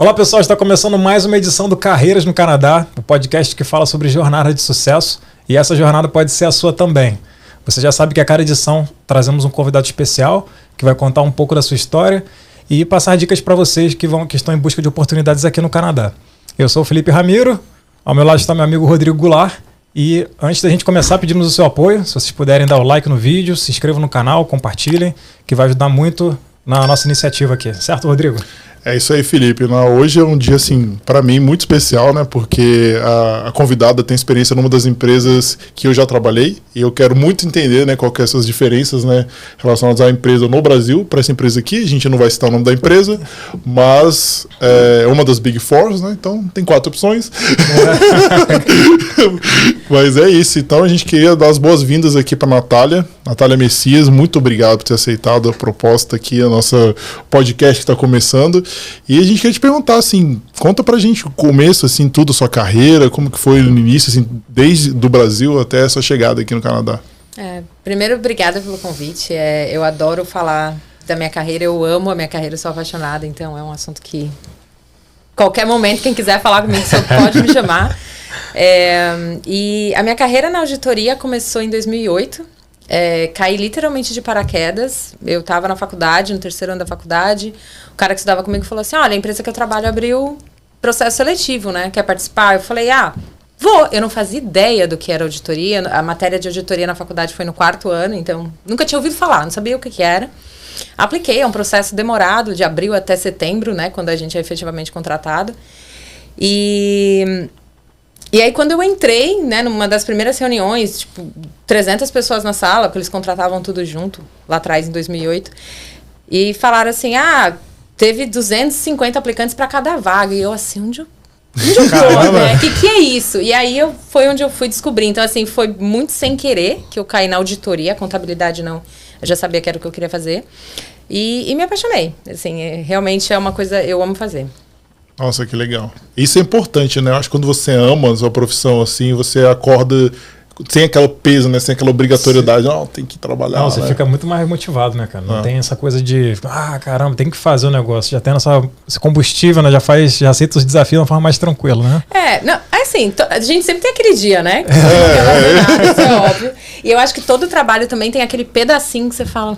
Olá pessoal, está começando mais uma edição do Carreiras no Canadá, o um podcast que fala sobre jornada de sucesso e essa jornada pode ser a sua também. Você já sabe que a cada edição trazemos um convidado especial que vai contar um pouco da sua história e passar dicas para vocês que, vão, que estão em busca de oportunidades aqui no Canadá. Eu sou o Felipe Ramiro, ao meu lado está meu amigo Rodrigo Goulart. E antes da gente começar, pedimos o seu apoio. Se vocês puderem dar o like no vídeo, se inscrevam no canal, compartilhem, que vai ajudar muito na nossa iniciativa aqui. Certo, Rodrigo? É isso aí, Felipe. Hoje é um dia, assim, para mim, muito especial, né? Porque a, a, convidada tem experiência numa das empresas que eu já trabalhei e eu quero muito entender, né, qual que é essas diferenças, né, relacionadas à empresa no Brasil para essa empresa aqui. A gente não vai citar o nome da empresa, mas é uma das Big Four, né? Então tem quatro opções. mas é isso. Então a gente queria dar as boas-vindas aqui para Natália, Natália Messias. Muito obrigado por ter aceitado a proposta aqui, a nossa podcast que está começando. E a gente quer te perguntar, assim, conta pra gente o começo, assim, tudo, sua carreira, como que foi no início, assim, desde do Brasil até essa chegada aqui no Canadá. É, primeiro, obrigada pelo convite. É, eu adoro falar da minha carreira, eu amo a minha carreira, sou apaixonada, então é um assunto que qualquer momento, quem quiser falar comigo, só pode me chamar. É, e a minha carreira na auditoria começou em 2008. É, caí literalmente de paraquedas. Eu estava na faculdade, no terceiro ano da faculdade. O cara que estudava comigo falou assim: Olha, a empresa que eu trabalho abriu processo seletivo, né? Quer participar? Eu falei: Ah, vou. Eu não fazia ideia do que era auditoria. A matéria de auditoria na faculdade foi no quarto ano, então nunca tinha ouvido falar, não sabia o que, que era. Apliquei, é um processo demorado, de abril até setembro, né? Quando a gente é efetivamente contratado. E e aí, quando eu entrei, né, numa das primeiras reuniões, tipo, 300 pessoas na sala, porque eles contratavam tudo junto, lá atrás, em 2008, e falaram assim: ah, teve 250 aplicantes para cada vaga. E eu, assim, onde eu. Onde eu tô, né? O que, que é isso? E aí eu, foi onde eu fui descobrir. Então, assim, foi muito sem querer que eu caí na auditoria, contabilidade não. Eu já sabia que era o que eu queria fazer. E, e me apaixonei. Assim, é, realmente é uma coisa eu amo fazer. Nossa, que legal. Isso é importante, né? Eu acho que quando você ama a sua profissão, assim, você acorda sem aquele peso, né? Sem aquela obrigatoriedade, não, tem que trabalhar. Não, você né? fica muito mais motivado, né, cara? Não ah. tem essa coisa de, ah, caramba, tem que fazer o negócio. Já tem essa, esse combustível, né? Já faz, já aceita os desafios de uma forma mais tranquila, né? É, não, assim, a gente sempre tem aquele dia, né? É, é. Isso é óbvio. E eu acho que todo trabalho também tem aquele pedacinho que você fala,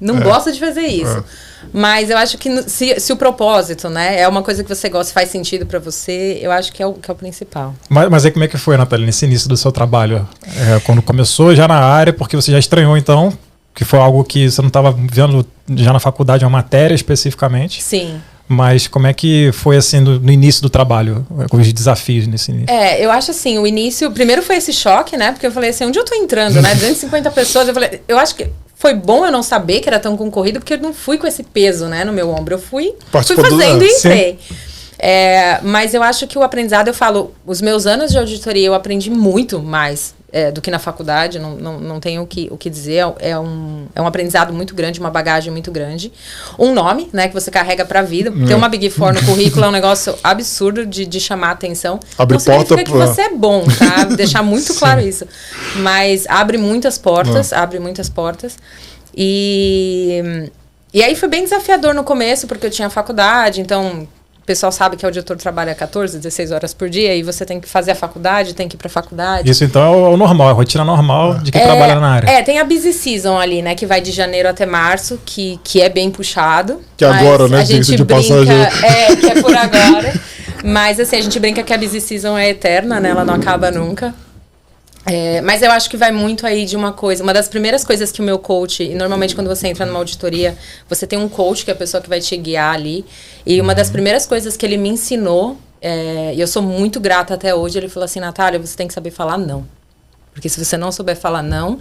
não é. gosta de fazer isso. É. Mas eu acho que se, se, o propósito, né, é uma coisa que você gosta, faz sentido para você, eu acho que é o, que é o principal. Mas, mas aí como é que foi, Natália, nesse início do seu trabalho? É, quando começou já na área, porque você já estranhou então, que foi algo que você não estava vendo já na faculdade, uma matéria especificamente? Sim. Mas como é que foi assim no, no, início do trabalho, com os desafios nesse início? É, eu acho assim, o início, primeiro foi esse choque, né? Porque eu falei assim, onde eu tô entrando, né? 250 pessoas, eu falei, eu acho que foi bom eu não saber que era tão concorrido, porque eu não fui com esse peso, né, no meu ombro. Eu fui, fui fazendo e entrei. É, mas eu acho que o aprendizado, eu falo, os meus anos de auditoria eu aprendi muito mais é, do que na faculdade, não, não, não tenho o que, o que dizer, é, é um, é um aprendizado muito grande, uma bagagem muito grande. Um nome, né, que você carrega pra vida. Hum. Ter uma Big Four no currículo é um negócio absurdo de, de chamar a atenção. Abre não porta significa pra... que você é bom, tá? Deixar muito claro isso. Mas abre muitas portas, abre muitas portas. E... E aí foi bem desafiador no começo, porque eu tinha faculdade, então o pessoal sabe que o auditor trabalha 14, 16 horas por dia e você tem que fazer a faculdade, tem que ir para a faculdade. Isso então é o normal, a rotina normal de quem é, trabalha na área. É, tem a busy season ali, né, que vai de janeiro até março, que, que é bem puxado. Que agora, né, a gente de brinca, passagem. É, que é por agora. mas assim, a gente brinca que a busy season é eterna, né, ela não acaba nunca. É, mas eu acho que vai muito aí de uma coisa. Uma das primeiras coisas que o meu coach, e normalmente quando você entra numa auditoria, você tem um coach, que é a pessoa que vai te guiar ali. E uma das primeiras coisas que ele me ensinou, é, e eu sou muito grata até hoje, ele falou assim: Natália, você tem que saber falar não. Porque se você não souber falar não,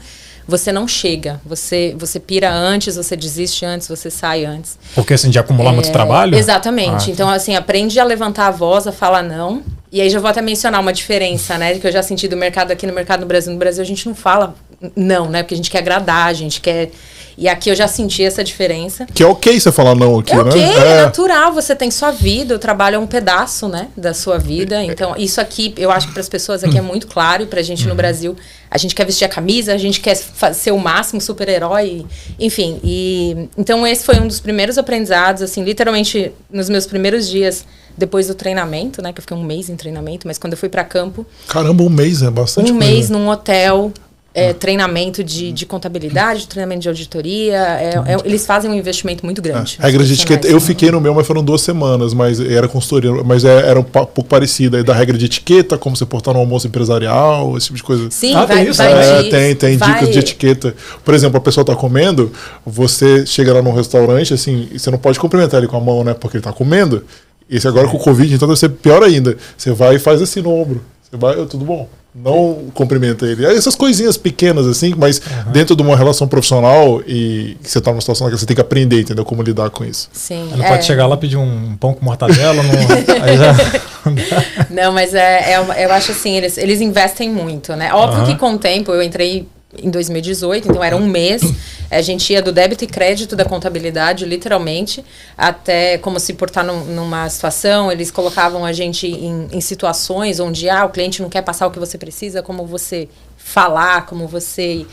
você não chega. Você, você pira antes, você desiste antes, você sai antes. Porque assim, de acumular é, muito trabalho? Exatamente. Ah. Então, assim, aprende a levantar a voz, a falar não. E aí já vou até mencionar uma diferença, né? Que eu já senti do mercado aqui no mercado no Brasil. No Brasil a gente não fala não, né? Porque a gente quer agradar, a gente quer. E aqui eu já senti essa diferença. Que é ok você falar não aqui, é né? Ok, é. é natural, você tem sua vida, o trabalho é um pedaço, né, da sua vida. Então, isso aqui, eu acho que para as pessoas aqui é muito claro, e pra gente no uhum. Brasil, a gente quer vestir a camisa, a gente quer ser o máximo super-herói, enfim. E então esse foi um dos primeiros aprendizados, assim, literalmente nos meus primeiros dias depois do treinamento, né? Que eu fiquei um mês em treinamento, mas quando eu fui para campo. Caramba, um mês, é bastante Um coisa. mês num hotel. É, treinamento de, de contabilidade, treinamento de auditoria. É, é, eles fazem um investimento muito grande. É, regra de etiqueta. Eu fiquei no meu, mas foram duas semanas, mas era consultoria, mas é, era um pouco parecida aí da regra de etiqueta, como você portar no almoço empresarial, esse tipo de coisa. Sim, Ah, vai, tem isso? vai É, tem, tem vai- dicas de etiqueta. Por exemplo, a pessoa tá comendo, você chega lá num restaurante, assim, você não pode cumprimentar ele com a mão, né? Porque ele tá comendo. Esse agora com o Covid, então deve ser pior ainda. Você vai e faz assim no ombro. Você vai, "Ô, tudo bom? Não cumprimenta ele. É Essas coisinhas pequenas, assim, mas dentro de uma relação profissional e que você tá numa situação que você tem que aprender, entendeu? Como lidar com isso. Sim. Não é. pode chegar lá e pedir um pão com mortadela. não- aí já... Não, mas é, é eu acho assim, eles, eles investem muito, né? Óbvio Aham. que com o tempo, eu entrei em 2018, então era um mês, a gente ia do débito e crédito da contabilidade, literalmente, até como se portar num- numa situação, eles colocavam a gente em, em situações onde, ah, o cliente não quer passar o que você precisa, como você falar, como você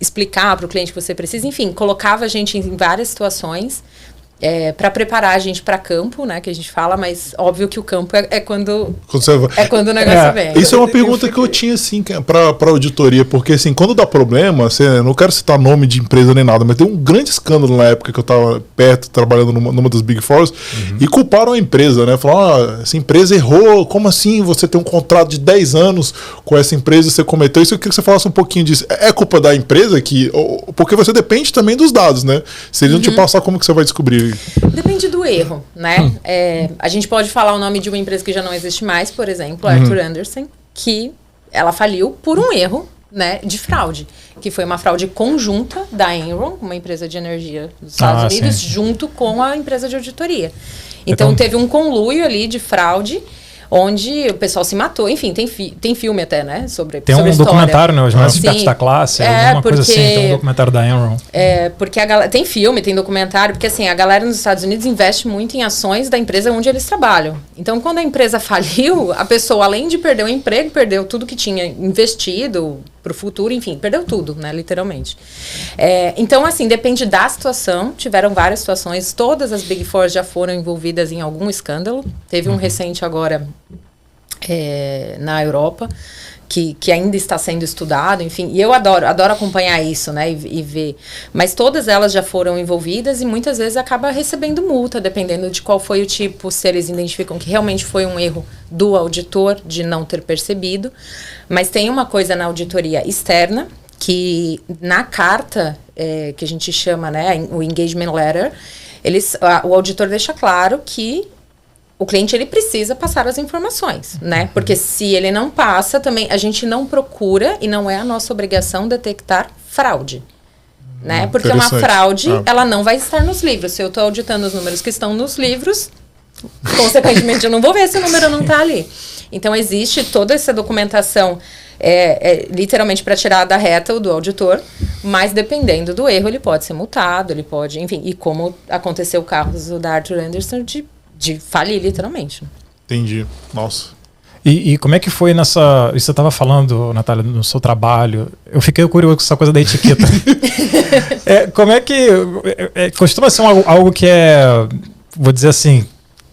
explicar para o cliente que você precisa, enfim, colocava a gente em várias situações para preparar a gente para campo, né, que a gente fala, mas óbvio que o campo é, é quando Quando você vai- é quando o negócio É, vem. Isso é uma pergunta que eu tinha, assim, é pra, pra auditoria, porque, assim, quando dá problema, assim, eu não quero citar nome de empresa nem nada, mas tem um grande escândalo na época que eu tava perto, trabalhando numa, numa das Big Fours, e culparam a empresa, né? Falaram, ah, essa empresa errou, como assim você tem um contrato de 10 anos com essa empresa e você cometeu isso? Eu queria que você falasse um pouquinho disso. É é culpa da empresa que... Porque você depende também dos dados, né? Se eles não te passar, como que você vai descobrir? Depende do erro, né? Hum. É, a gente pode falar o nome de uma empresa que já não existe mais, por exemplo, Uhum. Arthur Anderson, que ela faliu por um erro, né, de fraude, que foi uma fraude conjunta da Enron, uma empresa de energia dos Estados Ah, Unidos, sim. junto com a empresa de auditoria. Então, Então- teve um conluio ali de fraude, onde o pessoal se matou. Enfim, tem, fi tem filme até, né, sobre Tem sobre um história. documentário, né? Os mais espertos da classe, É, alguma coisa assim. porque- Tem um documentário da Enron. É, porque a galera. Tem filme, tem documentário, porque assim, a galera nos Estados Unidos investe muito em ações da empresa onde eles trabalham. Então, quando a empresa faliu, a pessoa, além de perder o emprego, perdeu tudo que tinha investido para o futuro, enfim, perdeu tudo, né? Literalmente. É, então, assim, depende da situação. Tiveram várias situações, todas as Big Four já foram envolvidas em algum escândalo. Teve um recente agora é, na Europa, que, que ainda está sendo estudado, enfim. E eu adoro, adoro acompanhar isso, né? E, e ver. Mas todas elas já foram envolvidas e muitas vezes acaba recebendo multa, dependendo de qual foi o tipo, se eles identificam que realmente foi um erro do auditor de não ter percebido. Mas tem uma coisa na auditoria externa, que na carta, é, que a gente chama, né, o engagement letter, eles, a- o auditor deixa claro que o cliente ele precisa passar as informações, né? Porque se ele não passa, também a gente não procura e não é a nossa obrigação detectar fraude. Né? Porque uma fraude, Ah. ela não vai estar nos livros. Se eu estou auditando os números que estão nos livros, consequentemente eu não vou ver se o número não está ali. Então existe toda essa documentação é, é, literalmente para tirar da reta o do auditor, mas dependendo do erro ele pode ser multado, ele pode, enfim, e como aconteceu o caso da Arthur Anderson de, de falir literalmente. Entendi. Nossa. E, e como é que foi nessa. Isso você estava falando, Natália, no seu trabalho. Eu fiquei curioso com essa coisa da etiqueta. É, como é que. é, é, costuma ser um algo, algo que é. Vou dizer assim.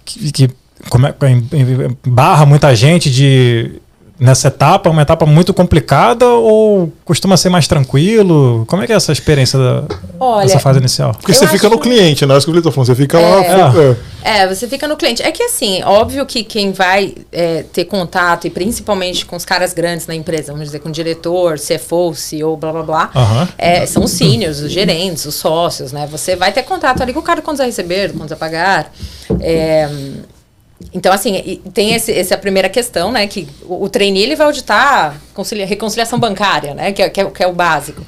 Que, que como é, em- em- barra muita gente de. Nessa etapa, uma etapa muito complicada ou costuma ser mais tranquilo? Como é que é essa experiência da, Olha, dessa fase inicial? Porque você fica no cliente, né? É isso que o Vitor falou. Você fica lá. É. é. É, você fica no cliente. É que assim, óbvio que quem vai é, ter contato, e principalmente com os caras grandes na empresa, vamos dizer, com o diretor, CFO, CEO, blá blá blá, Aham. é, são os seniors, os gerentes, os sócios, né? Você vai ter contato ali com o cara quantos a receber, quantos a pagar. É, então, assim, tem esse, essa primeira questão, né? Que o, o trainee ele vai auditar concilia- reconciliação bancária, né? Que, é- que, é, que é o básico.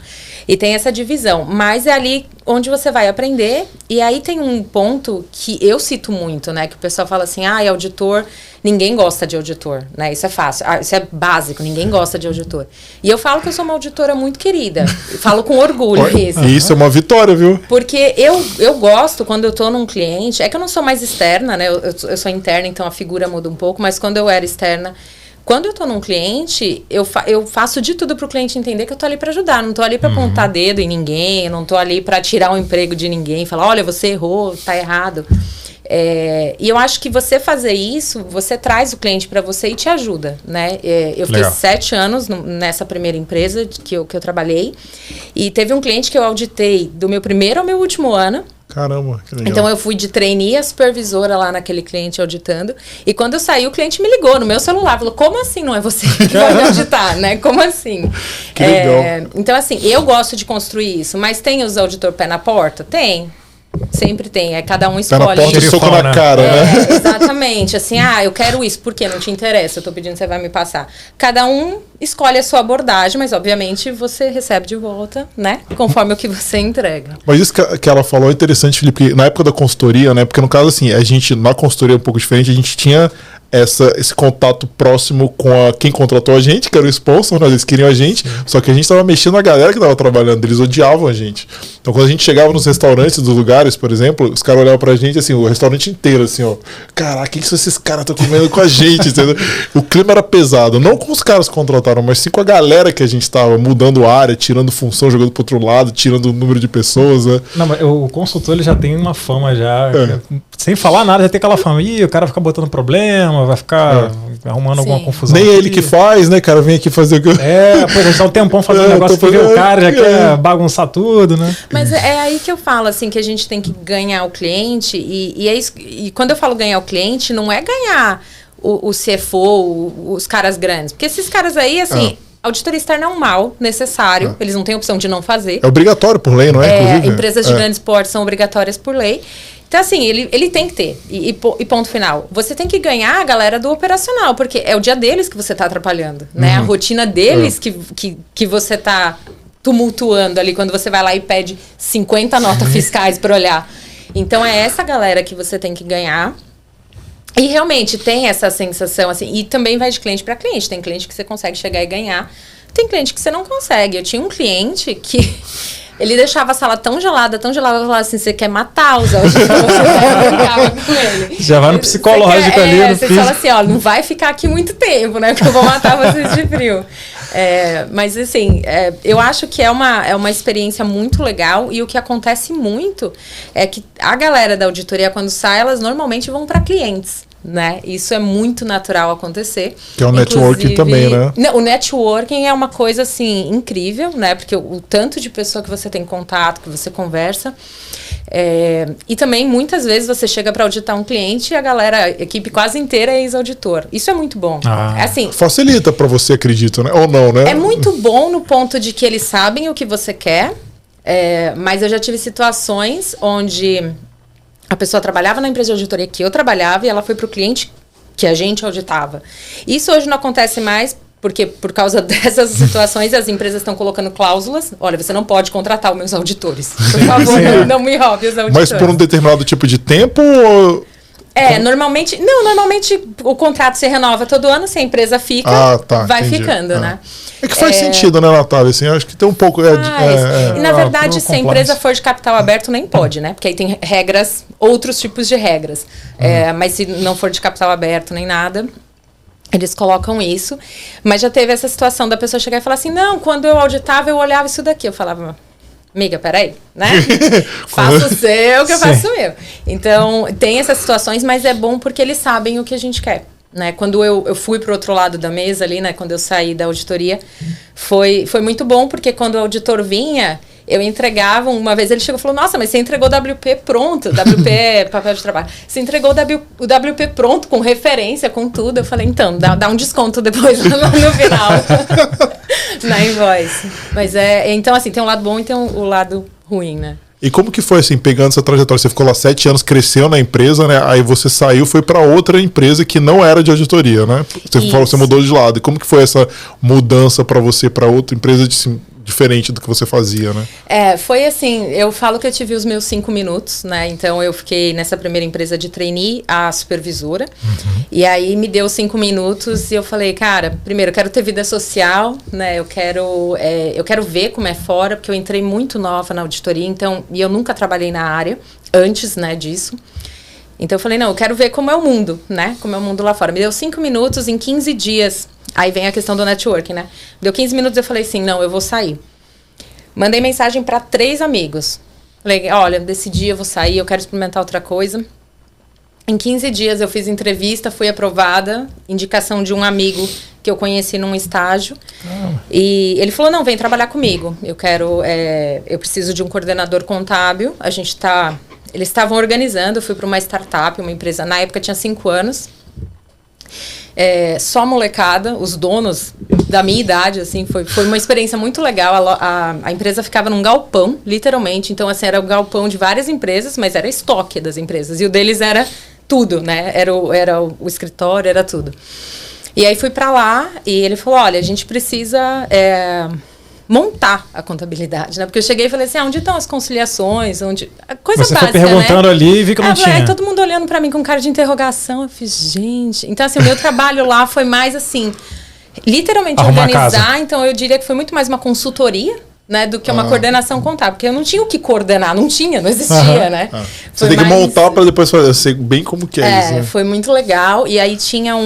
E tem essa divisão. Mas é ali onde você vai aprender. E aí tem um ponto que eu cito muito, né? Que o pessoal fala assim, ah, auditor, ninguém gosta de auditor, né? Isso é fácil. Ah, isso é básico, ninguém gosta de auditor. E eu falo que eu sou uma auditora muito querida. falo com orgulho isso. Isso é uma vitória, viu? Porque eu, eu gosto, quando eu tô num cliente, é que eu não sou mais externa, né? Eu, eu, eu sou interna, então a figura muda um pouco, mas quando eu era externa, Quando eu estou num cliente, eu, fa eu faço de tudo para o cliente entender que eu estou ali para ajudar. Não estou ali para uhum. apontar dedo em ninguém, não estou ali para tirar o emprego de ninguém, falar, olha, você errou, está errado. É, e eu acho que você fazer isso, você traz o cliente para você e te ajuda, né? É, eu fiquei Legal. sete anos no, nessa primeira empresa que eu, que eu trabalhei e teve um cliente que eu auditei do meu primeiro ao meu último ano. Caramba, que legal. Então eu fui de trainee a supervisora lá naquele cliente auditando. E quando eu saí, o cliente me ligou no meu celular. Falou, como assim não é você que vai auditar, né? Como assim? Que é, legal. Então, assim, eu gosto de construir isso, mas tem os auditor pé na porta? Tem. Sempre tem, é cada um escolhe. Tá na porta, soco na cara, é, né? Exatamente, assim, ah, eu quero isso, por quê? Não te interessa, eu tô pedindo, você vai me passar. Cada um escolhe a sua abordagem, mas obviamente você recebe de volta, né? Conforme o que você entrega. Mas isso que ela falou é interessante, Felipe, na época da consultoria, né? Porque no caso, assim, a gente, na consultoria é um pouco diferente, a gente tinha essa, esse contato próximo com a, quem contratou a gente, que era o sponsor, né? eles queriam a gente, só que a gente estava mexendo na galera que estava trabalhando, eles odiavam a gente. Então quando a gente chegava nos restaurantes dos lugares, por exemplo, os caras olhavam pra gente assim, o restaurante inteiro, assim, ó, caraca, o que, que esses caras estão comendo com a gente? Entendeu? O clima era pesado, não com os caras que contrataram, mas sim com a galera que a gente estava mudando área, tirando função, jogando pro outro lado, tirando o número de pessoas, né? Não, mas o consultor ele já tem uma fama já, é. sem falar nada, já tem aquela fama, ih, o cara fica botando problema, vai ficar é. arrumando Sim. alguma confusão. Nem aqui. ele que faz, né, cara? Vem aqui fazer o que. É, pô, a gente tá um tempão fazendo é, um negócio que o cara já é. quer bagunçar tudo, né? Mas é, é aí que eu falo, assim, que a gente tem que ganhar o cliente, e, e, é isso, e quando eu falo ganhar o cliente, não é ganhar o, o CFO, o, os caras grandes. Porque esses caras aí, assim. Ah. Auditoria externa é um mal necessário, ah. eles não têm opção de não fazer. É obrigatório por lei, não é? é empresas de é. grandes portes são obrigatórias por lei. Então, assim, ele, ele tem que ter. E, e, ponto final. Você tem que ganhar a galera do operacional, porque é o dia deles que você está atrapalhando, né? Uhum. A rotina deles uhum. que, que, que você está tumultuando ali quando você vai lá e pede 50 notas fiscais para olhar. Então, é essa galera que você tem que ganhar. E realmente tem essa sensação, assim, e também vai de cliente para cliente. Tem cliente que você consegue chegar e ganhar, tem cliente que você não consegue. Eu tinha um cliente que ele deixava a sala tão gelada, tão gelada, eu falava assim, você quer matar os elfos, você com ele. Já vai no psicológico quer, ali, é, Você fala assim, ó, não vai ficar aqui muito tempo, né, que eu vou matar vocês de frio. É, mas assim, é, eu acho que é uma, é uma experiência muito legal e o que acontece muito é que a galera da auditoria, quando sai, elas normalmente vão para clientes né? Isso é muito natural acontecer. Que é o networking também, né? o networking é uma coisa assim incrível, né? Porque o, o tanto de pessoa que você tem contato, que você conversa. É, e também muitas vezes você chega para auditar um cliente e a galera, a equipe quase inteira é ex-auditor. Isso é muito bom. Ah, é assim, facilita para você, acredito, né? Ou não, né? É muito bom no ponto de que eles sabem o que você quer. É, mas eu já tive situações onde a pessoa trabalhava na empresa de auditoria que eu trabalhava e ela foi para o cliente que a gente auditava. Isso hoje não acontece mais porque por causa dessas situações as empresas estão colocando cláusulas. Olha, você não pode contratar os meus auditores. Por favor, não, não me roube os auditores. Mas por um determinado tipo de tempo ou é, normalmente. Não, normalmente o contrato se renova todo ano, se a empresa fica, ah, tá, vai entendi. ficando, é. né? É que faz é... sentido, né, Natália? Assim, acho que tem um pouco. É, é, e na verdade, se a empresa for de capital aberto, nem pode, né? Porque aí tem regras, outros tipos de regras. Uhum. mas se não for de capital aberto nem nada, eles colocam isso. Mas já teve essa situação da pessoa chegar e falar assim: não, quando eu auditava, eu olhava isso daqui. Eu falava, Amiga, peraí, né? faço o seu que eu faço o meu. Então, tem essas situações, mas é bom porque eles sabem o que a gente quer. Né? Quando eu, eu fui para o outro lado da mesa ali, né? Quando eu saí da auditoria, foi, foi muito bom, porque quando o auditor vinha, eu entregava, uma vez ele chegou e falou, nossa, mas você entregou o WP pronto, WP é papel de trabalho. Você entregou o, w, o WP pronto, com referência, com tudo. Eu falei, então, dá, dá um desconto depois no, no final. na invoice. Mas é, então assim, tem um lado bom e tem o um, lado ruim, né? E como que foi assim, pegando essa trajetória? Você ficou lá sete anos, cresceu na empresa, né? Aí você saiu, foi para outra empresa que não era de auditoria, né? Você Isso. falou, você mudou de lado. E como que foi essa mudança para você para outra empresa de assim, diferente do que você fazia, né? É, foi assim, eu falo que eu tive os meus cinco minutos, né? Então eu fiquei nessa primeira empresa de trainee, a supervisora. Uhum. E aí me deu cinco minutos e eu falei, cara, primeiro eu quero ter vida social, né? Eu quero, é, eu quero ver como é fora, porque eu entrei muito nova na auditoria, então, e eu nunca trabalhei na área antes, né, disso. Então eu falei, não, eu quero ver como é o mundo, né? Como é o mundo lá fora. Me deu cinco minutos em 15 dias. Aí vem a questão do networking, né? Deu 15 minutos eu falei assim, não, eu vou sair. Mandei mensagem para três amigos. Falei, olha, decidi, eu vou sair, eu quero experimentar outra coisa. Em 15 dias eu fiz entrevista, fui aprovada, indicação de um amigo que eu conheci num estágio. Ah. E ele falou: não, vem trabalhar comigo. Eu quero. É, eu preciso de um coordenador contábil. A gente está. Eles estavam organizando, eu fui para uma startup, uma empresa, na época tinha cinco anos. É, só molecada, os donos da minha idade, assim, foi, foi uma experiência muito legal. A, a, a, empresa ficava num galpão, literalmente. Então, assim, era o galpão de várias empresas, mas era estoque das empresas. E o deles era tudo, né? Era o, era o, o escritório, era tudo. E aí fui para lá e ele falou: olha, a gente precisa. É, montar a contabilidade, né? Porque eu cheguei e falei assim, ah, onde estão as conciliações, onde coisa Você básica, foi perguntando né? ali e vi que não é, tinha. Aí todo mundo olhando para mim com cara de interrogação, eu fiz, gente. Então assim, o meu trabalho lá foi mais assim, literalmente Arrumar organizar, então eu diria que foi muito mais uma consultoria, né, do que uma ah. coordenação contábil, porque eu não tinha o que coordenar, não tinha, não existia, né? Ah. Você tem mais... que montar para depois fazer, eu sei bem como que é, é isso. Né? foi muito legal, e aí tinha um,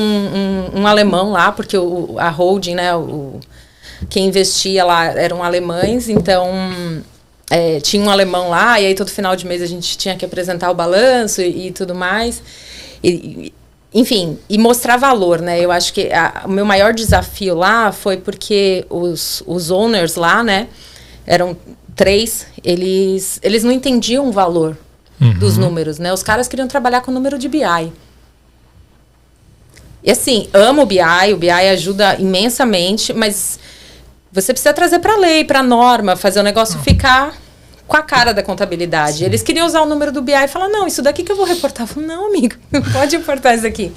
um, um alemão lá, porque o, a holding, né, o, quem investia lá eram alemães, então é, tinha um alemão lá, e aí todo final de mês a gente tinha que apresentar o balanço e, e tudo mais. E, enfim, e mostrar valor, né? Eu acho que a, o meu maior desafio lá foi porque os, os owners lá, né, eram três, eles, eles não entendiam o valor uhum. dos números, né? Os caras queriam trabalhar com o número de BI. E assim, amo o BI, o BI ajuda imensamente, mas você precisa trazer para a lei, para a norma, fazer o negócio ah. ficar com a cara da contabilidade. Sim. Eles queriam usar o número do BI e falar, não, isso daqui que eu vou reportar. Eu falei, não, amigo, não pode reportar isso aqui.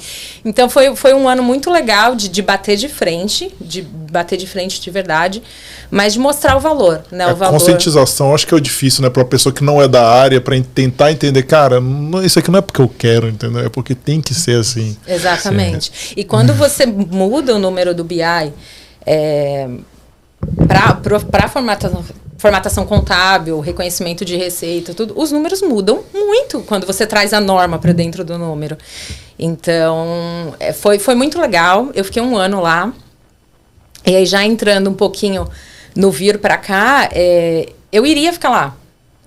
Então foi, foi um ano muito legal de, de bater de frente, de bater de frente de verdade, mas de mostrar o valor. Né, a o valor... conscientização acho que é o difícil, né? Para uma pessoa que não é da área, para tentar entender, cara, não, isso aqui não é porque eu quero, entendeu? É porque tem que ser assim. Exatamente. Sim. E quando você muda o número do BI, é, para formatação, formatação contábil, reconhecimento de receita, tudo, os números mudam muito quando você traz a norma para dentro do número. Então, é, foi, foi muito legal. Eu fiquei um ano lá. E aí, já entrando um pouquinho no vir para cá, é, eu iria ficar lá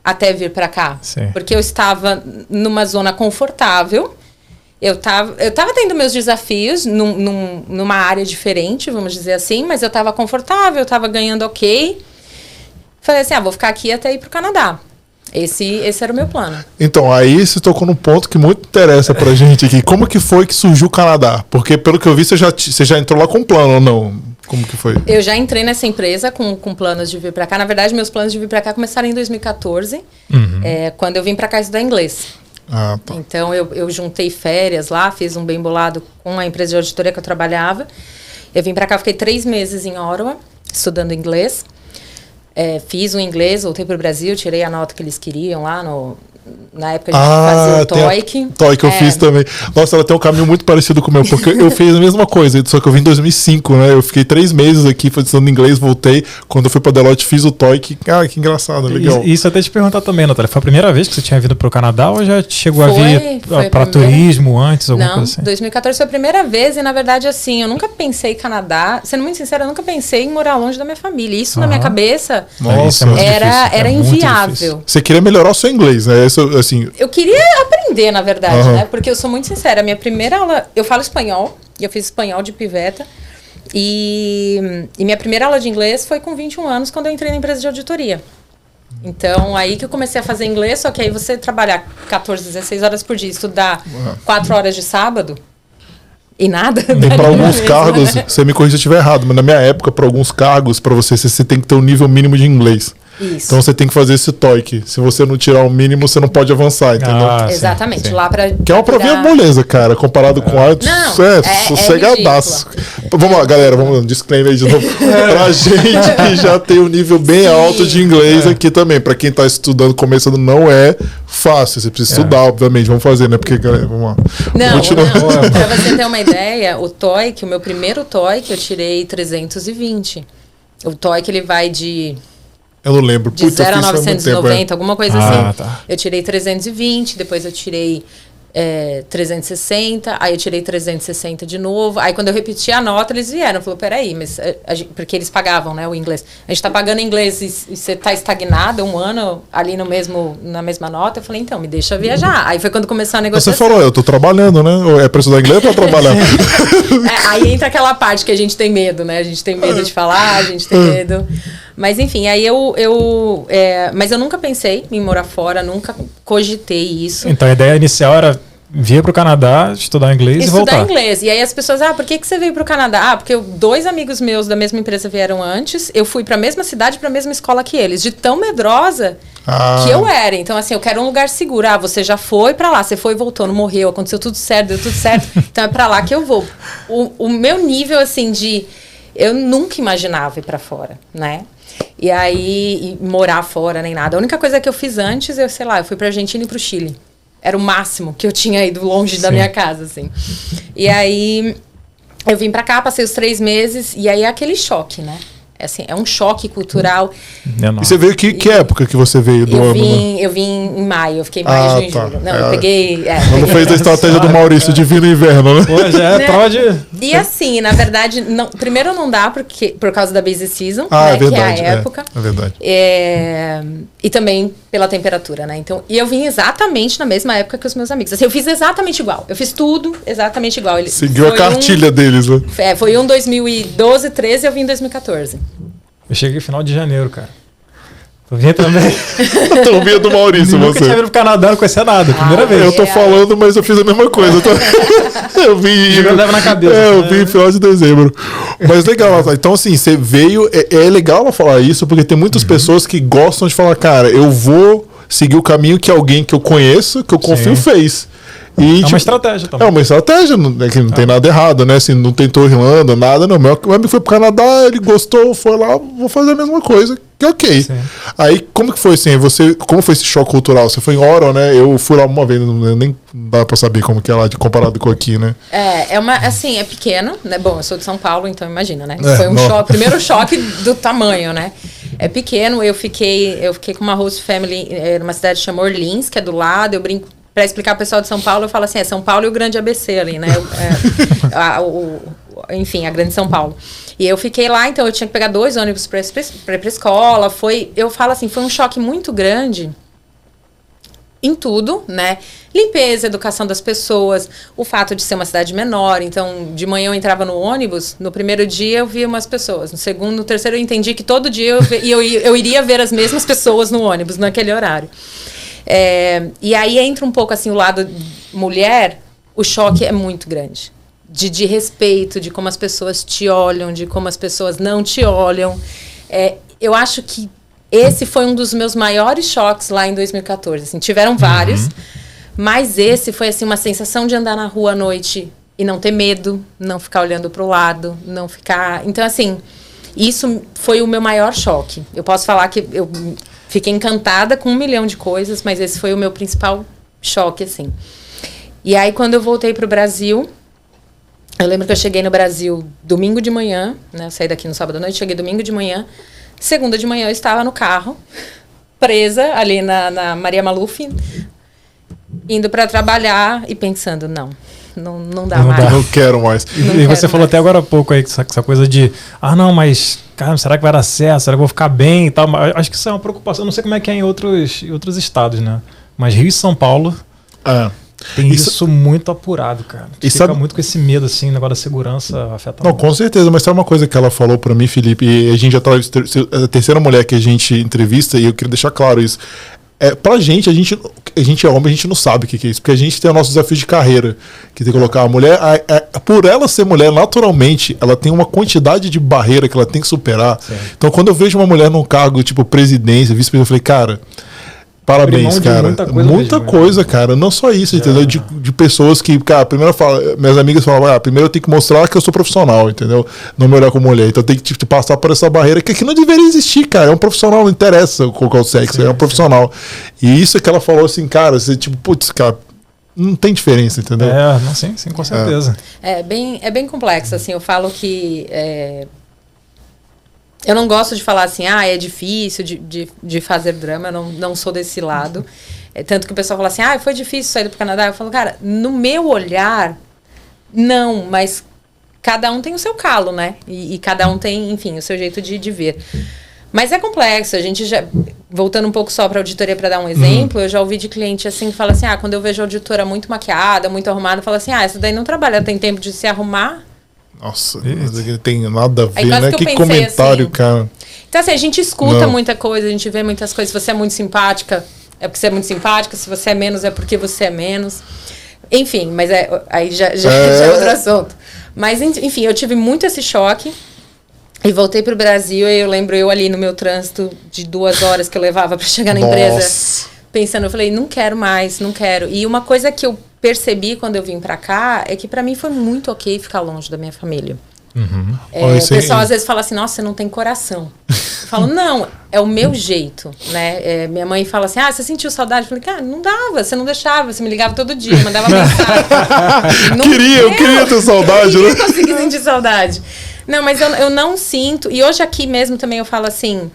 até vir para cá. Sim. Porque eu estava numa zona confortável eu tava, eu tava tendo meus desafios num, num, numa área diferente, vamos dizer assim, mas eu tava confortável, eu tava ganhando ok. Falei assim, ah, vou ficar aqui até ir pro Canadá. Esse, esse era o meu plano. Então, aí você tocou num ponto que muito interessa pra gente aqui. Como que foi que surgiu o Canadá? Porque, pelo que eu vi, você já, você já entrou lá com plano ou não? Como que foi? Eu já entrei nessa empresa com, com planos de vir para cá. Na verdade, meus planos de vir para cá começaram em 2014, uhum. é, quando eu vim para cá estudar inglês. Ah, tá. Então eu, eu juntei férias lá, fiz um bem bolado com a empresa de auditoria que eu trabalhava. Eu vim para cá, fiquei três meses em Ottawa, estudando inglês. É, fiz o inglês, voltei para o Brasil, tirei a nota que eles queriam lá no, na época de ah, fazer o TOEIC. TOEIC eu é. fiz também. Nossa, ela tem um caminho muito parecido com o meu, porque eu fiz a mesma coisa, só que eu vim em 2005, né? Eu fiquei três meses aqui fazendo inglês, voltei. Quando eu fui para Deloitte, fiz o TOEIC. Ah, que engraçado, legal. E, isso até te perguntar também, Natália, foi a primeira vez que você tinha vindo para o Canadá ou já chegou foi, a vir para turismo antes, alguma Não, coisa assim? 2014 foi a primeira vez e, na verdade, assim, eu nunca pensei em Canadá. Sendo muito sincera, eu nunca pensei em morar longe da minha família. Isso na minha cabeça Nossa, é era, difícil, era é inviável. Você queria melhorar o seu inglês, né? Assim, eu queria aprender, na verdade, uhum. né? Porque eu sou muito sincera. A minha primeira aula, eu falo espanhol, e eu fiz espanhol de piveta. E, e minha primeira aula de inglês foi com 21 anos, quando eu entrei na empresa de auditoria. Então, aí que eu comecei a fazer inglês, só que aí você trabalhar 14, 16 horas por dia, estudar uhum. 4 horas de sábado, e nada. E para alguns mesmo, cargos, né? você me corrija se eu estiver errado, mas na minha época, para alguns cargos, para você, você tem que ter um nível mínimo de inglês. Isso. Então você tem que fazer esse TOEIC. Se você não tirar o mínimo, você não pode avançar, entendeu? Ah, Exatamente. Sim. Lá para Que é uma provinha moleza, cara, comparado é. com artes. Não, é, é, é sossegadaço. É vamos lá, galera, vamos um disclaimer aí de novo. pra gente que já tem um nível bem Sim. alto de inglês é. aqui também. Para quem tá estudando, começando, não é fácil. Você precisa estudar, obviamente. Vamos fazer, né? Porque, galera, vamos lá. Não, não. pra você ter uma ideia, o TOEIC, o meu primeiro TOEIC, eu tirei 320. O TOEIC, ele vai de eu não lembro. De Puta, 0 a 990, tempo, é. alguma coisa ah, assim. Tá. Eu tirei 320, depois eu tirei é, 360, aí eu tirei 360 de novo. Aí quando eu repeti a nota, eles vieram. Falou, peraí, mas a, a, porque eles pagavam, né, o inglês. A gente tá pagando inglês e, e você tá estagnado um ano ali no mesmo, na mesma nota. Eu falei, então, me deixa viajar. Aí foi quando começou a negociação. Você falou, eu tô trabalhando, né? É pra estudar inglês ou pra trabalhar? é, aí entra aquela parte que a gente tem medo, né? A gente tem medo de falar, a gente tem medo. Mas enfim, aí eu. eu é, mas eu nunca pensei em morar fora, nunca cogitei isso. Então a ideia inicial era vir para o Canadá, estudar inglês estudar e voltar. Estudar inglês. E aí as pessoas, ah, por que, que você veio para o Canadá? Ah, porque dois amigos meus da mesma empresa vieram antes. Eu fui para a mesma cidade, para a mesma escola que eles. De tão medrosa ah. que eu era. Então, assim, eu quero um lugar seguro. Ah, você já foi para lá, você foi e voltou, não morreu, aconteceu tudo certo, deu tudo certo. então é para lá que eu vou. O, o meu nível, assim, de. Eu nunca imaginava ir para fora, né? E aí, e morar fora nem nada. A única coisa que eu fiz antes, eu sei lá, eu fui pra Argentina e pro Chile. Era o máximo que eu tinha ido longe Sim. da minha casa, assim. E aí, eu vim pra cá, passei os três meses, e aí é aquele choque, né? É, assim, é um choque cultural. É e você veio que, que época que você veio do eu ano? Vim, eu vim em maio, eu fiquei em maio, ah, junho, tá. julho. Não, é, eu peguei. É, não peguei fez a estratégia do Maurício de vir no inverno, né? Já é né? prova de. E assim, na verdade, não, primeiro não dá porque, por causa da busy season, ah, né, é verdade, que é a época. É, é verdade. É, e também pela temperatura, né? Então, e eu vim exatamente na mesma época que os meus amigos. Assim, eu fiz exatamente igual. Eu fiz tudo exatamente igual. Ele, Seguiu a cartilha um, deles, né? É, foi um 2012, 13 e eu vim em 2014. Eu cheguei final de janeiro, cara. Vinha também. tu vinha do Maurício, Nunca você. tinha vindo pro Canadá, não conhecia nada. Primeira Ah, vez. Eu tô É. falando, mas eu fiz a mesma coisa. eu vim. Jogando leva na cabeça, É, eu né? vim em final de dezembro. Mas legal, então assim, você veio. É, é legal ela falar isso, porque tem Uhum. muitas pessoas que gostam de falar, cara, eu vou seguir o caminho que alguém que eu conheço, que eu confio, Sim. fez. E, É tipo, uma estratégia é também. uma estratégia, não, é que não tem nada errado, né? Assim, não tentou Irlanda, nada, não. Meu amigo foi pro Canadá, ele gostou, foi lá, vou fazer a mesma coisa, ok. Sim. Aí, como que foi assim? Você, como foi esse choque cultural? Você foi em Oron, né? Eu fui lá uma vez, não, nem dá pra saber como que é lá de comparado com aqui, né? É, é uma, assim, é pequeno, né? Bom, eu sou de São Paulo, então imagina, né? É, Foi um choque, primeiro choque do tamanho, né? É pequeno, eu fiquei, eu fiquei com uma host family é, numa cidade que chama Orleans, que é do lado, eu brinco Pra explicar pro pessoal de São Paulo, eu falo assim, é São Paulo e o grande ABC ali, né? É, a, o, enfim, a grande São Paulo. E eu fiquei lá, então eu tinha que pegar dois ônibus pra, pra escola. Foi, eu falo assim, foi um choque muito grande em tudo, né? Limpeza, educação das pessoas, o fato de ser uma cidade menor. Então, de manhã eu entrava no ônibus, no primeiro dia eu via umas pessoas, no segundo, no terceiro eu entendi que todo dia eu, eu, eu iria ver as mesmas pessoas no ônibus, naquele horário. É, e aí entra um pouco assim o lado mulher, o choque é muito grande. De, de respeito, de como as pessoas te olham, de como as pessoas não te olham. É, eu acho que esse foi um dos meus maiores choques lá em 2014. Assim, tiveram vários, mas esse foi assim uma sensação de andar na rua à noite e não ter medo, não ficar olhando para o lado, não ficar. Então assim, isso foi o meu maior choque. Eu posso falar que eu fiquei encantada com um milhão de coisas, mas esse foi o meu principal choque assim. E aí quando eu voltei para o Brasil, eu lembro que eu cheguei no Brasil domingo de manhã, né? Eu saí daqui no sábado à noite, cheguei domingo de manhã. Segunda de manhã eu estava no carro, presa ali na, na Maria Maluf, indo para trabalhar e pensando, não, não, não dá Não mais. dá. Não quero mais. E, Não e você quero falou mais. até agora há pouco aí, essa, essa coisa de, ah, não, mas, cara, será que vai dar certo? Será que eu vou ficar bem e tal? Mas Acho que isso é uma preocupação. Eu não sei como é que é em outros, em outros estados, né? Mas Rio e São Paulo É. tem Isso- isso, muito apurado, cara. E Fica sabe- muito com esse medo, assim, o negócio da segurança afeta Não, muito. com certeza, mas sabe uma coisa que ela falou pra mim, Felipe, e a gente já tá. A terceira mulher que a gente entrevista, e eu queria deixar claro isso. É, pra gente, a gente, a gente é homem, a gente não sabe o que, que é isso, porque a gente tem o nosso desafio de carreira, que tem que colocar a mulher, a- a- por ela ser mulher, naturalmente, ela tem uma quantidade de barreira que ela tem que superar. Então, quando eu vejo uma mulher num cargo tipo presidência, vice-presidente, eu falei, cara. Parabéns, cara. muita Muita coisa coisa, mesmo, né? cara. Não só isso, entendeu? De, de pessoas que, cara, primeiro fala, minhas amigas falavam, ah, primeiro eu tenho que mostrar que eu sou profissional, entendeu? Não me olhar como mulher. Então tem que tipo, passar por essa barreira que aqui não deveria existir, cara. É um profissional, não interessa qual que é o sexo, é um profissional. E isso é que ela falou assim, cara, você, tipo, putz, cara, não tem diferença, entendeu? É, não, sim, sim, com certeza. É bem, é bem complexo, assim, eu falo que é, eu não gosto de falar assim, ah, é difícil de, de, de fazer drama, eu não, não sou desse lado. É, tanto que o pessoal fala assim, ah, foi difícil sair do Canadá. Eu falo, cara, no meu olhar, não, mas cada um tem o seu calo, né? E, e cada um tem, enfim, o seu jeito de, de ver. Mas é complexo. A gente já. Voltando um pouco só para auditoria para dar um exemplo, uhum. eu já ouvi de cliente assim que fala assim: ah, quando eu vejo a auditora muito maquiada, muito arrumada, fala assim: ah, essa daí não trabalha, tem tempo de se arrumar. Nossa, não tem nada a ver, né? Que, que comentário, assim, cara. Então, assim, a gente escuta não. muita coisa, a gente vê muitas coisas. Se você é muito simpática, é porque você é muito simpática. Se você é menos, é porque você é menos. Enfim, mas é, aí já, já, é. já é outro assunto. Mas, enfim, eu tive muito esse choque. E voltei para o Brasil e eu lembro eu ali no meu trânsito de duas horas que eu levava para chegar na Nossa. empresa, pensando, eu falei, não quero mais, não quero. E uma coisa que eu percebi quando eu vim para cá é que para mim foi muito ok ficar longe da minha família. Uhum. É, o pessoal às vezes fala assim, nossa, você não tem coração. Eu falo, não, é o meu jeito, né? É, minha mãe fala assim, ah, você sentiu saudade? Eu falei, cara, não dava, você não deixava, você me ligava todo dia, mandava mensagem. queria, eu queria ter saudade, eu né? consegui sentir saudade. Não, mas eu, eu não sinto. E hoje aqui mesmo também eu falo assim.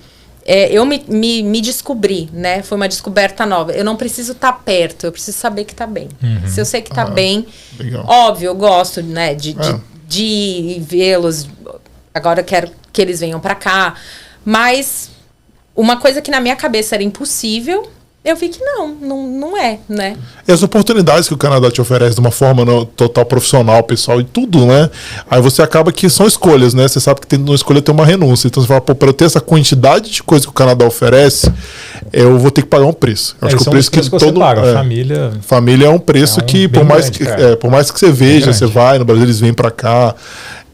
É, eu me, me, me, descobri, né? Foi uma descoberta nova. Eu não preciso estar tá perto, eu preciso saber que está bem. Uhum. Se eu sei que está ah, bem, legal. óbvio, eu gosto, né? De, de, é. de vê-los. Agora eu quero que eles venham para cá. Mas uma coisa que na minha cabeça era impossível, eu vi que não, não, não é, né? E as oportunidades que o Canadá te oferece de uma forma no, total profissional, pessoal e tudo, né? Aí você acaba que são escolhas, né? Você sabe que tem, uma escolha tem uma renúncia. Então você fala, pô, para eu ter essa quantidade de coisa que o Canadá oferece, eu vou ter que pagar um preço. Eu é, acho que o preço que, que todo. Paga. É, família. Família é um preço é um que, por mais, grande, que é, por mais que você veja, você vai, no Brasil eles vêm para cá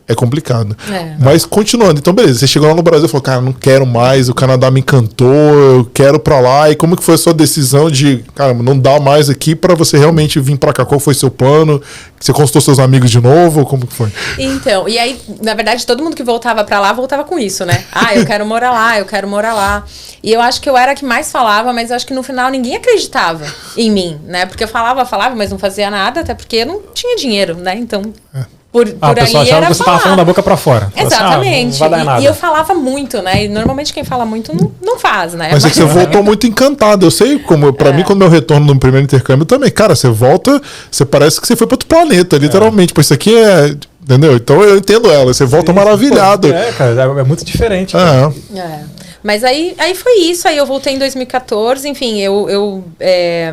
é complicado. É. Mas continuando, então beleza, você chegou lá no Brasil e falou, cara, não quero mais, o Canadá me encantou, eu quero para lá. E como que foi a sua decisão de, cara, não dá mais aqui para você realmente vir para cá? Qual foi seu plano? Você consultou seus amigos de novo? Como que foi? Então, e aí, na verdade, todo mundo que voltava para lá voltava com isso, né? Ah, eu quero morar lá, eu quero morar lá. E eu acho que eu era a que mais falava, mas acho que no final ninguém acreditava em mim, né? Porque eu falava, falava, mas não fazia nada, até porque eu não tinha dinheiro, né? Então, é por, ah, por aí achava que você estava falando da boca para fora. Exatamente. Assim, ah, e, e, eu falava muito, né? E normalmente quem fala muito não, não faz, né? Mas, Mas é que você voltou muito encantado. Eu sei como, para é. mim, quando meu retorno no primeiro intercâmbio também, cara, você volta, você parece que você foi para outro planeta, literalmente. É. Pois isso aqui é. Entendeu? Então eu entendo ela. Você volta Sim, maravilhado. é, cara, é, é muito diferente. É. é. Mas aí, aí foi isso. Aí eu voltei em 2014. Enfim, eu. eu é,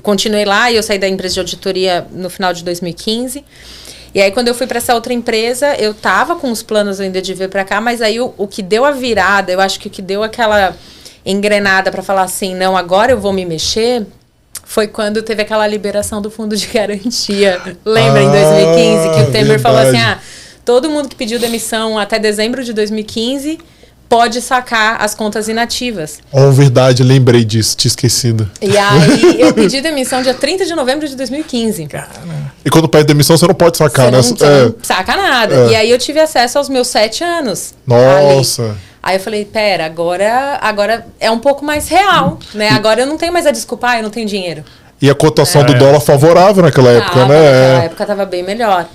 continuei lá e eu saí da empresa de auditoria no final de 2015. E aí, quando eu fui para essa outra empresa, eu tava com os planos ainda de vir para cá, mas aí o, o que deu a virada, eu acho que o que deu aquela engrenada para falar assim, não, agora eu vou me mexer, foi quando teve aquela liberação do fundo de garantia. Lembra, ah, em 2015, que o Temer verdade. falou assim: ah, todo mundo que pediu demissão até dezembro de 2015 pode sacar as contas inativas. Oh, verdade, lembrei disso, tinha esquecido. E aí eu pedi demissão dia 30 de novembro de 2015. Caramba. E quando pede demissão, você não pode sacar, você né? Não, é. não saca nada. É. E aí eu tive acesso aos meus sete anos. Nossa. Ali. Aí eu falei, pera, agora, agora é um pouco mais real, né? Agora eu não tenho mais a desculpa, ah, eu não tenho dinheiro. E a cotação é. do dólar favorável naquela época, tava, né? Naquela época tava bem melhor.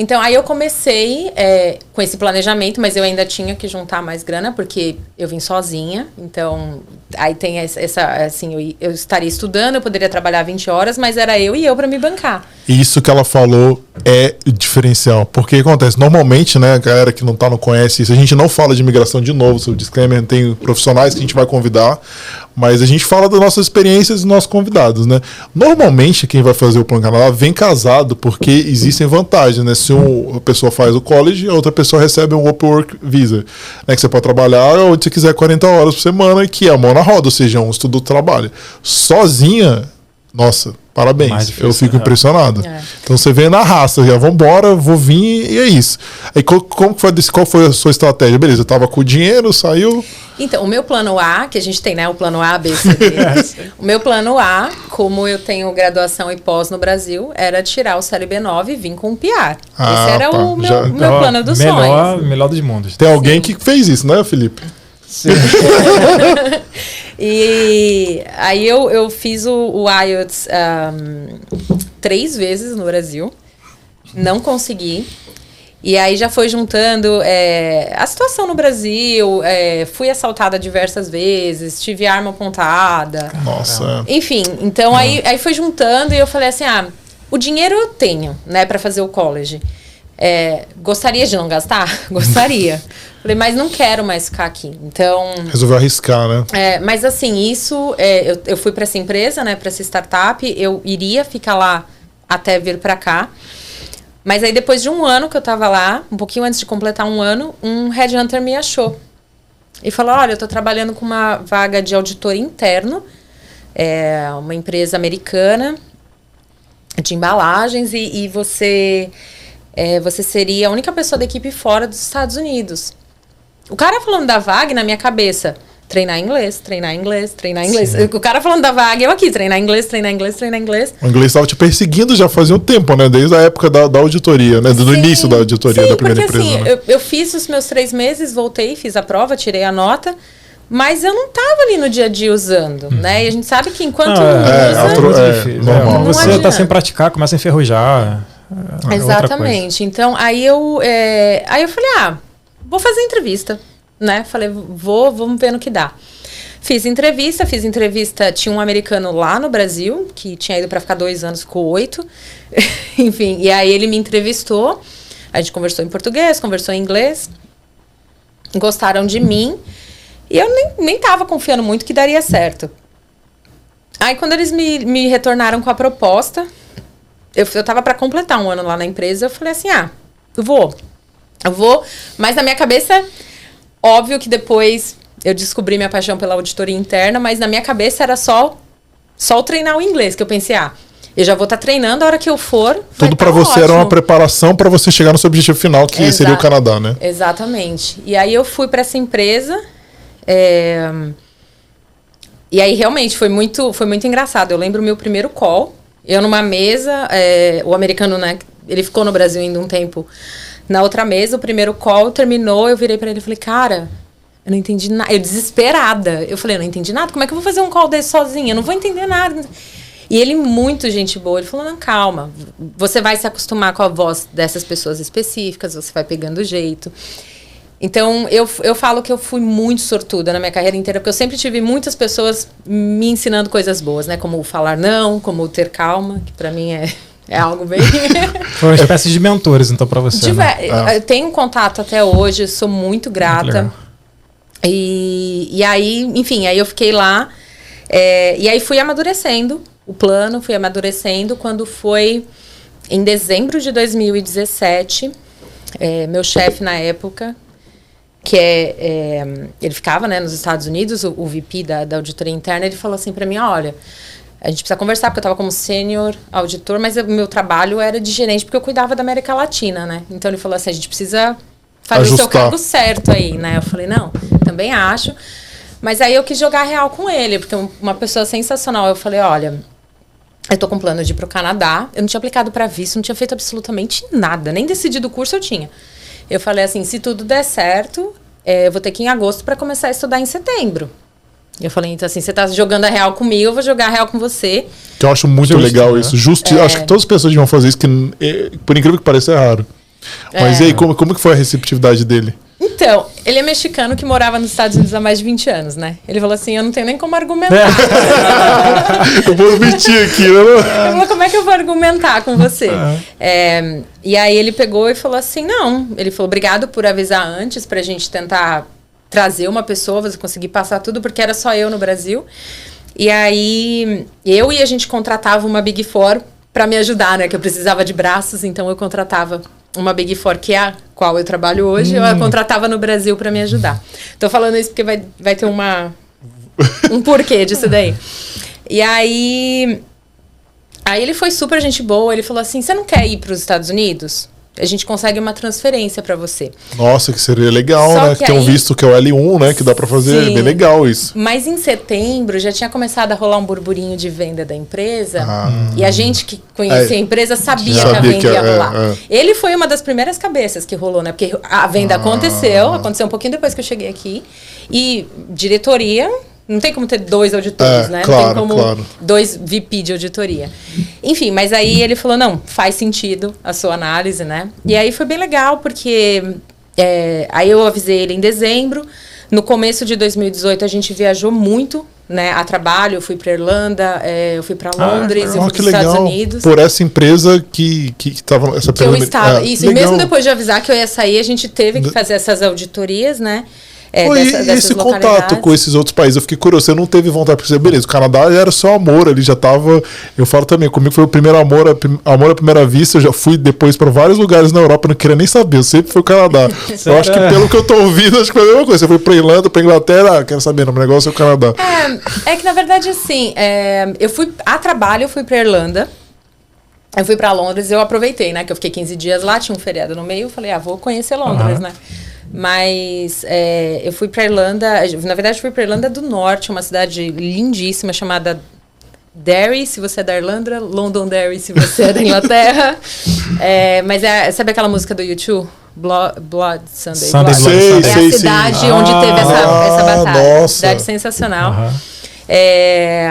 Então, aí eu comecei é, com esse planejamento, mas eu ainda tinha que juntar mais grana, porque eu vim sozinha. Então, aí tem essa, assim, eu, eu estaria estudando, eu poderia trabalhar 20 horas, mas era eu e eu para me bancar. Isso que ela falou é diferencial. Porque acontece, normalmente, né, a galera que não tá, não conhece isso, a gente não fala de imigração de novo, sobre disclaimer, tem profissionais que a gente vai convidar, mas a gente fala das nossas experiências dos nossos convidados, né? Normalmente, quem vai fazer o Plano Canadá vem casado, porque existem vantagens, né? Se uma pessoa faz o college, a outra pessoa recebe um Open Work Visa, né? Que você pode trabalhar onde você quiser 40 horas por semana, que é a mão na roda, ou seja, um estudo do trabalho. Sozinha, nossa, Parabéns, difícil, eu fico é. impressionado. É. Então você vem na raça, já vambora, vou vir e é isso. Aí como foi, qual foi a sua estratégia? Beleza, eu tava com o dinheiro, saiu. Então, o meu plano A, que a gente tem, né? O plano A, B, C, D. o meu plano A, como eu tenho graduação e pós no Brasil, era tirar o CLB 9 e vir com o PR. Ah, Esse era tá. o meu, já, meu então, plano dos melhor, sonhos. Melhor dos mundos. Tem alguém Sim. que fez isso, né, Felipe? Sim. e aí eu, eu fiz o, o IELTS um, três vezes no Brasil. Não consegui. E aí já foi juntando é, a situação no Brasil, é, fui assaltada diversas vezes, tive arma apontada. Nossa. Enfim, então aí, aí foi juntando e eu falei assim, ah, o dinheiro eu tenho, né, para fazer o college. É, gostaria de não gastar? Gostaria. Falei, mas não quero mais ficar aqui. Então. Resolveu arriscar, né? É, mas assim, isso. É, eu, eu fui para essa empresa, né, para essa startup. Eu iria ficar lá até vir para cá. Mas aí, depois de um ano que eu tava lá, um pouquinho antes de completar um ano, um headhunter me achou. E falou: Olha, eu tô trabalhando com uma vaga de auditor interno, é uma empresa americana de embalagens, e, e você é, você seria a única pessoa da equipe fora dos Estados Unidos. O cara falando da vaga na minha cabeça, treinar inglês, treinar inglês, treinar inglês. Sim. O cara falando da vaga, eu aqui, treinar inglês, treinar inglês, treinar inglês. O inglês estava te perseguindo já fazia um tempo, né? Desde a época da, da auditoria, né? Do início da auditoria sim, da primeira porque, empresa. Assim, né? eu, eu fiz os meus três meses, voltei, fiz a prova, tirei a nota. Mas eu não estava ali no dia a dia usando, hum. né? E a gente sabe que enquanto não, não é, usa... É, é, normal. Você está sem praticar, começa a enferrujar. É Exatamente. Então, aí eu, é, aí eu falei, ah, vou fazer entrevista, né? Falei, vou, vamos ver no que dá. Fiz entrevista, fiz entrevista. Tinha um americano lá no Brasil, que tinha ido para ficar dois anos, ficou oito. Enfim, e aí ele me entrevistou. A gente conversou em português, conversou em inglês. Gostaram de mim. E eu nem, nem tava confiando muito que daria certo. Aí, quando eles me, me retornaram com a proposta, eu, eu tava para completar um ano lá na empresa, eu falei assim: ah, eu vou. Eu vou. Mas na minha cabeça, óbvio que depois eu descobri minha paixão pela auditoria interna, mas na minha cabeça era só só treinar o inglês, que eu pensei, ah, eu já vou estar tá treinando a hora que eu for. Tudo para tá você ótimo. era uma preparação para você chegar no seu objetivo final, que Exa seria o Canadá, né? Exatamente. E aí eu fui para essa empresa. É... E aí realmente foi muito, foi muito engraçado. Eu lembro o meu primeiro call. Eu numa mesa, é, o americano, né, ele ficou no Brasil ainda um tempo. Na outra mesa, o primeiro call terminou, eu virei para ele e falei, cara, eu não entendi nada. Eu desesperada. Eu falei, eu não entendi nada. Como é que eu vou fazer um call desse sozinha? Eu não vou entender nada. E ele, muito gente boa, ele falou: não, calma. Você vai se acostumar com a voz dessas pessoas específicas, você vai pegando o jeito. Então, eu, eu falo que eu fui muito sortuda na minha carreira inteira, porque eu sempre tive muitas pessoas me ensinando coisas boas, né? Como falar não, como ter calma, que para mim é, é algo bem. Foi uma espécie de mentores, então, para você. Tive, né? É. Eu tenho um contato até hoje, sou muito grata. e, e aí, enfim, aí eu fiquei lá. É, e aí fui amadurecendo o plano, fui amadurecendo. Quando foi em dezembro de 2017, é, meu chefe na época, que é, é, ele ficava né, nos Estados Unidos, o, o VP da, da auditoria interna, ele falou assim para mim, olha, a gente precisa conversar, porque eu estava como sênior auditor, mas o meu trabalho era de gerente, porque eu cuidava da América Latina, né? Então ele falou assim, a gente precisa fazer Ajustar. o seu cargo certo aí, né? Eu falei, não, também acho. Mas aí eu quis jogar real com ele, porque uma pessoa sensacional. Eu falei, olha, eu tô com plano de ir pro Canadá. Eu não tinha aplicado para visto, não tinha feito absolutamente nada, nem decidido o curso eu tinha. Eu falei assim, se tudo der certo, é, eu vou ter que ir em agosto para começar a estudar em setembro. Eu falei, então assim, você tá jogando a real comigo, eu vou jogar a real com você. Que eu acho muito Justo, legal né? isso. Justo, é... acho que todas as pessoas deviam fazer isso, que é, por incrível que pareça é raro. Mas é. e aí, como, como que foi a receptividade dele? Então, ele é mexicano que morava nos Estados Unidos há mais de 20 anos, né? Ele falou assim: eu não tenho nem como argumentar. eu vou mentir aqui, né? Ele falou: como é que eu vou argumentar com você? É. e aí ele pegou e falou assim: não. Ele falou: obrigado por avisar antes pra gente tentar trazer uma pessoa, você conseguir passar tudo, porque era só eu no Brasil. E aí eu e a gente contratava uma Big Four para me ajudar, né? Que eu precisava de braços, então eu contratava uma Big Four, que é a qual eu trabalho hoje, hum. eu a contratava no Brasil para me ajudar. Tô falando isso porque vai, vai ter uma um porquê disso daí. E aí aí ele foi super gente boa, ele falou assim: "Você não quer ir para os Estados Unidos?" A gente consegue uma transferência para você. Nossa, que seria legal, Só né? Que tem aí... um visto que é o L1, né? Que dá para fazer, Sim, é bem legal isso. Mas em setembro já tinha começado a rolar um burburinho de venda da empresa. Ah, e a gente que conhecia é, a empresa sabia, sabia que a venda ia é, rolar. É, Ele foi uma das primeiras cabeças que rolou, né? Porque a venda ah. aconteceu, aconteceu um pouquinho depois que eu cheguei aqui. E diretoria não tem como ter dois auditores, é, né? Claro, não tem como claro. dois VP de auditoria. enfim, mas aí ele falou: não, faz sentido a sua análise, né? E aí foi bem legal, porque é, aí eu avisei ele em dezembro. No começo de 2018 a gente viajou muito, né, a trabalho. Eu fui para Irlanda, é, eu fui para Londres, ah, eu fui para os Estados Unidos. Por essa empresa que que estava essa que eu estava. É, isso. Legal. E mesmo depois de avisar que eu ia sair, a gente teve que fazer essas auditorias, né? É, Pô, dessa, e esse contato com esses outros países, eu fiquei curioso. Você não teve vontade de dizer, beleza, o Canadá era só amor, ele já tava. Eu falo também, comigo foi o primeiro amor, amor à primeira vista. Eu já fui depois para vários lugares na Europa, não queria nem saber, eu sempre fui o Canadá. eu acho que pelo que eu tô ouvindo, acho que foi a mesma coisa. Você foi pra Irlanda, pra Inglaterra, ah, quero saber, não, o negócio é o Canadá. É, é que na verdade, assim, é, eu fui a trabalho, eu fui pra Irlanda. Eu fui para Londres, eu aproveitei, né? Que eu fiquei 15 dias lá, tinha um feriado no meio, eu falei, ah, vou conhecer Londres, uhum. né? Mas é, eu fui para Irlanda, na verdade fui para Irlanda do Norte, uma cidade lindíssima chamada Derry, se você é da Irlanda, Londonderry, se você é da Inglaterra. é, mas é, sabe aquela música do YouTube? Blood, Blood Sunday. Sunday Blood. Sei, é sei, a cidade sim. onde ah, teve essa, essa ah, batalha. Nossa. Cidade sensacional. Uhum. É,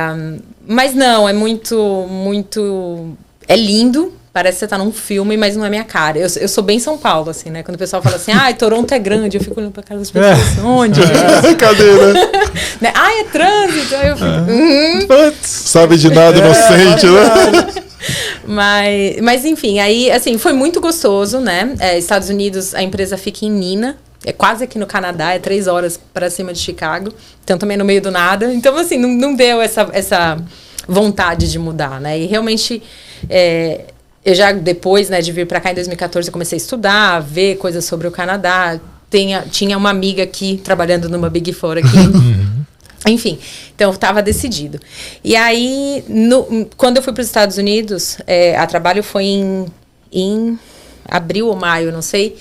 mas não, é muito, muito. É lindo, parece que você tá num filme, mas não é minha cara. Eu, eu sou bem São Paulo, assim, né? Quando o pessoal fala assim, ah, Toronto é grande, eu fico olhando pra cara das pessoas, é. onde? É. Cadê, né? Ah, é trânsito. Aí eu fico, é. uhum. Sabe de nada, inocente, né? mas, mas, enfim, aí, assim, foi muito gostoso, né? É, Estados Unidos, a empresa fica em Nina, é quase aqui no Canadá, é três horas para cima de Chicago, então também no meio do nada. Então, assim, não, não deu essa, essa vontade de mudar, né? E realmente... É, eu já, depois né, de vir para cá em 2014, eu comecei a estudar, a ver coisas sobre o Canadá. Tenha, tinha uma amiga aqui, trabalhando numa Big Four aqui. Uhum. Enfim, então estava decidido. E aí, no, quando eu fui para os Estados Unidos, é, a trabalho foi em, em abril ou maio, não sei.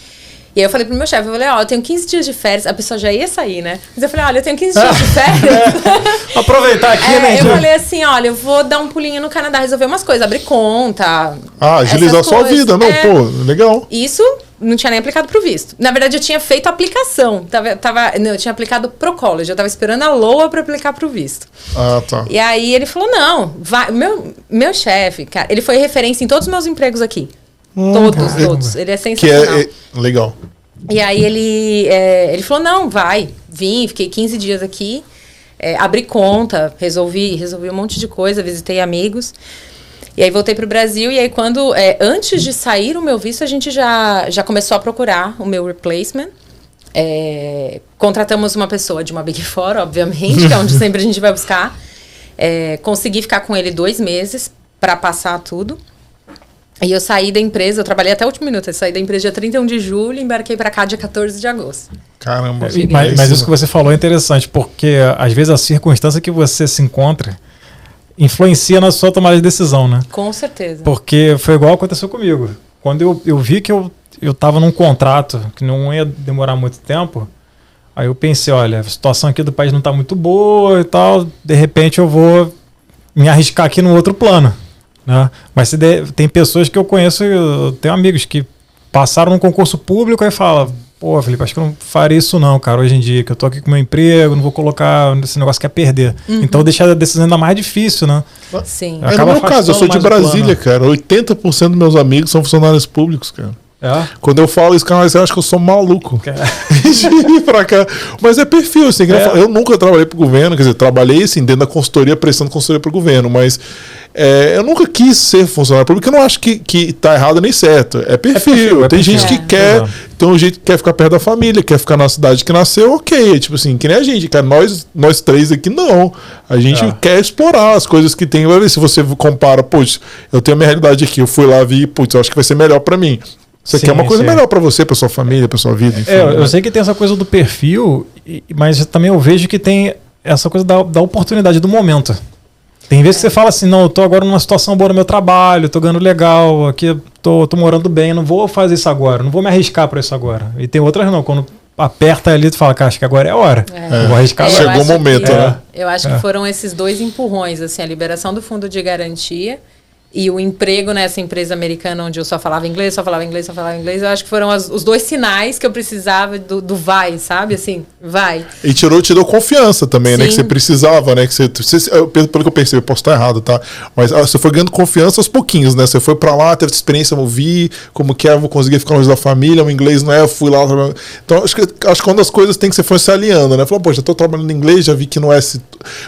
E aí eu falei pro meu chefe, eu falei, ó, oh, eu tenho 15 dias de férias. A pessoa já ia sair, né? Mas eu falei, olha, eu tenho 15 dias de férias. Aproveitar aqui, é, né? Eu falei assim, olha, eu vou dar um pulinho no Canadá, resolver umas coisas, abrir conta. Ah, agilizar sua vida, não, é, pô, legal. Isso não tinha nem aplicado pro visto. Na verdade, eu tinha feito a aplicação. Tava, tava, não, eu tinha aplicado pro college. Eu tava esperando a LOA para aplicar pro visto. Ah, tá. E aí ele falou: não, vai. Meu, meu chefe, cara, ele foi referência em todos os meus empregos aqui. Hum, todos, todos. Ele é sensacional. Que é, é legal. E aí ele, é, ele falou, não, vai. Vim, fiquei 15 dias aqui. É, abri conta, resolvi, resolvi um monte de coisa, visitei amigos. E aí voltei para o Brasil e aí quando é, antes de sair o meu visto a gente já já começou a procurar o meu replacement. É, contratamos uma pessoa de uma Big Four, obviamente, que é onde sempre a gente vai buscar. É, consegui ficar com ele dois meses para passar tudo. E eu saí da empresa, eu trabalhei até o último minuto. Eu saí da empresa dia 31 de julho e embarquei para cá dia 14 de agosto. Caramba. Mas, mas, isso que você falou é interessante, porque às vezes a circunstância que você se encontra influencia na sua tomada de decisão, né? Com certeza. Porque foi igual aconteceu comigo. Quando eu, eu vi que eu, eu tava num contrato que não ia demorar muito tempo, aí eu pensei, olha, a situação aqui do país não está muito boa e tal, de repente eu vou me arriscar aqui no outro plano. Né? Mas de, tem pessoas que eu conheço, eu tenho amigos que passaram no concurso público e falam, pô, Felipe, acho que eu não faria isso não, cara, hoje em dia, que eu tô aqui com meu emprego, não vou colocar esse negócio que é perder. Uhum. Então deixar a decisão ainda mais difícil, né? Sim. É no meu caso, eu sou de Brasília, cara. 80% dos meus amigos são funcionários públicos, cara. É? Quando eu falo isso, cara, você acha que eu sou maluco. de pra cá. Mas é perfil, assim. É. Eu nunca trabalhei pro governo, quer dizer, trabalhei assim, dentro da consultoria, prestando consultoria pro governo, mas é, eu nunca quis ser funcionário público, eu não acho que, que tá errado nem certo. É perfil. É perfil é tem gente que quer, tem um jeito que quer ficar perto da família, quer ficar na cidade que nasceu, ok. Tipo assim, que nem a gente, cara. Nós, nós três aqui, não. A gente é. quer explorar as coisas que tem. Vai ver se você compara, putz, eu tenho a minha realidade aqui, eu fui lá vi, putz, eu acho que vai ser melhor para mim. Você sim, quer uma coisa sim. melhor para você, para sua família, para sua vida. Enfim, é, eu né? sei que tem essa coisa do perfil, mas também eu vejo que tem essa coisa da, da oportunidade do momento. Tem vezes que você fala assim, não, eu tô agora numa situação boa no meu trabalho, tô ganhando legal, aqui tô, tô morando bem, não vou fazer isso agora, não vou me arriscar para isso agora. E tem outras não, quando aperta ali, tu fala, cara, acho que agora é a hora. É. Eu vou arriscar. É, Chegou o momento, que, né? Eu acho que é. foram esses dois empurrões, assim, a liberação do fundo de garantia e o emprego nessa empresa americana onde eu só falava inglês, só falava inglês, só falava inglês, eu acho que foram as, os dois sinais que eu precisava do, do, vai, sabe? Assim, vai. E tirou, te deu confiança também, Sim. né? Que você precisava, né? Que você, você, pelo que eu percebi, eu posso estar errado, tá? Mas ah, você foi ganhando confiança aos pouquinhos, né? Você foi para lá, teve experiência, eu vi como que é, vou conseguir ficar longe da família, o inglês não é, eu fui lá. Então, acho que, acho que uma das coisas tem que você foi se alinhando, né? Falou, pô, já tô trabalhando em inglês, já vi que não é.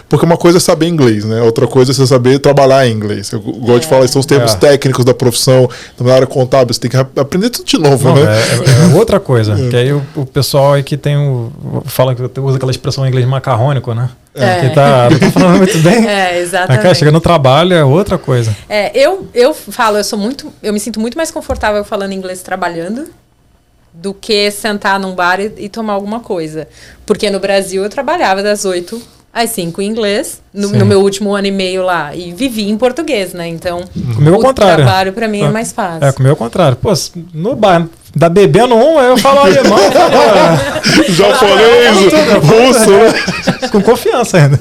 Porque uma coisa é saber inglês, né? Outra coisa é você saber trabalhar em inglês. Eu gosto é. de falar fala, são os termos é. técnicos da profissão, na é área contábil, você tem que aprender tudo de novo, Não, né? É, é, é outra coisa. É. que aí o, o pessoal aí que tem o. Fala que usa aquela expressão em inglês macarrônico, né? É. Que tá, tá falando muito bem. É, exatamente. Chega no trabalho é outra coisa. É, eu, eu falo, eu sou muito. Eu me sinto muito mais confortável falando inglês trabalhando do que sentar num bar e, e tomar alguma coisa. Porque no Brasil eu trabalhava das 8 as cinco em inglês no, no, meu último ano e meio lá e vivi em português, né? Então hum. com o contrário. trabalho para mim é, é mais fácil. É o meu contrário. Pô, no bar da bebendo um, eu falo alemão, japonês, russo, com confiança ainda.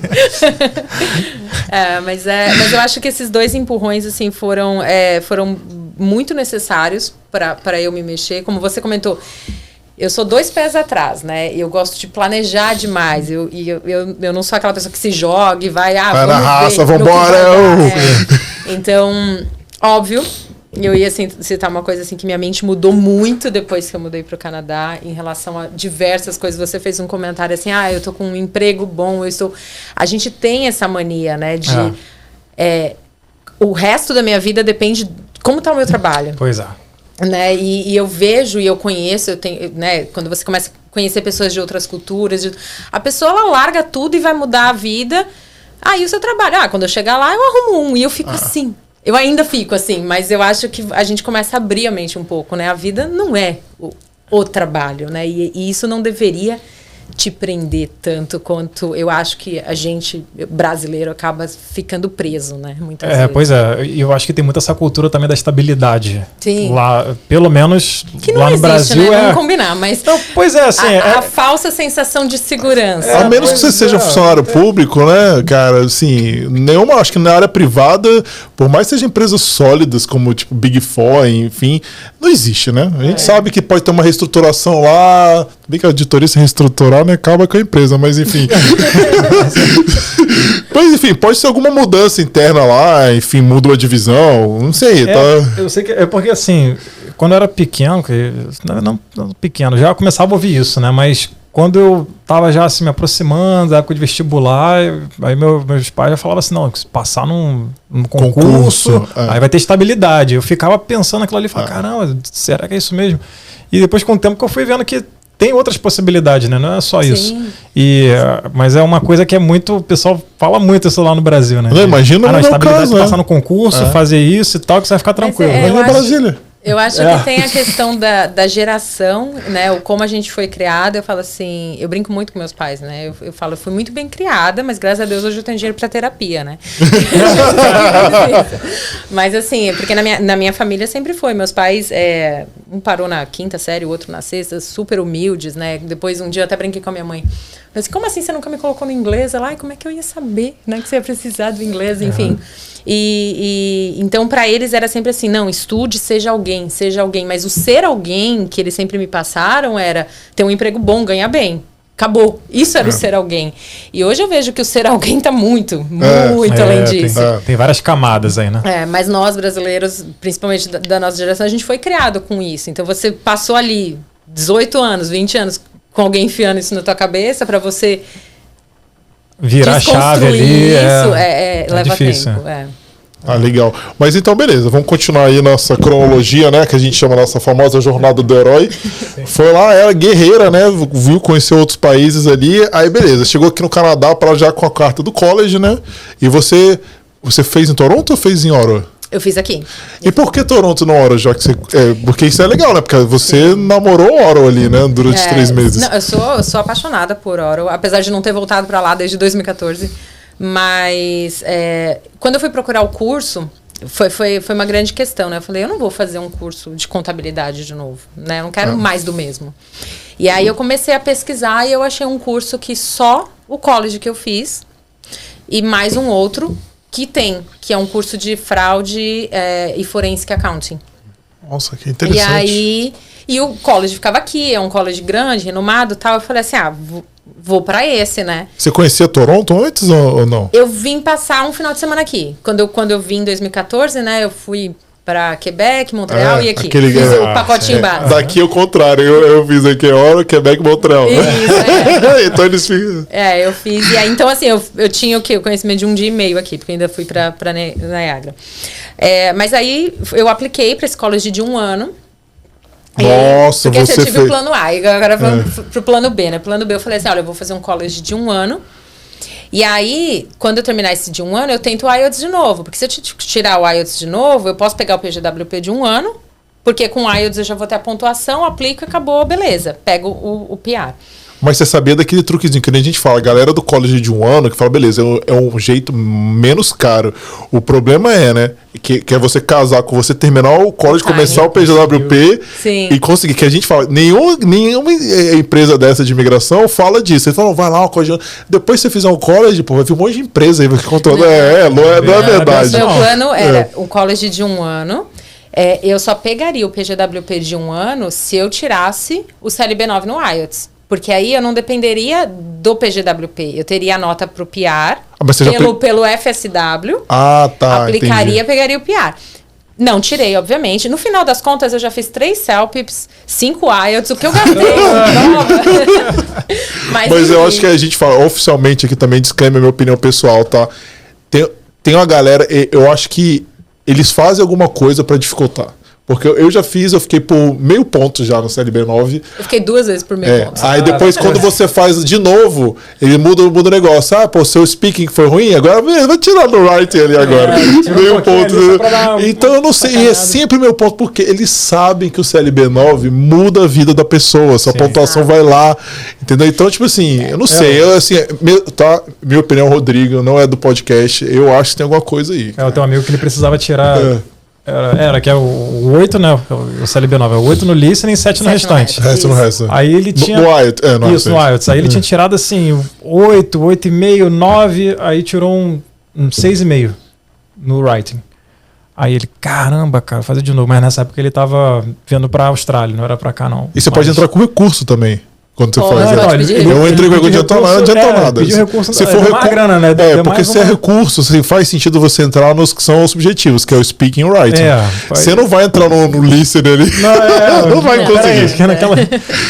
é, mas é, mas eu acho que esses dois empurrões assim foram é, foram muito necessários para eu me mexer, como você comentou eu sou dois pés atrás, né? Eu gosto de planejar demais. Eu, e eu, eu, eu não sou aquela pessoa que se joga e vai, ah, vai na raça, vambora. É. Então, óbvio, eu ia citar uma coisa assim que minha mente mudou muito depois que eu mudei para o Canadá em relação a diversas coisas. Você fez um comentário assim, ah, eu tô com um emprego bom, eu estou. A gente tem essa mania, né? De é. É, o resto da minha vida depende de como está o meu trabalho. Pois é né? E, e, eu vejo e eu conheço, eu tenho, né? Quando você começa a conhecer pessoas de outras culturas, de, a pessoa ela larga tudo e vai mudar a vida. Aí o seu trabalho, ah, quando eu chegar lá eu arrumo um e eu fico ah. assim. Eu ainda fico assim, mas eu acho que a gente começa a abrir a mente um pouco, né? A vida não é o, o trabalho, né? E, e isso não deveria te prender tanto quanto eu acho que a gente brasileiro acaba ficando preso, né? Muitas é, vezes. pois é. Eu acho que tem muita essa cultura também da estabilidade. Sim. Lá, pelo menos que lá no existe, Brasil né? é. Vamos combinar, mas então, pois é, assim, a, é... a falsa sensação de segurança. É, a menos que você é. seja funcionário público, né, cara? Assim, nenhuma, acho que na área privada, por mais que sejam empresas sólidas como tipo Big Four, enfim, não existe, né? A gente é. sabe que pode ter uma reestruturação lá, bem que a auditoria se reestruturar, né? Acaba com a empresa, mas enfim. mas enfim, pode ser alguma mudança interna lá, enfim, muda a divisão, não sei. É, tá... Eu sei que é porque assim, quando eu era pequeno, não, não, pequeno, já começava a ouvir isso, né? Mas quando eu tava já assim, me aproximando da época de vestibular, aí meu, meus pais já falavam assim, não, se passar num, num concurso, concurso é. aí vai ter estabilidade. Eu ficava pensando aquilo ali e falava, é. caramba, será que é isso mesmo? E depois com o tempo que eu fui vendo que tem outras possibilidades, né? Não é só Sim. isso. E, mas é uma coisa que é muito. O pessoal fala muito isso lá no Brasil, né? Não, imagina ah, não, estabilidade caso, de passar no concurso, é. fazer isso e tal, que você vai ficar tranquilo. Mas é, imagina Brasília. Eu acho é. que tem a questão da, da geração, né? O como a gente foi criada. Eu falo assim, eu brinco muito com meus pais, né? Eu, eu falo, eu fui muito bem criada, mas graças a Deus hoje eu tenho dinheiro para terapia, né? mas assim, porque na minha, na minha família sempre foi. Meus pais, é, um parou na quinta série, o outro na sexta, super humildes, né? Depois um dia eu até brinquei com a minha mãe. Mas como assim você nunca me colocou no inglês? Ela, ai, como é que eu ia saber, né? Que você ia precisar do inglês, enfim. Uhum. E, e então para eles era sempre assim, não, estude, seja alguém, seja alguém. Mas o ser alguém que eles sempre me passaram era ter um emprego bom, ganhar bem. Acabou. Isso era é. o ser alguém. E hoje eu vejo que o ser alguém está muito, é. muito é, além disso. Tem, tem, várias camadas aí, né? É, mas nós brasileiros, principalmente da, da nossa geração, a gente foi criado com isso. Então você passou ali 18 anos, 20 anos com alguém enfiando isso na tua cabeça para você virar a chave ali. Isso é, é, é leva difícil. tempo. É. Ah, legal. Mas então, beleza, vamos continuar aí nossa cronologia, né? Que a gente chama nossa famosa jornada do herói. Foi lá, era guerreira, né? Viu, conheceu outros países ali. Aí, beleza, chegou aqui no Canadá para já com a carta do college, né? E você, você fez em Toronto ou fez em Ottawa? Eu fiz aqui. E por que Toronto não Oro, já que você. É, porque isso é legal, né? Porque você Sim. namorou Oro ali, né? Durante é, três meses. Não, eu sou, eu sou apaixonada por Oro, apesar de não ter voltado para lá desde 2014. Mas é, quando eu fui procurar o curso, foi, foi, foi uma grande questão, né? Eu falei, eu não vou fazer um curso de contabilidade de novo, né? Eu não quero é. mais do mesmo. E aí eu comecei a pesquisar e eu achei um curso que só o college que eu fiz e mais um outro que tem, que é um curso de fraude é, e forensic accounting. Nossa, que interessante. E aí, e o college ficava aqui, é um college grande, renomado, tal. Eu falei assim, ah, vou, para esse, né? Você conhecia Toronto antes ou, ou, não? Eu vim passar um final de semana aqui. Quando eu, quando eu vim em 2014, né, eu fui para Quebec, Montreal É, e aqui. aquele- Fiz o ah, pacotinho É, básico. daqui é o contrário. Eu, eu fiz aqui hora, Quebec, Montreal. né? Isso, então eles ficam. É, eu fiz. E aí, então, assim, eu, eu tinha o quê? O conhecimento de um dia e meio aqui, porque ainda fui Ne- Niagara. É, mas aí eu apliquei pra esse college de um ano. E Nossa, porque você eu tive fez- o plano A, e agora vamos pro plano B, né? Plano B, eu falei assim: olha, eu vou fazer um college de um ano. E aí, quando eu terminar esse de um ano, eu tento o IELTS de novo. Porque se eu tirar o IELTS de novo, eu posso pegar o PGWP de um ano, porque com o IELTS eu já vou ter a pontuação, aplico, acabou, beleza. Pego o, o PR. Mas você sabia daquele truquezinho que nem a gente fala, a galera do college de um ano que fala, beleza, é um, é um jeito menos caro. O problema é, né? Que, que é você casar com você terminar o college, Timing. começar o PGWP Sim. e conseguir. Que a gente fala, nenhum, nenhuma empresa dessa de imigração fala disso. Eles falam, vai lá, o college. Depois que você fizer um college, pô, vai vir um monte de empresa aí controlando. É, é, não é, não é É, verdade. Meu plano era É. um college de um ano. É, eu só pegaria o PGWP de um ano se eu tirasse o CLB9 no IELTS. Porque aí eu não dependeria do PGWP. Eu teria a nota pro PR. Ah, pelo, pe- pelo FSW. Ah, tá. aplicaria, entendi. pegaria o PR. Não tirei, obviamente. No final das contas, eu já fiz três CELPIPs, cinco IELTS, o que eu gastei. Mas, Mas eu acho que a gente fala oficialmente aqui também, disclaimer, minha opinião pessoal, tá? Tem, tem uma galera, eu acho que eles fazem alguma coisa pra dificultar. Porque eu, já fiz, eu fiquei por meio ponto já no CLB9. Eu fiquei duas vezes por meio É, ponto. aí depois, quando você faz de novo, ele muda, muda o negócio. Ah, pô, seu speaking foi ruim, agora vai tirar no writing ali agora. tira um meio pouquinho ponto. Então eu não sei, e é sempre meu ponto, porque eles sabem que o CLB9 muda a vida da pessoa, sua Sim. pontuação vai lá, entendeu? Então, tipo assim, eu não sei, eu assim, meu- tá, minha opinião, Rodrigo, não é do podcast, eu acho que tem alguma coisa aí. É, eu tenho um amigo que ele precisava tirar. Era, era, que é o, o 8, né? O CLB9. É o 8 no listening e 7 no Sete no restante. resto. Resto no resto. Aí ele No- tinha. No IELTS, é, no Isso, no IELTS. Aí ele tinha tirado assim, 8, 8,5, 9, aí tirou um, um 6,5 no writing. Aí ele, caramba, cara, fazer de novo. Mas nessa época ele tava vindo pra Austrália, não era pra cá, não. E você Mas- pode entrar com recurso também. Quando você faz. é. Eu entrei com recurso, não adiantou nada, não adiantou é, nada. recurso, se é, for uma recurso. grana, né? É, porque se é uma- recurso, faz sentido você entrar nos que são os objetivos, que é o speaking e writing. É, Você não vai entrar no, no listening ali. Não, é, Não vai conseguir. naquela-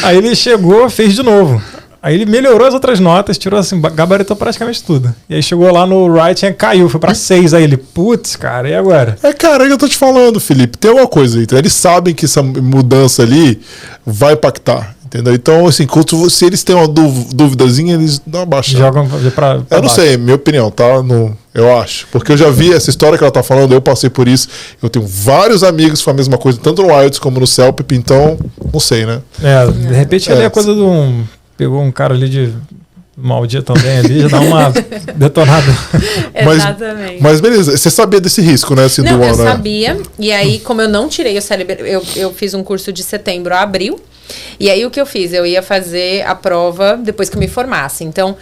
Aí ele chegou, fez de novo. Aí ele melhorou as outras notas, tirou assim, ba- gabaritou praticamente tudo. E aí chegou lá no writing, caiu, foi pra 6. Aí ele, putz, cara, e agora? É, cara, é que eu tô te falando, Felipe. Tem alguma coisa aí. tá? Eles sabem que essa mudança ali vai impactar. Entendeu? Então, assim, quando, se eles têm uma dú- duvidazinha, eles dão uma baixada. Jogam pra, pra Eu não baixo. sei, minha opinião, tá? No, eu acho. Porque eu já vi essa história que ela tá falando, eu passei por isso. Eu tenho vários amigos que fazem a mesma coisa, tanto no IELTS como no CELPIP, então, não sei, né? É, de repente ali É. é coisa de um. Pegou um cara ali de mau dia também ali, já dá uma detonada. Mas- Exatamente. Mas beleza, você sabia desse risco, né? Assim, Não, do eu ano, né? sabia. E aí, como eu não tirei o cérebro, eu, eu fiz um curso de setembro a abril. E aí, o que eu fiz? Eu ia fazer a prova depois que eu me formasse. Então,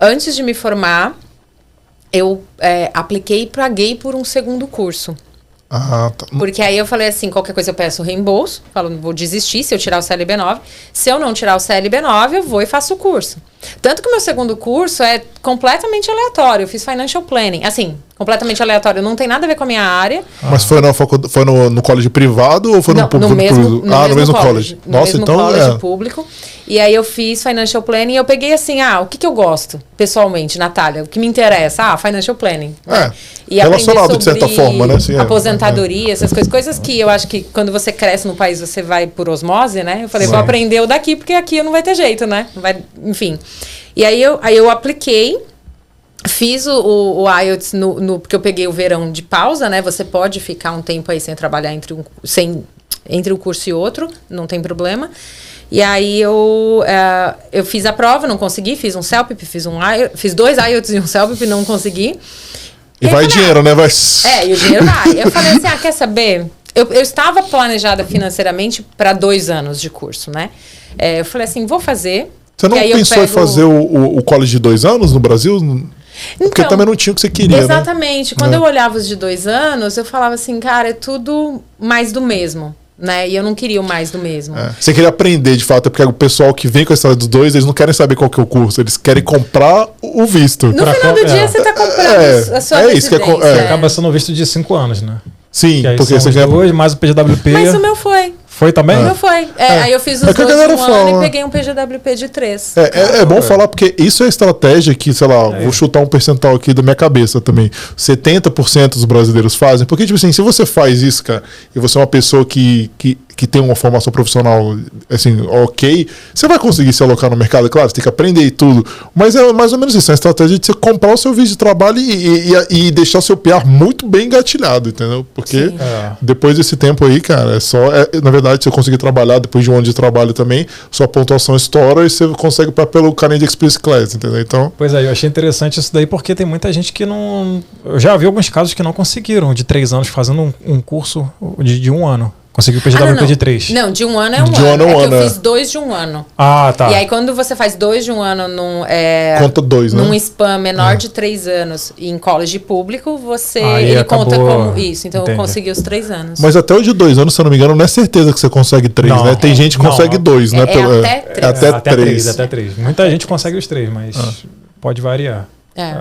antes de me formar, eu é, apliquei para gay por um segundo curso. Ah, tá. Porque aí eu falei assim, qualquer coisa eu peço reembolso, falo, vou desistir se eu tirar o CLB9. Se eu não tirar o CLB9, eu vou e faço o curso. Tanto que o meu segundo curso é completamente aleatório. Eu fiz Financial Planning. Assim, completamente aleatório. Não tem nada a ver com a minha área. Mas foi, na facu- foi no, no colégio privado ou foi no Não, público? no mesmo, no ah, mesmo no mesmo college. college. No Nossa, mesmo então college é. público. E aí eu fiz Financial Planning e eu peguei assim, ah, o que, que eu gosto, pessoalmente, Natália? O que me interessa? Ah, Financial Planning. É, E relacionado de certa forma, né? Assim, é. aposentadoria, essas coisas. Coisas que eu acho que quando você cresce no país, você vai por osmose, né? Eu falei, vou Sim. aprender o daqui, porque aqui não vai ter jeito, né? Vai, enfim. E aí eu, aí eu apliquei, fiz o, o, o IELTS no, no- porque eu peguei o verão de pausa, né? Você pode ficar um tempo aí sem trabalhar entre um, sem, entre um curso e outro, não tem problema. E aí eu, eh, eu fiz a prova, não consegui, fiz um CELPIP, fiz um IELTS, fiz dois IELTS e um CELPIP, não consegui. E aí vai falei, dinheiro, né? Vai... é, e o dinheiro vai. Eu falei assim, ah, quer saber? Eu, eu estava planejada financeiramente para dois anos de curso, né? É, eu falei assim, vou fazer. Você não pensou em pego- fazer o, o, o college de dois anos no Brasil? Porque Então, também não tinha o que você queria, né? Exatamente. Quando É. eu olhava os de dois anos, eu falava assim, cara, é tudo mais do mesmo, né? E eu não queria o mais do mesmo. É. Você queria aprender, de fato, é porque o pessoal que vem com a história dos dois, eles não querem saber qual que é o curso, eles querem comprar o visto. No Pra final co- do dia, é. você tá comprando É, a sua é isso que é é. Acaba sendo um visto de cinco anos, né? Sim, porque você ganha. dois, mais o PGWP. Mas o meu foi. Foi também? O meu foi. É, É. Aí eu fiz É os a dois de um ano fala. e peguei um PGWP de três. É, é, é bom falar porque isso é estratégia que, sei lá, vou chutar um percentual aqui da minha cabeça também. 70% dos brasileiros fazem. Porque, tipo assim, se você faz isso, cara, e você é uma pessoa que, que, que tem uma formação profissional, assim, ok, você vai conseguir se alocar no mercado, claro, você tem que aprender e tudo. Mas é mais ou menos isso, é uma estratégia de você comprar o seu visto de trabalho e, e, e deixar o seu PR muito bem engatilhado, entendeu? Porque Sim. É. depois desse tempo aí, cara, é só. é- na verdade, se eu conseguir trabalhar depois de um ano de trabalho também, sua pontuação estoura e você consegue para pelo Canadian Express Class, entendeu? Então. Pois é, eu achei interessante isso daí porque tem muita gente que não. Eu já vi alguns casos que não conseguiram de três anos fazendo um, um curso de, de um ano. Conseguiu o Ah, PGWP não, não. de três. Não, de um ano é um De um ano. ano é um é ano, eu é. fiz dois de um ano. Ah, tá. E aí, quando você faz dois de um ano num, é, Conta dois, né? num spam menor de três anos em college público, você Aí ele acabou- conta como isso. Então Entendi. eu consegui os três anos. Mas até o de dois anos, se eu não me engano, não é certeza que você consegue três, Não. né? Tem gente que Não. consegue dois, né? É- é Pelo- até é três. até, É, até três. três, até três. Muita gente consegue os três, mas Ah. pode variar. É.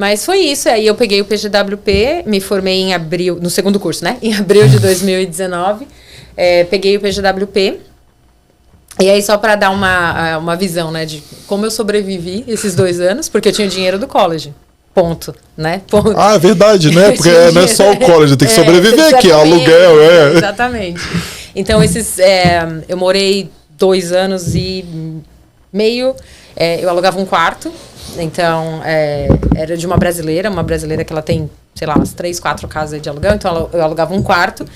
Mas foi isso. Aí eu peguei o PGWP, me formei em abril, no segundo curso, né? Em abril de 2019. É, peguei o PGWP. E aí, só para dar uma, uma visão, né, de como eu sobrevivi esses dois anos, porque eu tinha o dinheiro do college. Ponto, né? Ponto. Ah, é verdade, né? Porque é, não é só o college, tem que É, sobreviver aqui, comer, aluguel, é. Exatamente. Então, esses. é, eu morei dois anos e meio. é, eu alugava um quarto. Então, é, era de uma brasileira, uma brasileira que ela tem, sei lá, umas três, quatro casas de aluguel. Então, ela- eu alugava um quarto,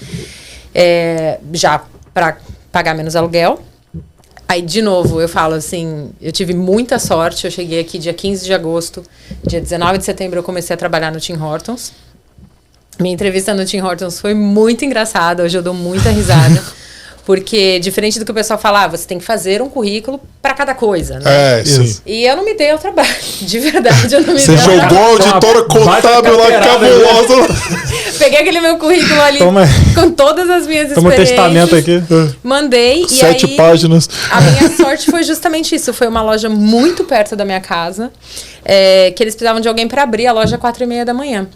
é, já para pagar menos aluguel. Aí, de novo, eu falo assim, eu tive muita sorte. Eu cheguei aqui dia 15 de agosto. Dia 19 de setembro eu comecei a trabalhar no Tim Hortons. Minha entrevista no Tim Hortons foi muito engraçada. Hoje eu dou muita risada. Porque, diferente do que o pessoal fala, ah, você tem que fazer um currículo para cada coisa, né? É, sim. Isso. E eu não me dei ao trabalho. De verdade, eu não me Você dei ao jogou trabalho. a auditora Toma, contábil lá aí. cabulosa. Peguei aquele meu currículo ali Toma- com todas as minhas Toma um experiências. testamento aqui. Mandei. Sete e aí, páginas. A minha sorte foi justamente isso. Foi uma loja muito perto da minha casa, é, que eles precisavam de alguém para abrir a loja às quatro e meia da manhã.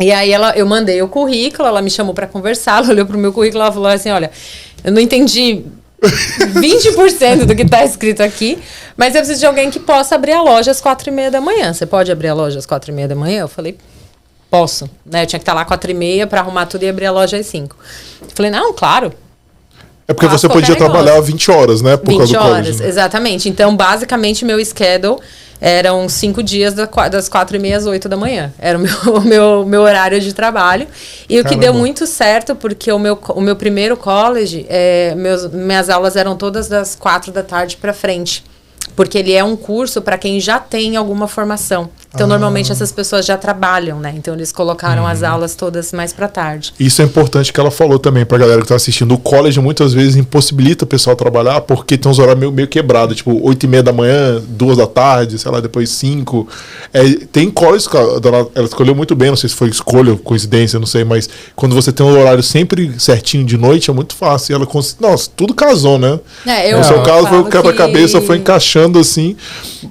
E aí ela, eu mandei o currículo, ela me chamou para conversar, ela olhou pro meu currículo e ela falou assim, olha, eu não entendi 20% do que tá escrito aqui, mas eu preciso de alguém que possa abrir a loja às quatro e meia da manhã. Você pode abrir a loja às quatro e meia da manhã? Eu falei, posso. Né? Eu tinha que estar lá às quatro e meia para arrumar tudo e abrir a loja às cinco. Eu falei, não, claro. É porque você podia negócio. trabalhar 20 horas, né? Por 20 causa do horas, college. né? exatamente. Então, basicamente, meu schedule eram cinco dias das quatro e meia às oito da manhã. Era o meu, meu, meu horário de trabalho. E o que Caramba. deu muito certo, porque o meu, o meu primeiro college, é, meus, minhas aulas eram todas das quatro da tarde para frente. Porque ele é um curso para quem já tem alguma formação. Então, normalmente, Ah. essas pessoas já trabalham, né? Então, eles colocaram Uhum. as aulas todas mais para tarde. Isso é importante que ela falou também pra galera que tá assistindo. O college muitas vezes impossibilita o pessoal trabalhar porque tem uns horários meio, meio quebrados, tipo 8 e meia da manhã, 2 da tarde, sei lá, depois 5. É, tem college, ela, ela escolheu muito bem, não sei se foi escolha, coincidência, não sei, mas quando você tem um horário sempre certinho de noite é muito fácil. E ela cons... Nossa, tudo casou, né? É, eu no seu caso foi o quebra-cabeça, que foi encaixando assim.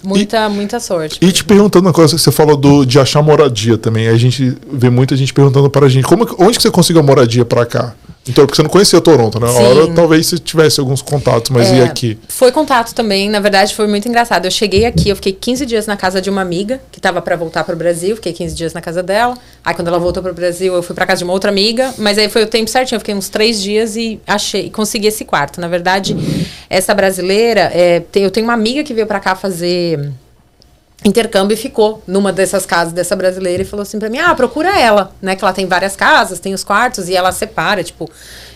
Muita, muita sorte. E te perguntando uma coisa que você falou do, de achar moradia também. A gente vê muita gente perguntando para a gente, como, onde que você conseguiu a moradia para cá? Então, porque você não conhecia Toronto, né? A Sim. hora talvez você tivesse alguns contatos, mas e É, aqui? Foi contato também, na verdade foi muito engraçado. Eu cheguei aqui, eu fiquei 15 dias na casa de uma amiga que estava para voltar para o Brasil, fiquei 15 dias na casa dela. Aí quando ela voltou para o Brasil, eu fui para casa de uma outra amiga, mas aí foi o tempo certinho, eu fiquei uns três dias e achei, consegui esse quarto. Na verdade, essa brasileira, é, tem- eu tenho uma amiga que veio para cá fazer intercâmbio e ficou numa dessas casas dessa brasileira e falou assim pra mim: "Ah, procura ela", né, que ela tem várias casas, tem os quartos e ela separa, tipo,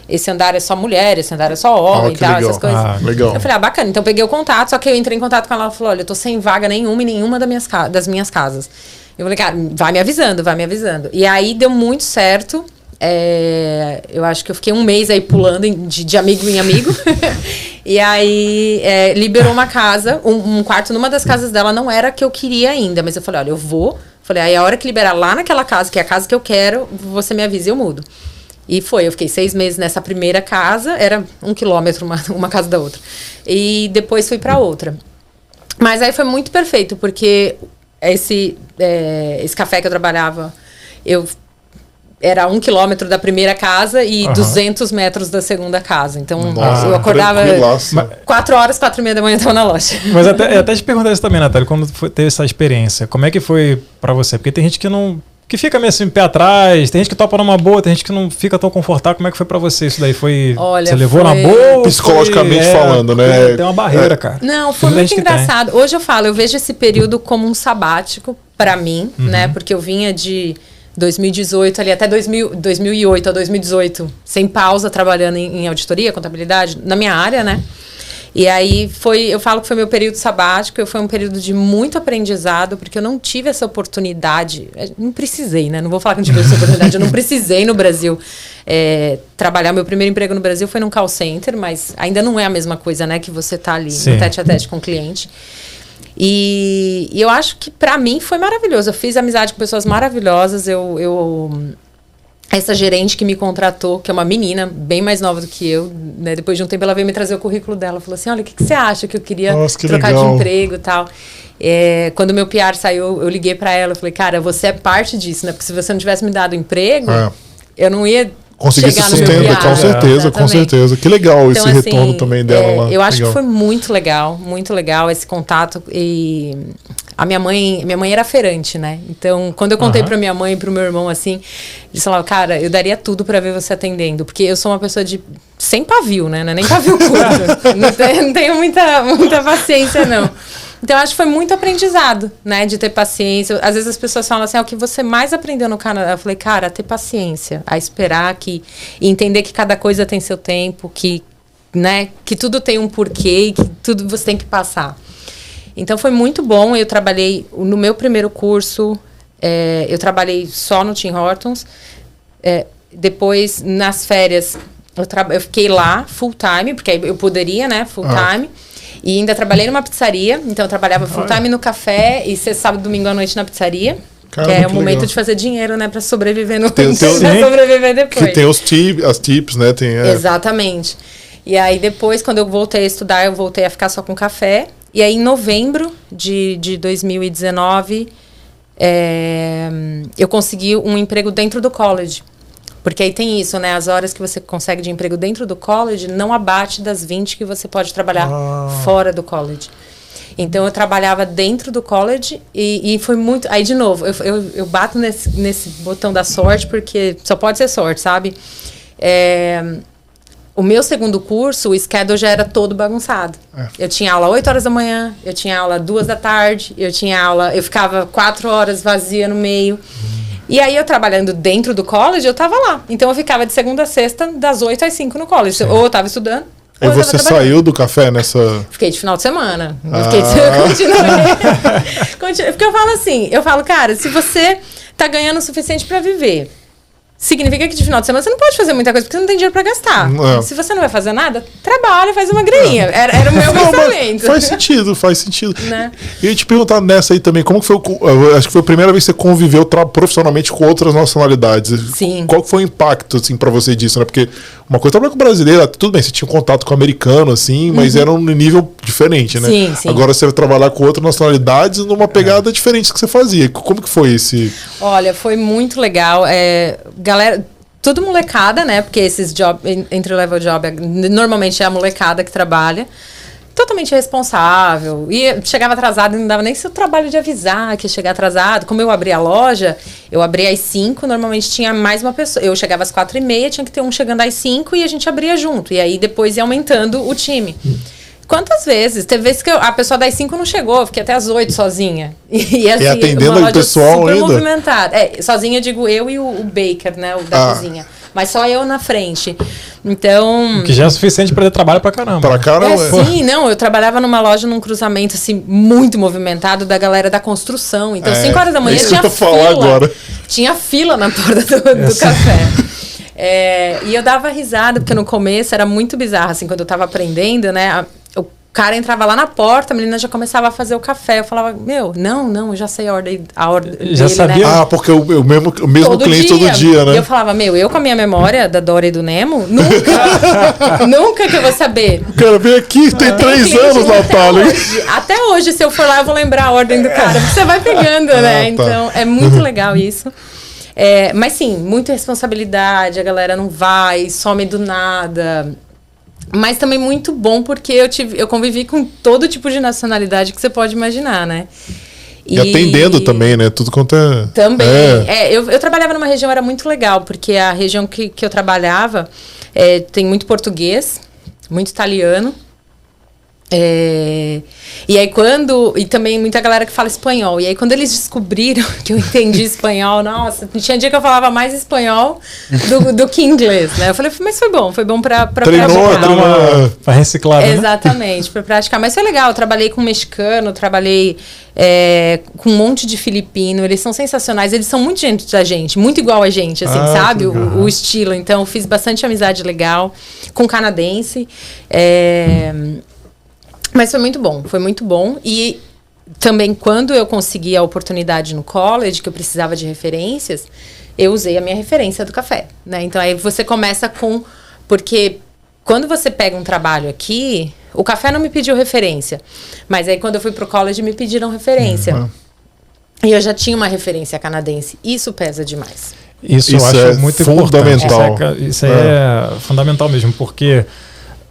esse andar é só mulher, esse andar é só homem Ah, e tal, legal. essas coisas. Ah, legal. Eu falei: "Ah, bacana". Então eu peguei o contato, só que eu entrei em contato com ela, ela falou: "Olha, eu tô sem vaga nenhuma em nenhuma das minhas, das minhas casas". Eu falei: "Cara, vai me avisando, vai me avisando". E aí deu muito certo. É, eu acho que eu fiquei um mês aí pulando de, de amigo em amigo. E aí é, liberou uma casa, um, um, quarto numa das casas dela não era que eu queria ainda, mas eu falei, olha, eu vou. Falei, aí a hora que liberar lá naquela casa, que é a casa que eu quero, você me avisa e eu mudo. E foi, eu fiquei seis meses nessa primeira casa, era um quilômetro uma, uma casa da outra. E depois fui para outra. Mas aí foi muito perfeito, porque esse, é, esse café que eu trabalhava, eu era um quilômetro da primeira casa e uhum. 200 metros da segunda casa. Então Nossa, eu acordava quatro horas, quatro e meia da manhã estava na loja. Mas até, até te perguntar isso também, Natália, quando foi, teve essa experiência, como é que foi para você? Porque tem gente que não que fica meio assim, pé atrás, tem gente que topa numa boa, tem gente que não fica tão confortável. Como é que foi para você isso daí? Foi. Olha, você levou foi... na boa? Psicologicamente foi, é, falando, né? Tem uma barreira, é. cara. Não, foi muito engraçado. Hoje eu falo, eu vejo esse período como um sabático para mim, uhum. né? Porque eu vinha de 2018 ali até 2000, 2008 a 2018, sem pausa, trabalhando em, em auditoria, contabilidade, na minha área, né? E aí foi, eu falo que foi meu período sabático, foi um período de muito aprendizado, porque eu não tive essa oportunidade, é, não precisei, né? Não vou falar que não tive essa oportunidade, eu não precisei no Brasil é, trabalhar. Meu primeiro emprego no Brasil foi num call center, mas ainda não é a mesma coisa, né? Que você tá ali Sim. no tete a tete com o cliente. E, e eu acho que para mim foi maravilhoso. Eu fiz amizade com pessoas maravilhosas. Eu, eu essa gerente que me contratou, que é uma menina bem mais nova do que eu, né? Depois de um tempo ela veio me trazer o currículo dela, falou assim, olha, o que, que você acha que eu queria Nossa, que trocar legal. de emprego e tal. É, quando meu PR saiu, eu liguei para ela, eu falei, cara, você é parte disso, né? Porque se você não tivesse me dado emprego, é. eu não ia conseguir se sustentar, com certeza, com certeza. Que legal então, esse assim, retorno também dela é, lá. Eu acho legal. que foi muito legal, muito legal esse contato e a minha mãe, minha mãe era feirante, né? Então, quando eu contei uhum. para minha mãe e pro meu irmão assim, eles falavam, cara, eu daria tudo para ver você atendendo, porque eu sou uma pessoa de sem pavio, né? É nem pavio curto. não, tenho, não tenho muita muita paciência não. Então, acho que foi muito aprendizado, né? De ter paciência. Às vezes as pessoas falam assim, ah, o que você mais aprendeu no Canadá? Eu falei, cara, ter paciência, a esperar que... E entender que cada coisa tem seu tempo, que, né? Que tudo tem um porquê e que tudo você tem que passar. Então, foi muito bom. Eu trabalhei... No meu primeiro curso, é, eu trabalhei só no Tim Hortons. É, depois, nas férias, eu, eu, fiquei lá full time, porque eu poderia, né? Full ah. time. E ainda trabalhei numa pizzaria, então eu trabalhava full time no café e sexta, sábado, domingo à noite na pizzaria. Caramba, que é o momento legal. de fazer dinheiro, né? Pra sobreviver no tem, tem, pra sobreviver depois. Que tem os tips, as tips, né? Tem, é. Exatamente. E aí depois, quando eu voltei a estudar, eu voltei a ficar só com café. E aí em novembro de, de 2019, é, eu consegui um emprego dentro do college. Porque aí tem isso, né? As horas que você consegue de emprego dentro do college não abate das 20 que você pode trabalhar ah. fora do college. Então eu trabalhava dentro do college e, e foi muito. Aí, de novo, eu, eu, eu, bato nesse, nesse botão da sorte, porque só pode ser sorte, sabe? É, o meu segundo curso, o schedule já era todo bagunçado. É. Eu tinha aula 8 horas da manhã, eu tinha aula 2 da tarde, eu tinha aula. Eu ficava 4 horas vazia no meio. Hum. E aí, eu trabalhando dentro do college, eu tava lá. Então, eu ficava de segunda a sexta, das 8 às 5 no college. Sim. Ou eu tava estudando. E você saiu do café nessa. Fiquei de final de semana. Ah. Fiquei de... Continuei. Porque eu falo assim: eu falo, cara, se você tá ganhando o suficiente para viver significa que de final de semana você não pode fazer muita coisa porque você não tem dinheiro para gastar. É. Se você não vai fazer nada, trabalha, faz uma graninha. É. Era, era o meu não, pensamento. Faz sentido, faz sentido. Né? E eu ia te perguntar nessa aí também, como foi, acho que foi a primeira vez que você conviveu profissionalmente com outras nacionalidades. Sim. Qual foi o impacto, assim, para você disso, né? Porque uma coisa trabalhar com brasileira, tudo bem, você tinha um contato com o americano, assim, mas uhum. era um nível diferente, né? Sim, sim. Agora você vai trabalhar com outras nacionalidades numa pegada é. diferente que você fazia. Como que foi esse... Olha, foi muito legal. É, galera, tudo molecada, né? Porque esses job, entry-level job, normalmente é a molecada que trabalha. Totalmente responsável. E chegava atrasado, não dava nem seu trabalho de avisar que ia chegar atrasado. Como eu abri a loja, eu abri às 5, normalmente tinha mais uma pessoa. Eu chegava às quatro e meia, tinha que ter um chegando às 5 e a gente abria junto. E aí depois ia aumentando o time. Hum. Quantas vezes? Teve vezes que eu, a pessoa das 5 não chegou, fiquei até às 8 sozinha. E, assim, e atendendo o pessoal super ainda? movimentada. É, sozinha eu digo eu e o, o Baker, né? O da ah. cozinha. Mas só eu na frente. Então. O que já é suficiente para ter trabalho para caramba. Pra caramba. É, sim, não. Eu trabalhava numa loja num cruzamento assim, muito movimentado da galera da construção. Então, 5 é, horas da manhã tinha fila. Falar agora. Tinha fila na porta do, do café. É, e eu dava risada, porque no começo era muito bizarro, assim, quando eu tava aprendendo, né? A, cara entrava lá na porta, a menina já começava a fazer o café. Eu falava, meu, não, não, eu já sei a ordem, a ordem já dele, sabia? né? Ah, porque o, o mesmo, o mesmo Todo cliente todo dia, né? E eu falava, meu, eu com a minha memória da Dora e do Nemo, nunca, nunca que eu vou saber. Cara, vem aqui, tem Tem três cliente anos, até Natália. hoje. Até hoje, se eu for lá, eu vou lembrar a ordem do cara. porque Você vai pegando, Ah, né? tá. Então, é muito legal isso. É, mas sim, muita responsabilidade, a galera não vai, some do nada. Mas também muito bom porque eu, tive, eu convivi com todo tipo de nacionalidade que você pode imaginar, né? E atendendo também, né? Tudo quanto é. Também. É. É, eu, eu trabalhava numa região, era muito legal, porque a região que, que eu trabalhava é, tem muito português, muito italiano. É, e aí quando. E também muita galera que fala espanhol. E aí quando eles descobriram que eu entendi espanhol, nossa, tinha dia que eu falava mais espanhol do, do que inglês, né? Eu falei, mas foi bom, foi bom pra, pra Treinou, praticar. Dá uma, pra reciclar, né? Exatamente, para praticar. Mas foi legal. Eu trabalhei com mexicano, trabalhei é, com um monte de filipino. Eles são sensacionais. Eles são muito gente da gente, muito igual a gente, assim, Ah, sabe? O, o estilo. Então, eu fiz bastante amizade legal com canadense. É, mas foi muito bom, foi muito bom. E também, quando eu consegui a oportunidade no college, que eu precisava de referências, eu usei a minha referência do café, né? Então, aí você começa com... Porque quando você pega um trabalho aqui, o café não me pediu referência. Mas aí, quando eu fui pro college, me pediram referência. Uhum. E eu já tinha uma referência canadense. Isso pesa demais. Isso, Isso eu acho é muito fundamental. importante. Isso, é, isso aí é. fundamental mesmo, porque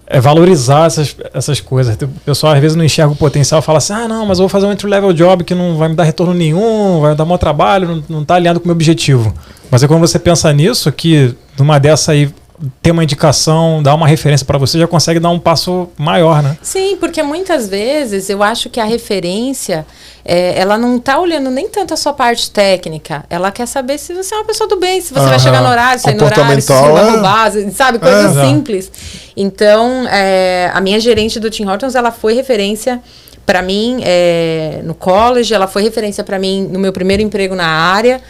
é valorizar essas, essas coisas. O pessoal às vezes não enxerga o potencial fala assim: ah, não, mas eu vou fazer um entry-level job que não vai me dar retorno nenhum, vai dar mau trabalho, não, não tá alinhado com o meu objetivo. Mas é quando você pensa nisso, que numa dessa aí ter uma indicação, dar uma referência para você, já consegue dar um passo maior, né? Sim, porque muitas vezes eu acho que a referência, é, ela não está olhando nem tanto a sua parte técnica. Ela quer saber se você é uma pessoa do bem, se você vai Aham. chegar no horário, sair no horário, se você não vai é. roubar, sabe? Coisas É. simples. Então, é, a minha gerente do Tim Hortons, ela foi referência para mim é, no college, ela foi referência para mim no meu primeiro emprego na área,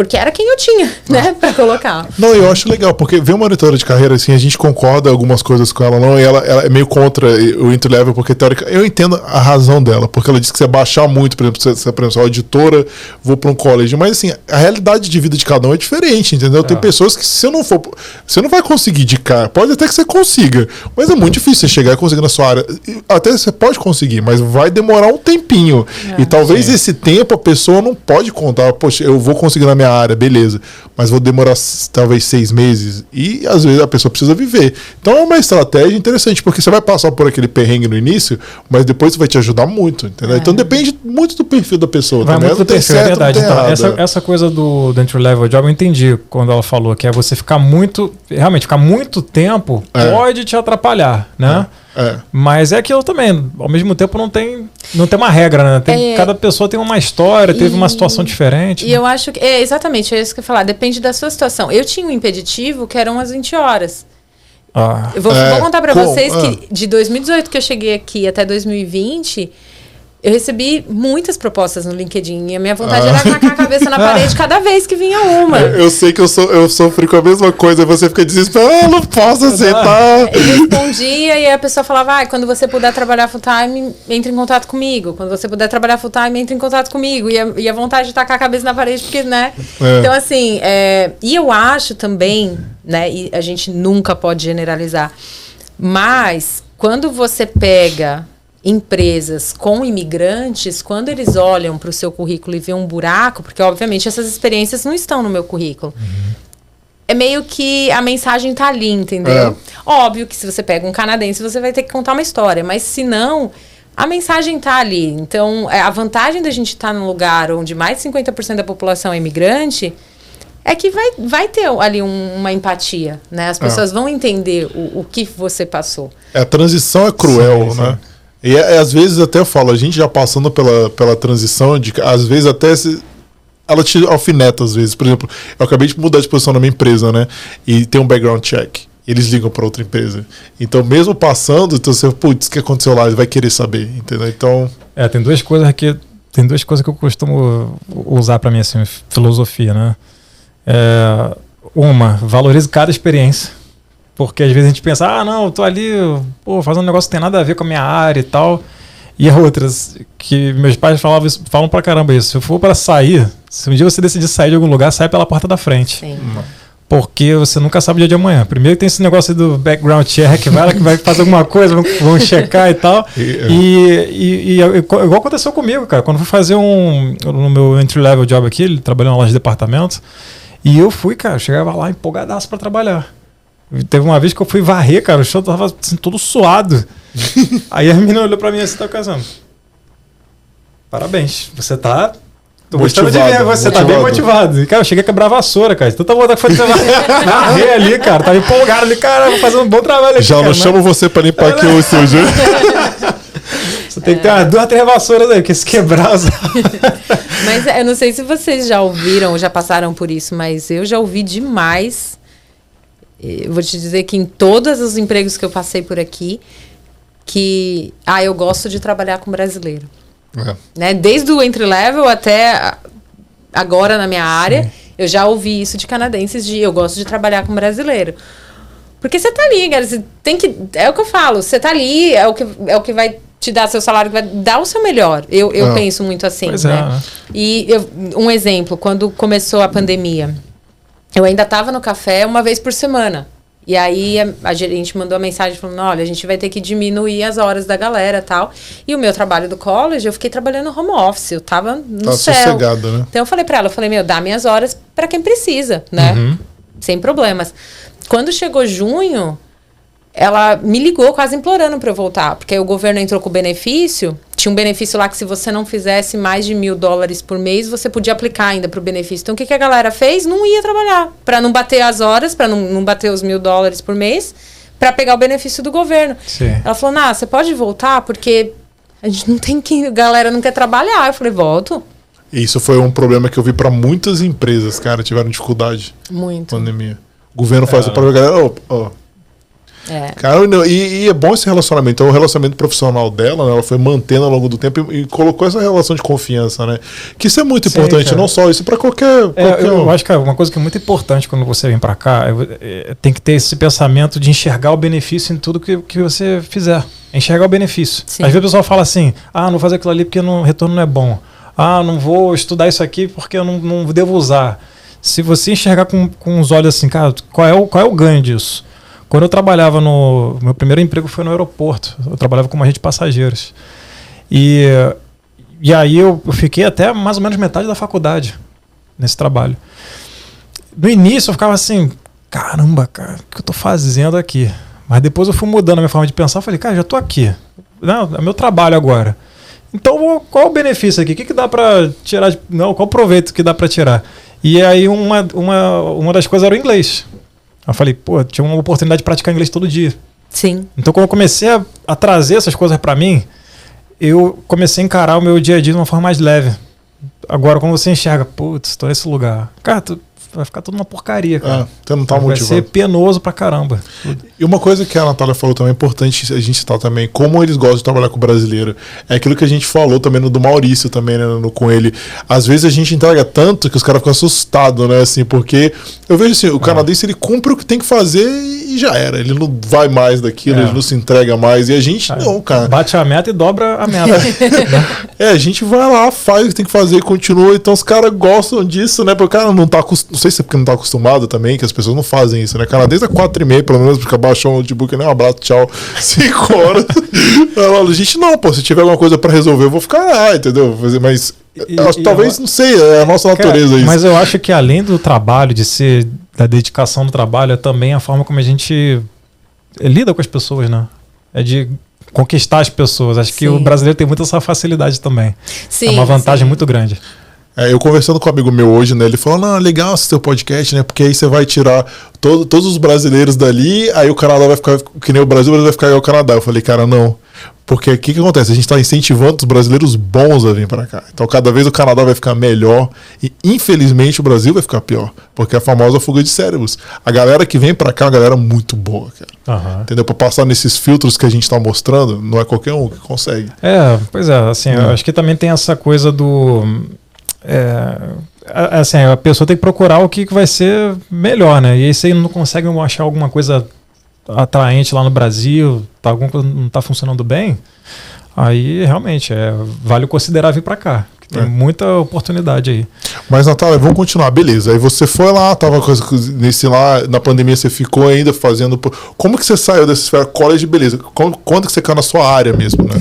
porque era quem eu tinha, né, para colocar. Não, eu acho legal, porque ver uma monitora de carreira, assim, a gente concorda algumas coisas com ela, não, e ela, ela é meio contra o entry level, porque teórica, eu entendo a razão dela, porque ela diz que você baixar muito, por exemplo, você, por exemplo, auditora, vou para um college, mas assim, a realidade de vida de cada um é diferente, entendeu? Tem É. pessoas que se eu não for, você não vai conseguir de cara, pode até que você consiga, mas é muito difícil você chegar e conseguir na sua área. Até você pode conseguir, mas vai demorar um tempinho. e talvez Sim. esse tempo a pessoa não pode contar, poxa, eu vou conseguir na minha área, beleza. Mas vou demorar talvez seis meses. E às vezes a pessoa precisa viver. Então é uma estratégia interessante, porque você vai passar por aquele perrengue no início, mas depois vai te ajudar muito, entendeu? Então depende muito do perfil da pessoa. Vai também. muito Não do tem perfil, é certo, não verdade. tem Então, essa, essa coisa do, do entry level job eu entendi quando ela falou, que é você ficar muito. Realmente, ficar muito tempo É. pode te atrapalhar, né? É. Mas é aquilo também, ao mesmo tempo não tem, não tem uma regra, né? Tem- É. Cada pessoa tem uma história, teve uma situação diferente. E né? eu acho que. É, exatamente, é isso que eu ia falar. Depende da sua situação. Eu tinha um impeditivo que eram as 20 horas. Ah, Eu vou, É, vou contar pra como? vocês Ah. que de 2018 que eu cheguei aqui até 2020, eu recebi muitas propostas no LinkedIn. E a minha vontade Ah. era tacar a cabeça na parede cada vez que vinha uma. Eu sei que eu, sou, eu sofri com a mesma coisa, você fica desesperado, ah, não posso aceitar. Eu respondia e a pessoa falava: ah, quando você puder trabalhar full time, entre em contato comigo. Quando você puder trabalhar full time, entre em contato comigo. E a, e a vontade de tacar a cabeça na parede, porque, né? É. Então, assim, é, e eu acho também, né? E a gente nunca pode generalizar, mas quando você pega empresas com imigrantes, quando eles olham para o seu currículo e vê um buraco, porque obviamente essas experiências não estão no meu currículo é meio que a mensagem tá ali, entendeu? É. Óbvio que se você pega um canadense, você vai ter que contar uma história, mas se não, a mensagem tá ali. Então, é, a vantagem da gente estar num lugar onde mais de 50% da população é imigrante é que vai, vai ter ali um- uma empatia, né? As pessoas vão entender o, o que você passou. É, a transição é cruel, Sim, sim. né? E é- é, às vezes até eu falo, a gente já passando pela, pela transição, de, às vezes até se, ela te alfineta, às vezes. Por exemplo, eu acabei de mudar de posição na minha empresa, né? E tem um background check. Eles ligam para outra empresa. Então, mesmo passando, então você, putz, o que aconteceu lá? Ele vai querer saber, entendeu? Então, É, tem duas coisas que tem duas coisas que eu costumo usar para mim assim, filosofia, né? É, uma, valorize cada experiência. Porque às vezes a gente pensa, ah, não, eu tô ali, pô, fazendo um negócio que tem nada a ver com a minha área e tal. E outras, que meus pais falavam isso, falam pra caramba isso. Se for para sair, se um dia você decidir sair de algum lugar, sai pela porta da frente. Sim. Porque você nunca sabe o dia de amanhã. Primeiro tem esse negócio do background check, vai lá que vai fazer alguma coisa, vão, vão checar e tal. E, é. E, e- e é igual aconteceu comigo, cara. Quando eu fui fazer um. No meu entry-level job aqui, ele trabalhou na loja de departamento. E eu fui, cara, eu chegava lá empolgadaço pra trabalhar. Teve uma vez que eu fui varrer, cara, o chão tava assim, todo suado. Aí a menina olhou pra mim assim, tá casando. Parabéns, você tá. Tô gostando de ver, Motivado, você tá bem motivado. motivado. E, cara, eu cheguei a quebrar a vassoura, cara. Tanta vontade que foi de varrer ali, cara. Tava empolgado ali, cara, vou fazer um bom trabalho aqui. Já cara, não mas chamo você pra limpar aqui o seu jeito. Você tem que ter umas duas, três vassouras aí, porque se quebrar. as- Mas eu não sei se vocês já ouviram ou já passaram por isso, mas eu já ouvi demais. Eu vou te dizer que em todos os empregos que eu passei por aqui, que ah, eu gosto de trabalhar com brasileiro. É. Né? Desde o entry level até agora na minha área, eu já ouvi isso de canadenses de eu gosto de trabalhar com brasileiro. Porque você tá ali, cara, você tem que é o que eu falo, você tá ali, é o que é o que vai te dar seu salário, que vai dar o seu melhor. Eu, eu Ah. penso muito assim, Pois é, né? né? E eu- um exemplo, quando começou a pandemia, eu ainda estava no café uma vez por semana. E aí a, a gerente mandou a mensagem falando: olha, a gente vai ter que diminuir as horas da galera e tal. E o meu trabalho do college, eu fiquei trabalhando home office, eu tava no Tá céu. sossegada, né? Então eu falei pra ela, eu falei, meu, dá minhas horas pra quem precisa, né? Uhum. Sem problemas. Quando chegou junho, ela me ligou quase implorando pra eu voltar, porque aí o governo entrou com o benefício. Tinha um benefício lá que se você não fizesse mais de mil dólares por mês, você podia aplicar ainda pro benefício. Então o que, que a galera fez? Não ia trabalhar. Pra não bater as horas, pra não, não bater os mil dólares por mês, pra pegar o benefício do governo. Sim. Ela falou, Nah, você pode voltar, porque a gente não tem que. A galera não quer trabalhar. Eu falei, volto. Isso foi um problema que eu vi pra muitas empresas, cara, tiveram dificuldade Muito. pandemia. O governo faz o próprio galera, ó, ó, É. Cara, não, e, e é bom esse relacionamento. Então, o relacionamento profissional dela, né, ela foi mantendo ao longo do tempo e, e colocou essa relação de confiança, né? Que isso é muito Sim, importante, cara. não só isso, para qualquer. É, qualquer eu, um. eu acho que é uma coisa que é muito importante quando você vem pra cá é, é, tem que ter esse pensamento de enxergar o benefício em tudo que, que você fizer. Enxergar o benefício. Sim. Às vezes o pessoal fala assim: ah, não vou fazer aquilo ali porque o retorno não é bom. Ah, não vou estudar isso aqui porque eu não, não devo usar. Se você enxergar com, com os olhos assim, cara, qual é, o, qual é o ganho disso? Quando eu trabalhava no. Meu primeiro emprego foi no aeroporto. Eu trabalhava como agente de passageiros. E, e aí eu, eu fiquei até mais ou menos metade da faculdade nesse trabalho. No início eu ficava assim, caramba, cara, o que eu tô fazendo aqui? Mas depois eu fui mudando a minha forma de pensar, falei, cara, já tô aqui. Não, é meu trabalho agora. Então, qual o benefício aqui? O que, que dá pra tirar? de- não, qual o proveito que dá pra tirar? E aí uma, uma, uma das coisas era o inglês. Eu falei, pô, tinha uma oportunidade de praticar inglês todo dia. Sim. Então, quando eu comecei a, a trazer essas coisas pra mim, eu comecei a encarar o meu dia a dia de uma forma mais leve. Agora, quando você enxerga, putz, tô nesse lugar, cara, tu, vai ficar tudo uma porcaria, cara. Ah, você não tá vai motivado. ser penoso pra caramba. E uma coisa que a Natália falou também, é importante a gente citar também, como eles gostam de trabalhar com o brasileiro. É aquilo que a gente falou também no do Maurício também, né, no, com ele. Às vezes a gente entrega tanto que os caras ficam assustados, né, assim, porque eu vejo assim, o canadense ele cumpre o que tem que fazer e já era. Ele não vai mais daquilo, É. ele não se entrega mais. E a gente não, cara. Bate a meta e dobra a meta. É, a gente vai lá, faz o que tem que fazer e continua. Então os caras gostam disso, né? Porque o cara não tá acostumado. Não sei se é porque não tá acostumado também, que as pessoas não fazem isso, né? Canadense é 4 e meia, pelo menos, porque baixou o notebook, né? Um abraço, tchau. 5 horas. a gente, não, pô, se tiver alguma coisa pra resolver, eu vou ficar lá, entendeu? Mas E- eu acho- e talvez, eu- não sei, é a nossa natureza Cara, isso. Mas eu acho que além do trabalho, de ser da dedicação do trabalho, é também a forma como a gente lida com as pessoas, né? É de conquistar as pessoas. Acho que Sim. o brasileiro tem muita essa facilidade também. Sim. é uma vantagem sim. muito grande. É, eu conversando com um amigo meu hoje, né? Ele falou: não, legal esse teu podcast, né? Porque aí você vai tirar todo- todos os brasileiros dali, aí o Canadá vai ficar que nem o Brasil, o Brasil vai ficar igual o Canadá. Eu falei, cara, não. Porque o que, que acontece? A gente está incentivando os brasileiros bons a vir para cá. Então, cada vez o Canadá vai ficar melhor e, infelizmente, o Brasil vai ficar pior. Porque é a famosa fuga de cérebros. A galera que vem para cá é uma galera muito boa, cara. Aham. Entendeu? Para passar nesses filtros que a gente está mostrando, não é qualquer um que consegue. É, pois é, assim, eu É. acho que também tem essa coisa do. É, assim, a pessoa tem que procurar o que vai ser melhor, né? E aí você não consegue achar alguma coisa atraente lá no Brasil, tá, alguma coisa não está funcionando bem, aí realmente é, vale considerar vir para cá. Tem é. muita oportunidade aí. Mas, Natália, vamos continuar. Beleza. Aí você foi lá, tava nesse lá, na pandemia você ficou ainda fazendo. Como que você saiu dessa esfera college? Beleza. Quando que você caiu na sua área mesmo, né?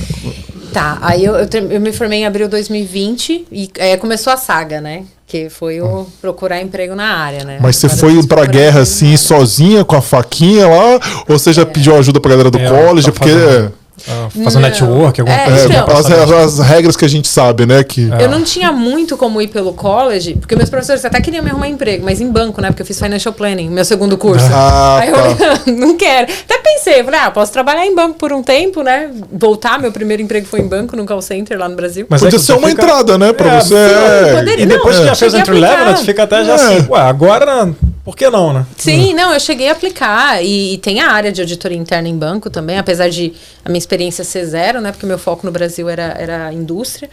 Tá, aí eu, eu, eu me formei em abril de 2020 e é, começou a saga, né? Que foi o procurar emprego na área, né? Mas você foi pra guerra assim, sozinha, com a faquinha lá? Ou você já é. pediu ajuda pra galera do é, college? Porque. Fazendo ah, fazer network, alguma é, coisa. Então, as, as, as, regras que a gente sabe, né? Que... Eu não tinha muito como ir pelo college, porque meus professores até queriam me arrumar emprego, mas em banco, né? Porque eu fiz financial planning, meu segundo curso. Ah, Aí tá. eu não quero. Até pensei, falei, ah, posso trabalhar em banco por um tempo, né? Voltar, meu primeiro emprego foi em banco, no call center lá no Brasil. Mas Podia ser uma fica... entrada, né? Pra é, você. Sim, poderia, e depois não, que já fez o entry level, né, fica até já é. assim, ué, agora por que não, né? Sim, não, eu cheguei a aplicar e, e, tem a área de auditoria interna em banco também, apesar de a minha experiência ser zero, né? Porque meu foco no Brasil era, era indústria.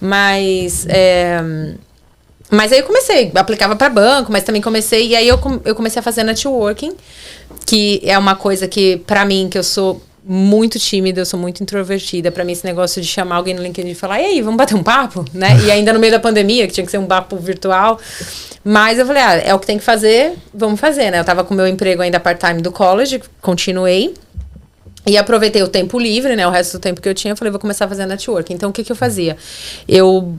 Mas. É, mas aí eu comecei, aplicava para banco, mas também comecei, e aí eu, eu comecei a fazer networking, que é uma coisa que, para mim, que eu sou muito tímida, eu sou muito introvertida. Para mim, esse negócio de chamar alguém no LinkedIn e falar, e aí, vamos bater um papo? Né? E ainda no meio da pandemia, que tinha que ser um papo virtual. Mas eu falei, ah, é o que tem que fazer, vamos fazer, né? Eu tava com meu emprego ainda part-time do college, continuei. E aproveitei o tempo livre, né? O resto do tempo que eu tinha, eu falei, vou começar a fazer network. Então, o que, que eu fazia? Eu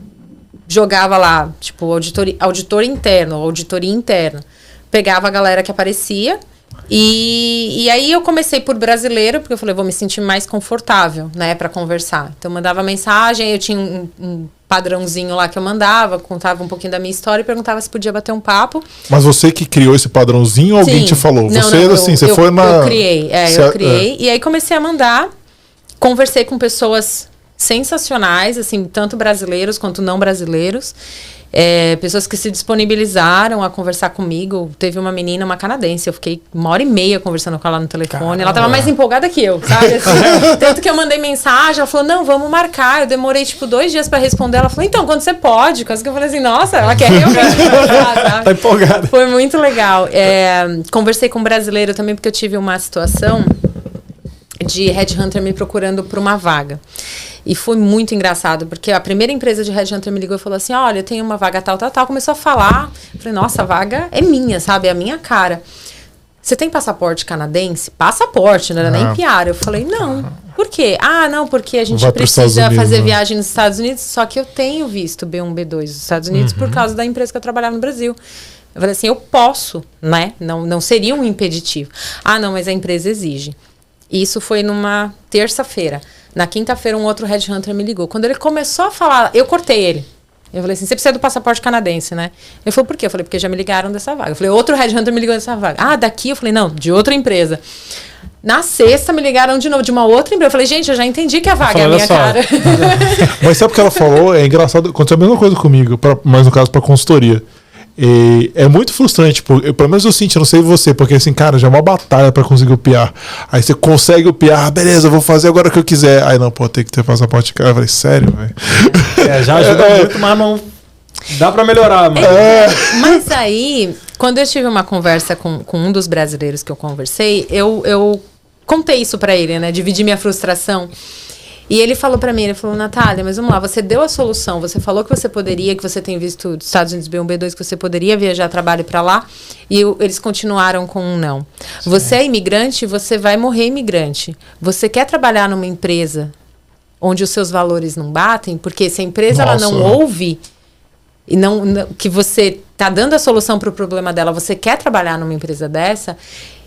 jogava lá, tipo, auditor, auditor interno, auditoria interna. Pegava a galera que aparecia e, e aí eu comecei por brasileiro, porque eu falei, vou me sentir mais confortável, né, para conversar. Então eu mandava mensagem, eu tinha um, um, padrãozinho lá que eu mandava, contava um pouquinho da minha história e perguntava se podia bater um papo. Mas você que criou esse padrãozinho ou alguém te falou? Não, você, não, assim, eu, você eu, foi na. Eu criei, é, eu criei. É. E aí comecei a mandar, conversei com pessoas sensacionais, assim, tanto brasileiros quanto não brasileiros. É, pessoas que se disponibilizaram a conversar comigo. Teve uma menina, uma canadense, eu fiquei uma hora e meia conversando com ela no telefone. Caramba. Ela tava mais empolgada que eu, sabe? Assim, tanto que eu mandei mensagem, ela falou: não, vamos marcar. Eu demorei, tipo, dois dias para responder. Ela falou: então, quando você pode? Quase que eu falei assim: nossa, ela quer realmente conversar, Tá empolgada. Foi muito legal. É, conversei com um brasileiro também, porque eu tive uma situação de headhunter me procurando para uma vaga. E foi muito engraçado, porque a primeira empresa de headhunter me ligou e falou assim: Olha, eu tenho uma vaga tal, tal, tal. Começou a falar. Falei: Nossa, a vaga é minha, sabe? É a minha cara. Você tem passaporte canadense? Passaporte, não era nem ah. piar. Eu falei: Não. Por quê? Ah, não, porque a gente Vai precisa Unidos, fazer né? viagem nos Estados Unidos. Só que eu tenho visto B1, B2 nos Estados Unidos uhum. por causa da empresa que eu trabalhava no Brasil. Eu falei assim: Eu posso, né? Não, não seria um impeditivo. Ah, não, mas a empresa exige. Isso foi numa terça-feira. Na quinta-feira, um outro headhunter me ligou. Quando ele começou a falar, eu cortei ele. Eu falei assim: você precisa do passaporte canadense, né? Ele falou: por quê? Eu falei: porque já me ligaram dessa vaga. Eu falei: outro headhunter me ligou dessa vaga. Ah, daqui? Eu falei: não, de outra empresa. Na sexta me ligaram de novo de uma outra empresa. Eu falei, gente, eu já entendi que a vaga é a minha cara. Mas sabe o que ela falou? É engraçado. Aconteceu a mesma coisa comigo, pra, mas no caso para consultoria. E é muito frustrante, porque, pelo menos eu senti, não sei você, porque assim, cara, já é uma batalha para conseguir o PR. Aí você consegue o PR, ah, beleza, vou fazer agora o que eu quiser. Aí não, pô, tem que ter passaporte cara. Eu falei, sério, velho? É, já ajuda é, muito, mas não. Dá para melhorar, mas... É. mas aí, quando eu tive uma conversa com, com um dos brasileiros que eu conversei, eu, eu contei isso para ele, né? Dividi minha frustração. E ele falou para mim, ele falou, Natália, mas vamos lá, você deu a solução, você falou que você poderia, que você tem visto dos Estados Unidos B1, B2, que você poderia viajar trabalho para lá, e eu, eles continuaram com um não. Você é imigrante, você vai morrer imigrante. Você quer trabalhar numa empresa onde os seus valores não batem, porque se a empresa ela não ouve e não, não que você tá dando a solução para o problema dela, você quer trabalhar numa empresa dessa,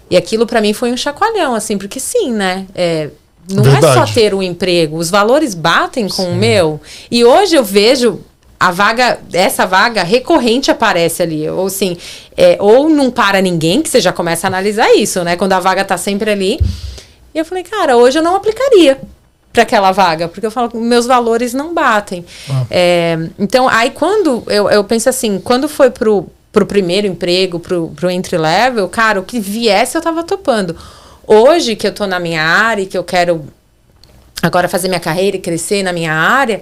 e aquilo para mim foi um chacoalhão, assim, porque sim, né? É, não Verdade. é só ter um emprego, os valores batem com Sim. o meu. E hoje eu vejo a vaga, essa vaga recorrente aparece ali. Ou assim, é, ou não para ninguém, que você já começa a analisar isso, né? Quando a vaga tá sempre ali. E eu falei, cara, hoje eu não aplicaria para aquela vaga, porque eu falo meus valores não batem. Ah. É, então, aí quando eu, eu penso assim, quando foi pro, pro primeiro emprego, pro, pro entry level, cara, o que viesse eu tava topando. Hoje que eu estou na minha área e que eu quero agora fazer minha carreira e crescer na minha área,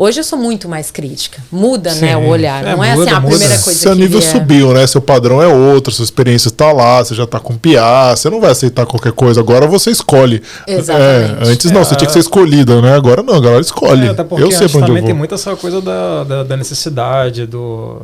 Hoje eu sou muito mais crítica. Muda, Sim. né, o olhar. É, não é muda, assim a muda. primeira coisa Seu que nível vier. subiu, né? Seu padrão é outro, sua experiência tá lá, você já tá com PA, você não vai aceitar qualquer coisa. Agora você escolhe. Exatamente. É, antes não, você tinha que ser escolhida, né? Agora não, agora escolhe. É, até porque eu sei antes pra onde eu também tem muito essa coisa da, da, da necessidade, do,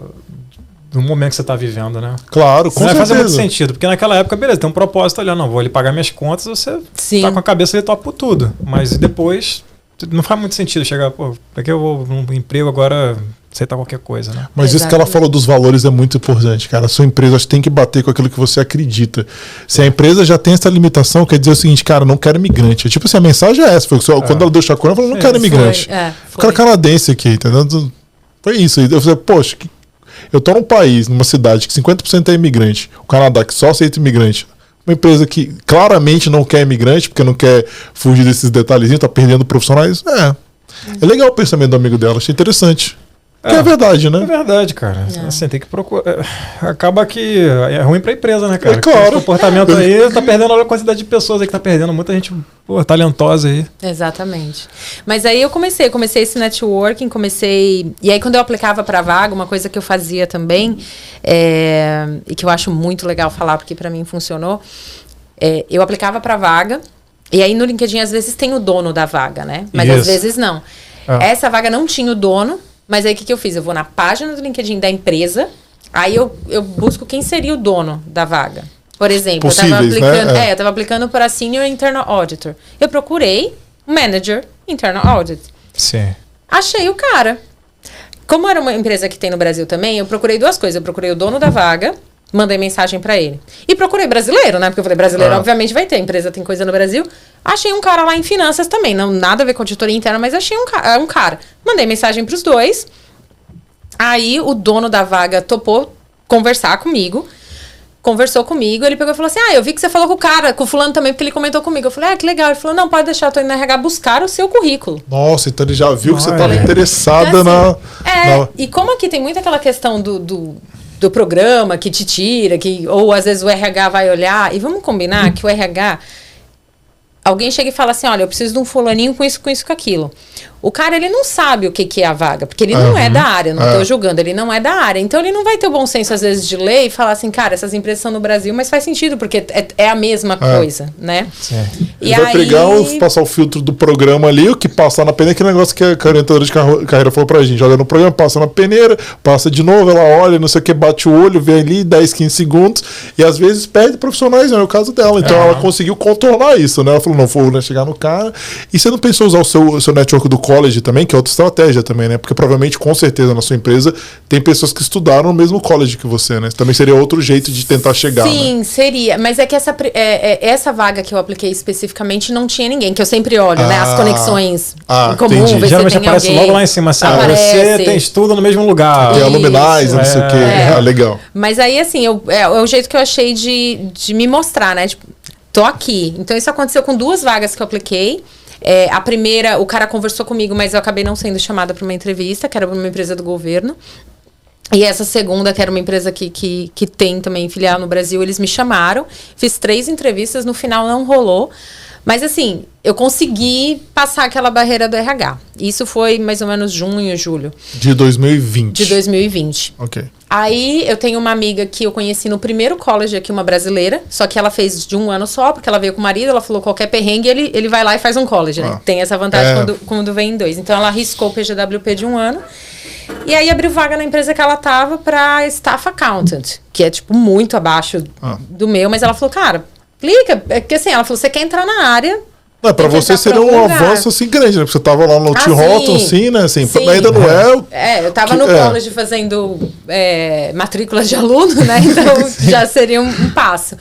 do momento que você está vivendo, né? Claro, com não vai fazer muito sentido, porque naquela época, beleza, tem um propósito ali, ó, não, vou ali pagar minhas contas, você Sim. tá com a cabeça ali top por tudo. Mas depois, não faz muito sentido chegar, pô, pra que eu vou num emprego agora aceitar qualquer coisa, né? Mas isso que ela falou dos valores é muito importante, cara. A sua empresa acho que tem que bater com aquilo que você acredita. Se a empresa já tem essa limitação, quer dizer o seguinte, cara, não quero imigrante. Tipo assim, a mensagem é essa. Foi só, Quando ela deu chacona, ela falou, não quero foi, imigrante. É, O foi. cara canadense aqui, entendeu? Foi isso. Eu falei, poxa, que- eu tô num país, numa cidade que 50% é imigrante. O Canadá que só aceita imigrante. Uma empresa que claramente não quer imigrante, porque não quer fugir desses detalhezinhos, tá perdendo profissionais. É. É legal o pensamento do amigo dela, achei interessante. Que é, É. verdade, né? É verdade, cara. É. Assim, tem que procurar. Acaba que é ruim pra empresa, né, cara? É claro. Esse comportamento aí tá perdendo olha a quantidade de pessoas aí que tá perdendo. Muita gente pô, talentosa aí. Exatamente. Mas aí eu comecei, comecei esse networking, comecei. E aí, quando eu aplicava para vaga, uma coisa que eu fazia também, é, e que eu acho muito legal falar, porque para mim funcionou, é, eu aplicava para vaga, e aí no LinkedIn às vezes tem o dono da vaga, né? Mas às Isso. vezes não. Ah. Essa vaga não tinha o dono, mas aí o que, que eu fiz? Eu vou na página do LinkedIn da empresa, aí eu, eu busco quem seria o dono da vaga. Por exemplo, eu Possíveis, né? aplicando. É. É, eu tava aplicando para Senior Internal Auditor. Eu procurei Manager Internal Audit. Sim. Achei o cara. Como era uma empresa que tem no Brasil também, eu procurei duas coisas. Eu procurei o dono da vaga, mandei mensagem pra ele. E procurei brasileiro, né? Porque eu falei, brasileiro Ah. obviamente vai ter, a empresa tem coisa no Brasil. Achei um cara lá em finanças também, não nada a ver com auditoria interna, mas achei um, ca- um cara. Mandei mensagem pros dois. Aí o dono da vaga topou conversar comigo. Conversou comigo, ele pegou e falou assim: Ah, eu vi que você falou com o cara, com o fulano também, porque ele comentou comigo. Eu falei, ah, que legal. Ele falou, não, pode deixar, eu tô indo na RH buscar o seu currículo. Nossa, então ele já viu que você estava interessada Então, na, assim, É, na- e como aqui tem muito aquela questão do, do, do programa que te tira, que, ou às vezes o RH vai olhar, e vamos combinar que o RH. Alguém chega e fala assim: olha, eu preciso de um fulaninho com isso, com isso, com aquilo. O cara, ele não sabe o que, que é a vaga, porque ele não é da área, não É. tô julgando, ele não é da área. Então ele não vai ter o bom senso, às vezes, de ler e falar assim, cara, essas empresas são no Brasil, mas faz sentido, porque é, é a mesma É. coisa, né? E Ele vai aí- pegar, o- passar o filtro do programa ali, o que passar na peneira, aquele negócio que a que a orientadora de carreira falou pra gente. Joga no programa, passa na peneira, passa de novo, ela olha, não sei o que, bate o olho, vê ali 10, 15 segundos, e às vezes perde profissionais, não é o caso dela. Então É. ela conseguiu contornar isso, né? Ela falou, não, vou né, chegar no cara. E você não pensou usar o seu, o seu network do college também, que é outra estratégia também, né? Porque provavelmente, com certeza, na sua empresa, tem pessoas que estudaram no mesmo college que você, né? Também seria outro jeito de tentar chegar, né? Sim, seria. Mas é que essa, é- é- essa vaga que eu apliquei especificamente não tinha ninguém, que eu sempre olho, né? As Ah. conexões Ah, em comum, entendi. ver se Geralmente tem aparece alguém. logo lá em cima, assim, ah, Aparece. você tem estudo no mesmo lugar. Tem Isso. aluminais, não sei o que. É. Ah, legal. Mas aí, assim, eu, é, é o jeito que eu achei de, de me mostrar, né? Tipo, tô aqui. Então, isso aconteceu com duas vagas que eu apliquei. É, a primeira, o cara conversou comigo, mas eu acabei não sendo chamada para uma entrevista, que era para uma empresa do governo. E essa segunda, que era uma empresa que, que, que tem também filial no Brasil, eles me chamaram. Fiz três entrevistas, no final não rolou. Mas assim, eu consegui passar aquela barreira do RH. Isso foi mais ou menos junho, julho De 2020. de 2020. Ok. Aí eu tenho uma amiga que eu conheci no primeiro college aqui, uma brasileira, só que ela fez de um ano só, porque ela veio com o marido, ela falou qualquer perrengue, ele, ele vai lá e faz um college, né? Ah. Tem essa vantagem É. quando, quando vem em dois. Então ela arriscou o PGWP de um ano. E aí abriu vaga na empresa que ela tava pra staff accountant, que é tipo muito abaixo Ah. do meu, mas ela falou, cara, clica, é que assim, ela falou, você quer entrar na área, Tem que você seria um lugar. avanço assim grande, né? Porque você tava lá no Ah, Tim Horton, sim. sim, né? Assim, Sim. ainda não é. É, eu tava Que- no é. college fazendo é, matrícula de aluno, né? Então já seria um, um passo.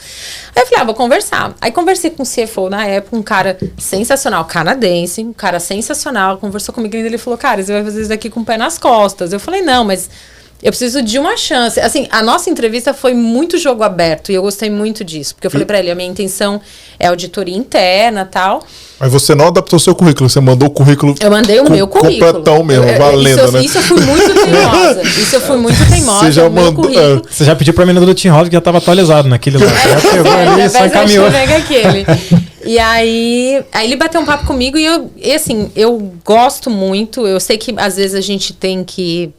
Aí eu falei, ah, vou conversar. Aí conversei com o CFO na época, um cara sensacional, canadense, um cara sensacional, conversou comigo e ele falou, cara, você vai fazer isso daqui com o pé nas costas. Eu falei, não, mas eu preciso de uma chance. Assim, a nossa entrevista foi muito jogo aberto e eu gostei muito disso. Porque eu falei pra ele, a minha intenção é auditoria interna e tal. Mas você não adaptou o seu currículo, você mandou o currículo. Eu mandei o meu currículo. Completão mesmo, Eu- eu- valendo, isso, eu- né? Isso eu fui muito teimosa. Isso eu fui muito teimosa. Você já o meu mandou- currículo. é. Você já pediu pra menina do Team Rock que já tava atualizado naquele lá. Já pegou É, ali e só encaminhou. aquele. E aí, aí ele bateu um papo comigo e eu, e assim, eu gosto muito. Eu sei que às vezes a gente tem que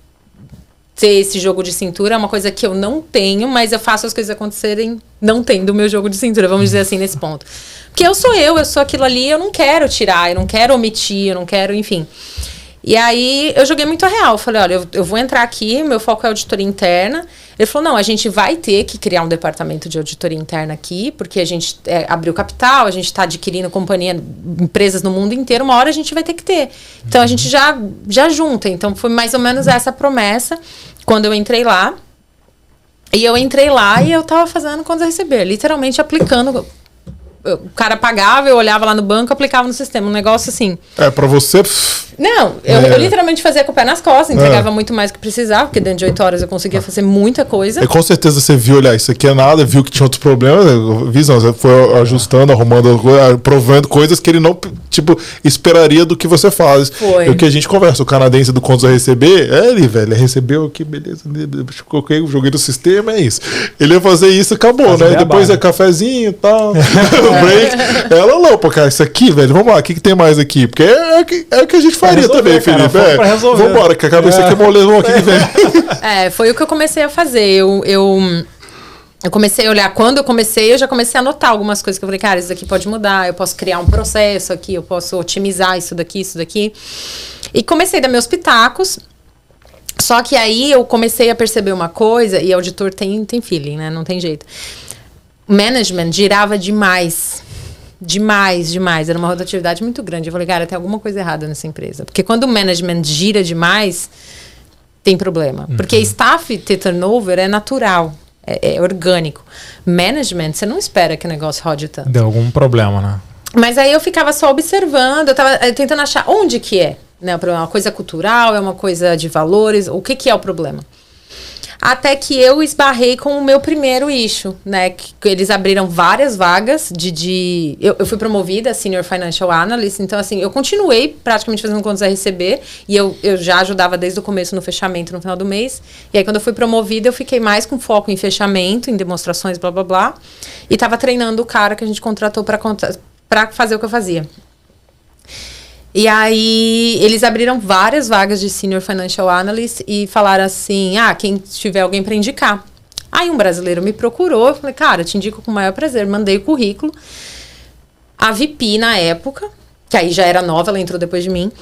ter esse jogo de cintura, é uma coisa que eu não tenho, mas eu faço as coisas acontecerem não tendo o meu jogo de cintura, vamos dizer assim, nesse ponto. Porque eu sou eu, eu sou aquilo ali, eu não quero tirar, eu não quero omitir, eu não quero, enfim. E aí eu joguei muito a real. Falei, olha, eu, eu vou entrar aqui, meu foco é auditoria interna. Ele falou, não, a gente vai ter que criar um departamento de auditoria interna aqui, porque a gente é, abriu capital, a gente está adquirindo companhia, empresas no mundo inteiro, uma hora a gente vai ter que ter. Então a gente já, já junta. Então foi mais ou menos essa promessa quando eu entrei lá. E eu entrei lá e eu tava fazendo quando receber, literalmente aplicando o cara pagava, eu olhava lá no banco, aplicava no sistema. Um negócio assim. É, pra você. Não, eu, é. eu literalmente fazia com o pé nas costas, entregava é. muito mais do que precisava, porque dentro de oito horas eu conseguia fazer muita coisa. E com certeza você viu, olhar, isso aqui é nada, viu que tinha outros problemas, visão, você foi ajustando, arrumando, provando coisas que ele não, tipo, esperaria do que você faz. Foi. E o que a gente conversa, o canadense do Contos a receber, é ele, velho, ele recebeu aqui, beleza, coloquei, joguei no sistema, é isso. Ele ia fazer isso, acabou, né? Depois é cafezinho e tal. break. Ela, não, pô, cara, isso aqui, velho, vamos lá, o que, que tem mais aqui? Porque é, é, é o que a gente faria resolver, também, Felipe. Cara, é, vambora, que a cabeça é. aqui é molezão aqui vem. É, foi o que eu comecei a fazer. Eu, eu, eu comecei a olhar, quando eu comecei, eu já comecei a anotar algumas coisas que eu falei, cara, isso daqui pode mudar, eu posso criar um processo aqui, eu posso otimizar isso daqui, isso daqui. E comecei a dar meus pitacos. Só que aí eu comecei a perceber uma coisa, e auditor tem, tem feeling, né? Não tem jeito management girava demais. Demais, demais. Era uma rotatividade muito grande. Eu falei, cara, tem alguma coisa errada nessa empresa. Porque quando o management gira demais, tem problema. Uhum. Porque staff ter turnover é natural. É, é, orgânico. Management, você não espera que o negócio rode tanto. Deu algum problema, né? Mas aí eu ficava só observando, eu tava eh, tentando achar onde que é. Né, é uma coisa cultural, é uma coisa de valores, o que, que é o problema? Até que eu esbarrei com o meu primeiro issue, né? Que eles abriram várias vagas de. de eu, eu fui promovida Senior Financial Analyst, então, assim, eu continuei praticamente fazendo contas a receber e eu, eu já ajudava desde o começo no fechamento no final do mês. E aí, quando eu fui promovida, eu fiquei mais com foco em fechamento, em demonstrações, blá blá blá. E tava treinando o cara que a gente contratou para fazer o que eu fazia. E aí eles abriram várias vagas de Senior Financial Analyst e falaram assim: ah, quem tiver alguém para indicar. Aí um brasileiro me procurou, eu falei, cara, te indico com o maior prazer. Mandei o currículo. A VP na época, que aí já era nova, ela entrou depois de mim,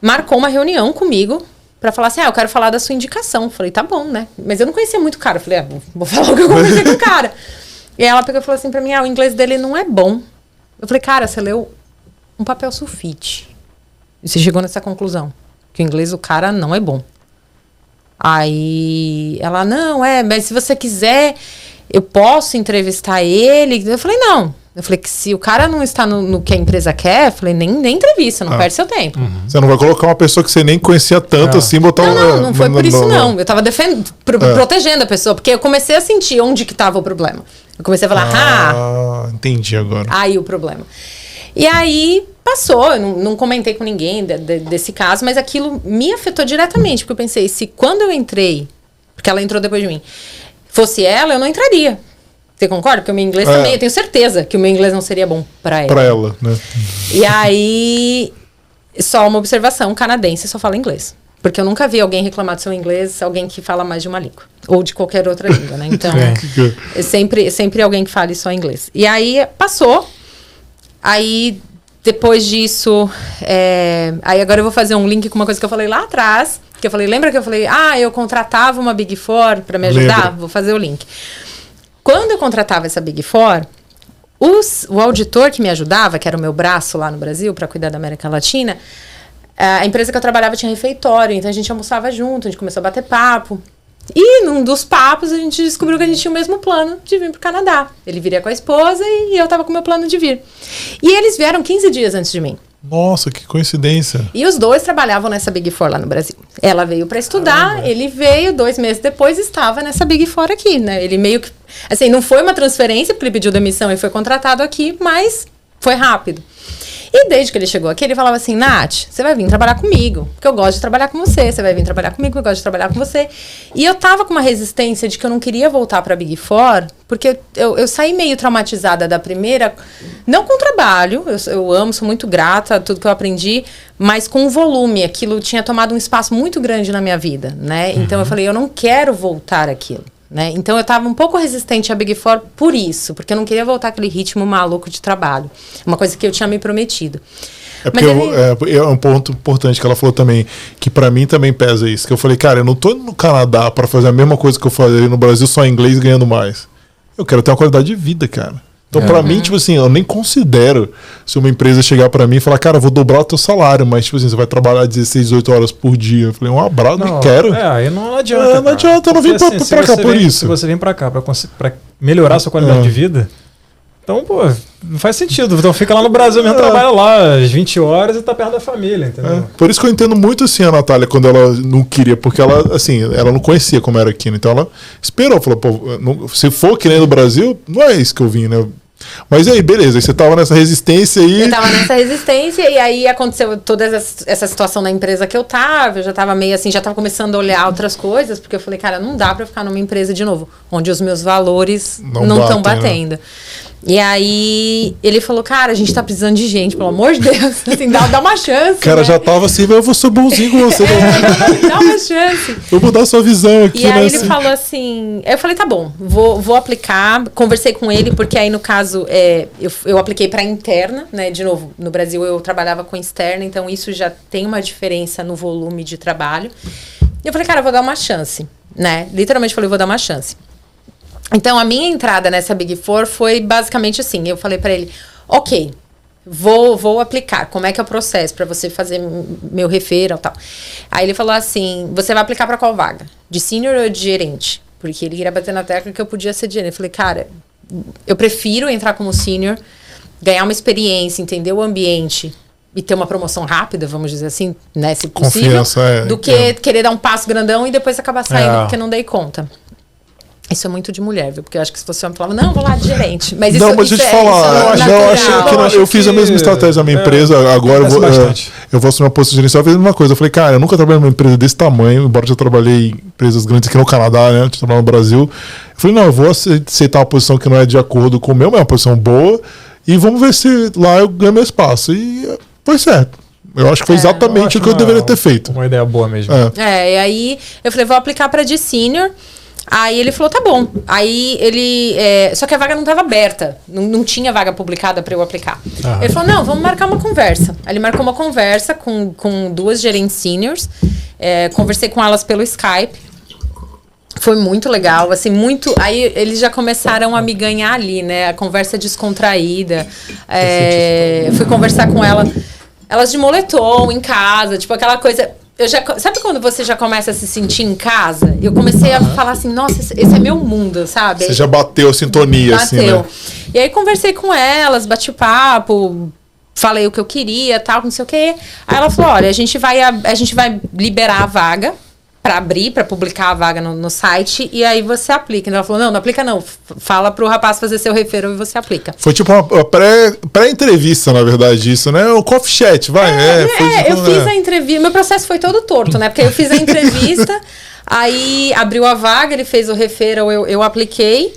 marcou uma reunião comigo para falar assim: ah, eu quero falar da sua indicação. Eu falei, tá bom, né? Mas eu não conhecia muito o cara. Eu falei, ah, vou falar o que eu conheci com o cara. E ela pegou e falou assim pra mim: ah, o inglês dele não é bom. Eu falei, cara, você leu um papel sulfite. E você chegou nessa conclusão. Que o inglês do cara não é bom. Aí ela, não, é, mas se você quiser, eu posso entrevistar ele. Eu falei, não. Eu falei que se o cara não está no, no que a empresa quer, eu falei, nem, nem entrevista, não ah. perde seu tempo. Uhum. Você não vai colocar uma pessoa que você nem conhecia tanto é. assim, botar Não, não, não foi por isso, não. Eu tava defendendo, pro, é. protegendo a pessoa, porque eu comecei a sentir onde que estava o problema. Eu comecei a falar, ah, ah entendi agora. Aí o problema. E aí passou, eu não, não comentei com ninguém de, de, desse caso, mas aquilo me afetou diretamente, porque eu pensei, se quando eu entrei, porque ela entrou depois de mim, fosse ela, eu não entraria. Você concorda? Porque o meu inglês é. também, eu tenho certeza que o meu inglês não seria bom para ela. Para ela, né? E aí, só uma observação, canadense só fala inglês. Porque eu nunca vi alguém reclamar do seu inglês, alguém que fala mais de uma língua. Ou de qualquer outra língua, né? Então, é. sempre, sempre alguém que fale só inglês. E aí, passou, Aí, depois disso, é, aí agora eu vou fazer um link com uma coisa que eu falei lá atrás. Que eu falei, lembra que eu falei, ah, eu contratava uma Big Four para me ajudar? Lembra. Vou fazer o link. Quando eu contratava essa Big Four, os, o auditor que me ajudava, que era o meu braço lá no Brasil para cuidar da América Latina, a empresa que eu trabalhava tinha refeitório, então a gente almoçava junto, a gente começou a bater papo. E num dos papos a gente descobriu que a gente tinha o mesmo plano de vir para o Canadá. Ele viria com a esposa e eu estava com o meu plano de vir. E eles vieram 15 dias antes de mim. Nossa, que coincidência. E os dois trabalhavam nessa Big Four lá no Brasil. Ela veio para estudar, Caramba. ele veio, dois meses depois estava nessa Big Four aqui, né? Ele meio que. Assim, não foi uma transferência, porque ele pediu demissão e foi contratado aqui, mas foi rápido. E desde que ele chegou aqui, ele falava assim: Nath, você vai vir trabalhar comigo, porque eu gosto de trabalhar com você. Você vai vir trabalhar comigo, eu gosto de trabalhar com você. E eu tava com uma resistência de que eu não queria voltar pra Big Four, porque eu, eu saí meio traumatizada da primeira, não com o trabalho, eu, eu amo, sou muito grata a tudo que eu aprendi, mas com o volume. Aquilo tinha tomado um espaço muito grande na minha vida, né? Então eu falei: eu não quero voltar aquilo. Né? Então eu estava um pouco resistente à Big Four por isso, porque eu não queria voltar aquele ritmo maluco de trabalho. Uma coisa que eu tinha me prometido. É porque eu- é, é um ponto importante que ela falou também, que pra mim também pesa isso. Que eu falei, cara, eu não tô no Canadá pra fazer a mesma coisa que eu fazia no Brasil só em inglês ganhando mais. Eu quero ter uma qualidade de vida, cara. Então, pra mim, tipo assim, eu nem considero se uma empresa chegar pra mim e falar, cara, vou dobrar o teu salário, mas, tipo assim, você vai trabalhar 16, 18 horas por dia. Eu falei, um abraço, não, quero. É, aí não adianta. É, não cara. adianta, eu não vim pra- se pra cá você por vem- isso. Se você vem pra cá pra, pra melhorar a sua qualidade É. de vida, então, pô, não faz sentido. Então fica lá no Brasil mesmo, trabalha lá às 20 horas e tá perto da família, entendeu? É, Por isso que eu entendo muito assim a Natália quando ela não queria, porque ela assim, ela não conhecia como era aqui, né? então ela esperou, falou, pô, não- se for que nem no Brasil, não é isso que eu vim, né? Mas aí, beleza, aí você tava nessa resistência aí. Eu tava nessa resistência e aí aconteceu toda essa, essa situação na empresa que eu tava. Eu já tava meio assim, já tava começando a olhar outras coisas, porque eu falei, cara, não dá pra ficar numa empresa de novo, onde os meus valores Não estão batem, né? E aí ele falou, cara, a gente tá precisando de gente, pelo amor de Deus. Assim, dá, dá uma chance. Cara né? já tava assim, eu vou ser bonzinho com você, não. dá uma chance. vou mudar sua visão aqui, E né? aí ele assim. falou assim, eu falei, tá bom, vou, vou aplicar. Conversei com ele, porque aí no caso, é, eu, eu apliquei para interna, né? De novo, no Brasil eu trabalhava com externa, então isso já tem uma diferença no volume de trabalho. E eu falei, cara, eu vou dar uma chance, né? Literalmente falei, vou dar uma chance. Então a minha entrada nessa Big Four foi basicamente assim, eu falei para ele, ok, Vou, vou aplicar. Como é que é o processo para você fazer meu referral e tal? Aí ele falou assim: você vai aplicar para qual vaga? De senior ou de gerente? Porque ele queria bater na tecla que eu podia ser gerente. Eu falei, cara, eu prefiro entrar como senior, ganhar uma experiência, entender o ambiente e ter uma promoção rápida, vamos dizer assim, né? Se possível, Confiança, é, do que entendo. querer dar um passo grandão e depois acabar saindo É. porque não dei conta. Isso é muito de mulher, viu? Porque eu acho que se fosse homem, falava, não, vou lá de gerente. Mas isso, não, mas isso deixa eu te é, falar. é não, achei que não, Eu acho eu fiz a mesma estratégia na minha é, empresa. Agora eu vou, é, bastante. eu vou assumir uma posição gerencial. Eu fiz a mesma coisa. Eu falei, cara, eu nunca trabalhei numa empresa desse tamanho, embora eu já trabalhei em empresas grandes aqui no Canadá, né? Eu trabalhei no Brasil. Eu falei, não, eu vou ace- aceitar uma posição que não é de acordo com o meu, mas é uma posição boa. E vamos ver se lá eu ganho meu espaço. E eh, foi certo. Eu acho que foi exatamente o que eu uma- deveria ter feito. Uma ideia boa mesmo. É. É, e aí eu falei, vou aplicar para de senior. Aí ele falou, tá bom. Aí ele. é, só que a vaga não estava aberta. Não, não tinha vaga publicada para eu aplicar. Ah. Ele falou, não, vamos marcar uma conversa. Aí ele marcou uma conversa com, com duas gerentes seniors. É, conversei com elas pelo Skype. Foi muito legal, assim, muito. Aí eles já começaram a me ganhar ali, né? A conversa descontraída. É, fui conversar com ela, elas de moletom em casa, tipo aquela coisa. Eu já, sabe quando você já começa a se sentir em casa? Eu comecei a falar assim, nossa, esse, é meu mundo, sabe? Você já bateu a sintonia, assim, Bateu. né? E aí conversei com elas, bati papo, falei o que eu queria, tal, não sei o quê. Aí ela falou: olha, a gente vai, a, a gente vai liberar a vaga para abrir, para publicar a vaga no, no site, e aí você aplica. Então ela falou: não, não aplica não. Fala pro rapaz fazer seu referral e você aplica. Foi tipo uma uma pré- pré-entrevista, na verdade, isso, né? O coffee chat, vai. É, foi É, tipo, eu fiz é. a entrevista. Meu processo foi todo torto, né? Porque eu fiz a entrevista, aí abriu a vaga, ele fez o referral, eu, eu apliquei.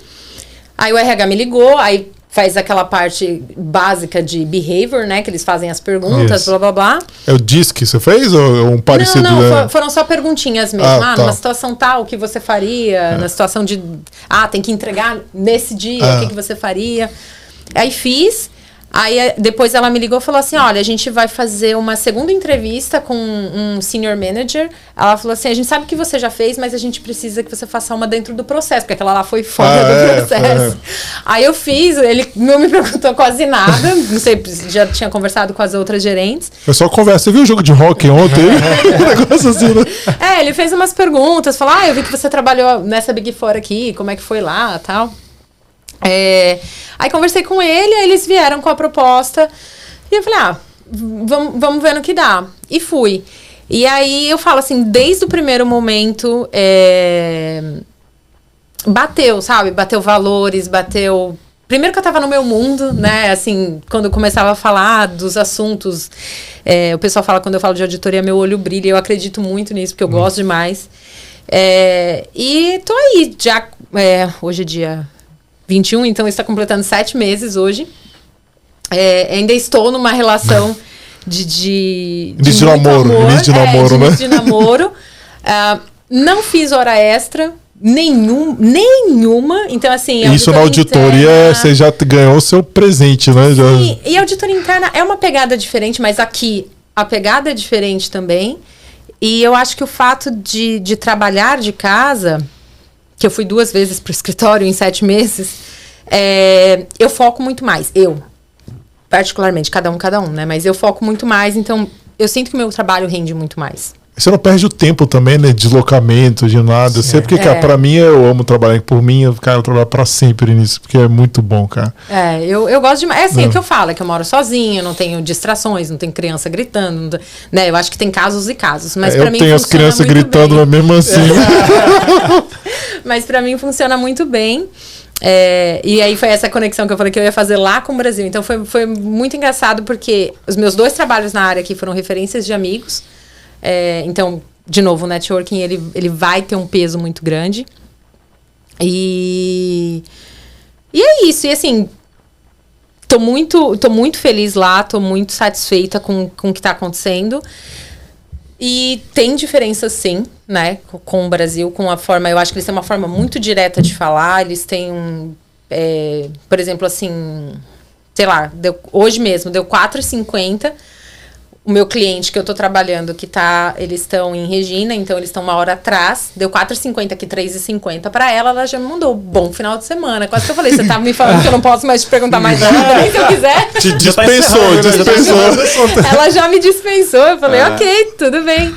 Aí o RH me ligou, aí faz aquela parte básica de behavior, né? Que eles fazem as perguntas, Isso. blá blá blá. É o DISC que você fez ou é um parecido? não, não, né? fo- foram só perguntinhas mesmo. Ah, Ah, tá. numa situação tal, o que você faria? Na situação de. Ah, tem que entregar nesse dia, Ah. o que, que você faria? Aí fiz. Aí eh, depois ela me ligou e falou assim: olha, a gente vai fazer uma segunda entrevista com um senior manager. Ela falou assim: a gente sabe que você já fez, mas a gente precisa que você faça uma dentro do processo, porque aquela lá foi fora Ah, do é, processo. Aí eu fiz, ele não me perguntou quase nada. Não sei, já tinha conversado com as outras gerentes. É só conversa. Você viu o jogo de hockey ontem? um negócio assim, né? É, ele fez umas perguntas, falou: Ah, eu vi que você trabalhou nessa Big Four aqui, como é que foi lá tal. É, aí conversei com ele, aí eles vieram com a proposta. E eu falei: Ah, vamos, vamos ver no que dá. E fui. E aí eu falo assim: desde o primeiro momento, é, bateu, sabe? Bateu valores, bateu Primeiro que eu tava no meu mundo, né? Assim, quando eu começava a falar dos assuntos, é, o pessoal fala quando eu falo de auditoria, meu olho brilha. Eu acredito muito nisso, porque eu hum. gosto demais. É, e tô aí, já. É, hoje é dia 21, então está completando sete meses hoje. É, ainda estou numa relação de. de, de início de namoro. Amor, início de namoro, é, de né? De namoro. uh, não fiz hora extra. Nenhum, nenhuma. Então, assim. Isso na auditoria interna, você já ganhou o seu presente, né? Sim, já... e a auditoria interna é uma pegada diferente, mas aqui a pegada é diferente também. E eu acho que o fato de, de trabalhar de casa, que eu fui duas vezes para o escritório em sete meses, é, eu foco muito mais. Eu, particularmente, cada um, cada um, né? Mas eu foco muito mais, então eu sinto que o meu trabalho rende muito mais. Você não perde o tempo também, né? Deslocamento, de nada. Sempre que, cara, é. pra mim, eu amo trabalhar por mim, eu, cara, eu trabalho pra sempre nisso, porque é muito bom, cara. É, eu, eu gosto de. É assim, é. o que eu falo, é que eu moro sozinha, não tenho distrações, não tem criança gritando, né? Eu acho que tem casos e casos. Mas é, eu mim tenho as crianças gritando, mas mesmo assim. mas pra mim funciona muito bem. É, e aí foi essa conexão que eu falei que eu ia fazer lá com o Brasil. Então foi, foi muito engraçado porque os meus dois trabalhos na área aqui foram referências de amigos. É, então, de novo, o networking ele, ele vai ter um peso muito grande. E, e é isso. E assim, tô muito, tô muito feliz lá, tô muito satisfeita com, com o que está acontecendo. E tem diferença sim, né, com o Brasil, com a forma. Eu acho que eles têm uma forma muito direta de falar. Eles têm um. É, por exemplo, assim. Sei lá, deu, hoje mesmo deu 4,50 o meu cliente que eu tô trabalhando, que tá, eles estão em Regina, então eles estão uma hora atrás, deu 4,50 aqui, 3,50 para ela, ela já me mandou bom final de semana. Quase que eu falei, você tá me falando que eu não posso mais te perguntar mais nada, nem se eu quiser. Te dispensou, tá dispensou. ela já me dispensou, eu falei, ah. ok, tudo bem.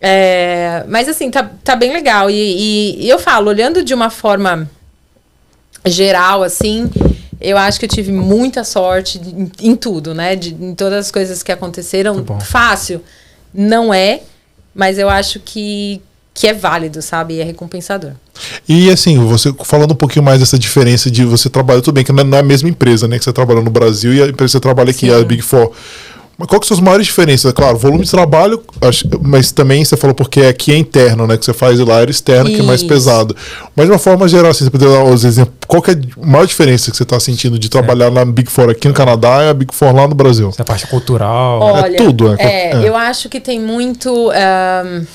É, mas assim, tá, tá bem legal. E, e, e eu falo, olhando de uma forma geral, assim, eu acho que eu tive muita sorte em, em tudo, né? De, em todas as coisas que aconteceram. Fácil. Não é, mas eu acho que, que é válido, sabe? E é recompensador. E assim, você falando um pouquinho mais dessa diferença de você trabalhar, tudo bem que não é a mesma empresa, né? Que você trabalha no Brasil e a empresa que você trabalha aqui, Sim. a Big Four. Mas qual que são as maiores diferenças? Claro, volume de trabalho, mas também você falou porque aqui é interno, né? Que você faz lá era externo, Isso. que é mais pesado. Mas de uma forma geral, assim, você poderia dar os exemplos. Qual que é a maior diferença que você está sentindo de trabalhar é. na Big Four aqui no Canadá e a Big Four lá no Brasil? Essa parte cultural. Olha, é tudo, né? É, é, eu acho que tem muito. Um,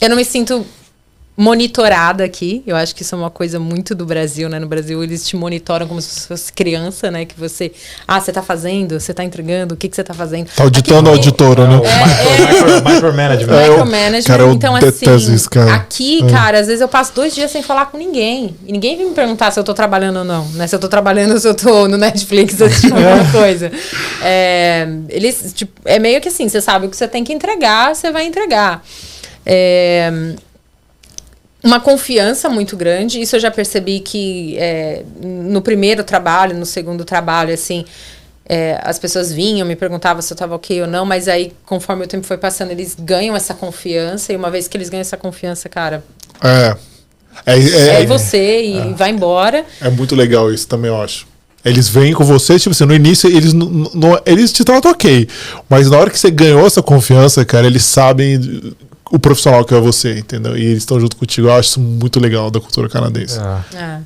eu não me sinto monitorada aqui. Eu acho que isso é uma coisa muito do Brasil, né? No Brasil eles te monitoram como se fosse criança, né? Que você, ah, você tá fazendo, você tá entregando, o que que você tá fazendo? Tá auditando a auditora, né? É, é, micromanagement. É, micromanagement. Cara, eu então assim, isso, cara. aqui, é. cara, às vezes eu passo dois dias sem falar com ninguém. E ninguém vem me perguntar se eu tô trabalhando ou não, né? Se eu tô trabalhando ou se eu tô no Netflix assistindo alguma coisa. É, eles, tipo, é meio que assim, você sabe o que você tem que entregar, você vai entregar. É, uma confiança muito grande. Isso eu já percebi que é, no primeiro trabalho, no segundo trabalho, assim, é, as pessoas vinham, me perguntavam se eu estava ok ou não, mas aí, conforme o tempo foi passando, eles ganham essa confiança, e uma vez que eles ganham essa confiança, cara. É. É, é, é você e é. vai embora. É muito legal isso também, eu acho. Eles vêm com você, tipo assim, no início eles, não, eles te tratam ok. Mas na hora que você ganhou essa confiança, cara, eles sabem o profissional que é você, entendeu? E eles estão junto contigo. Eu acho isso muito legal da cultura canadense. É. É.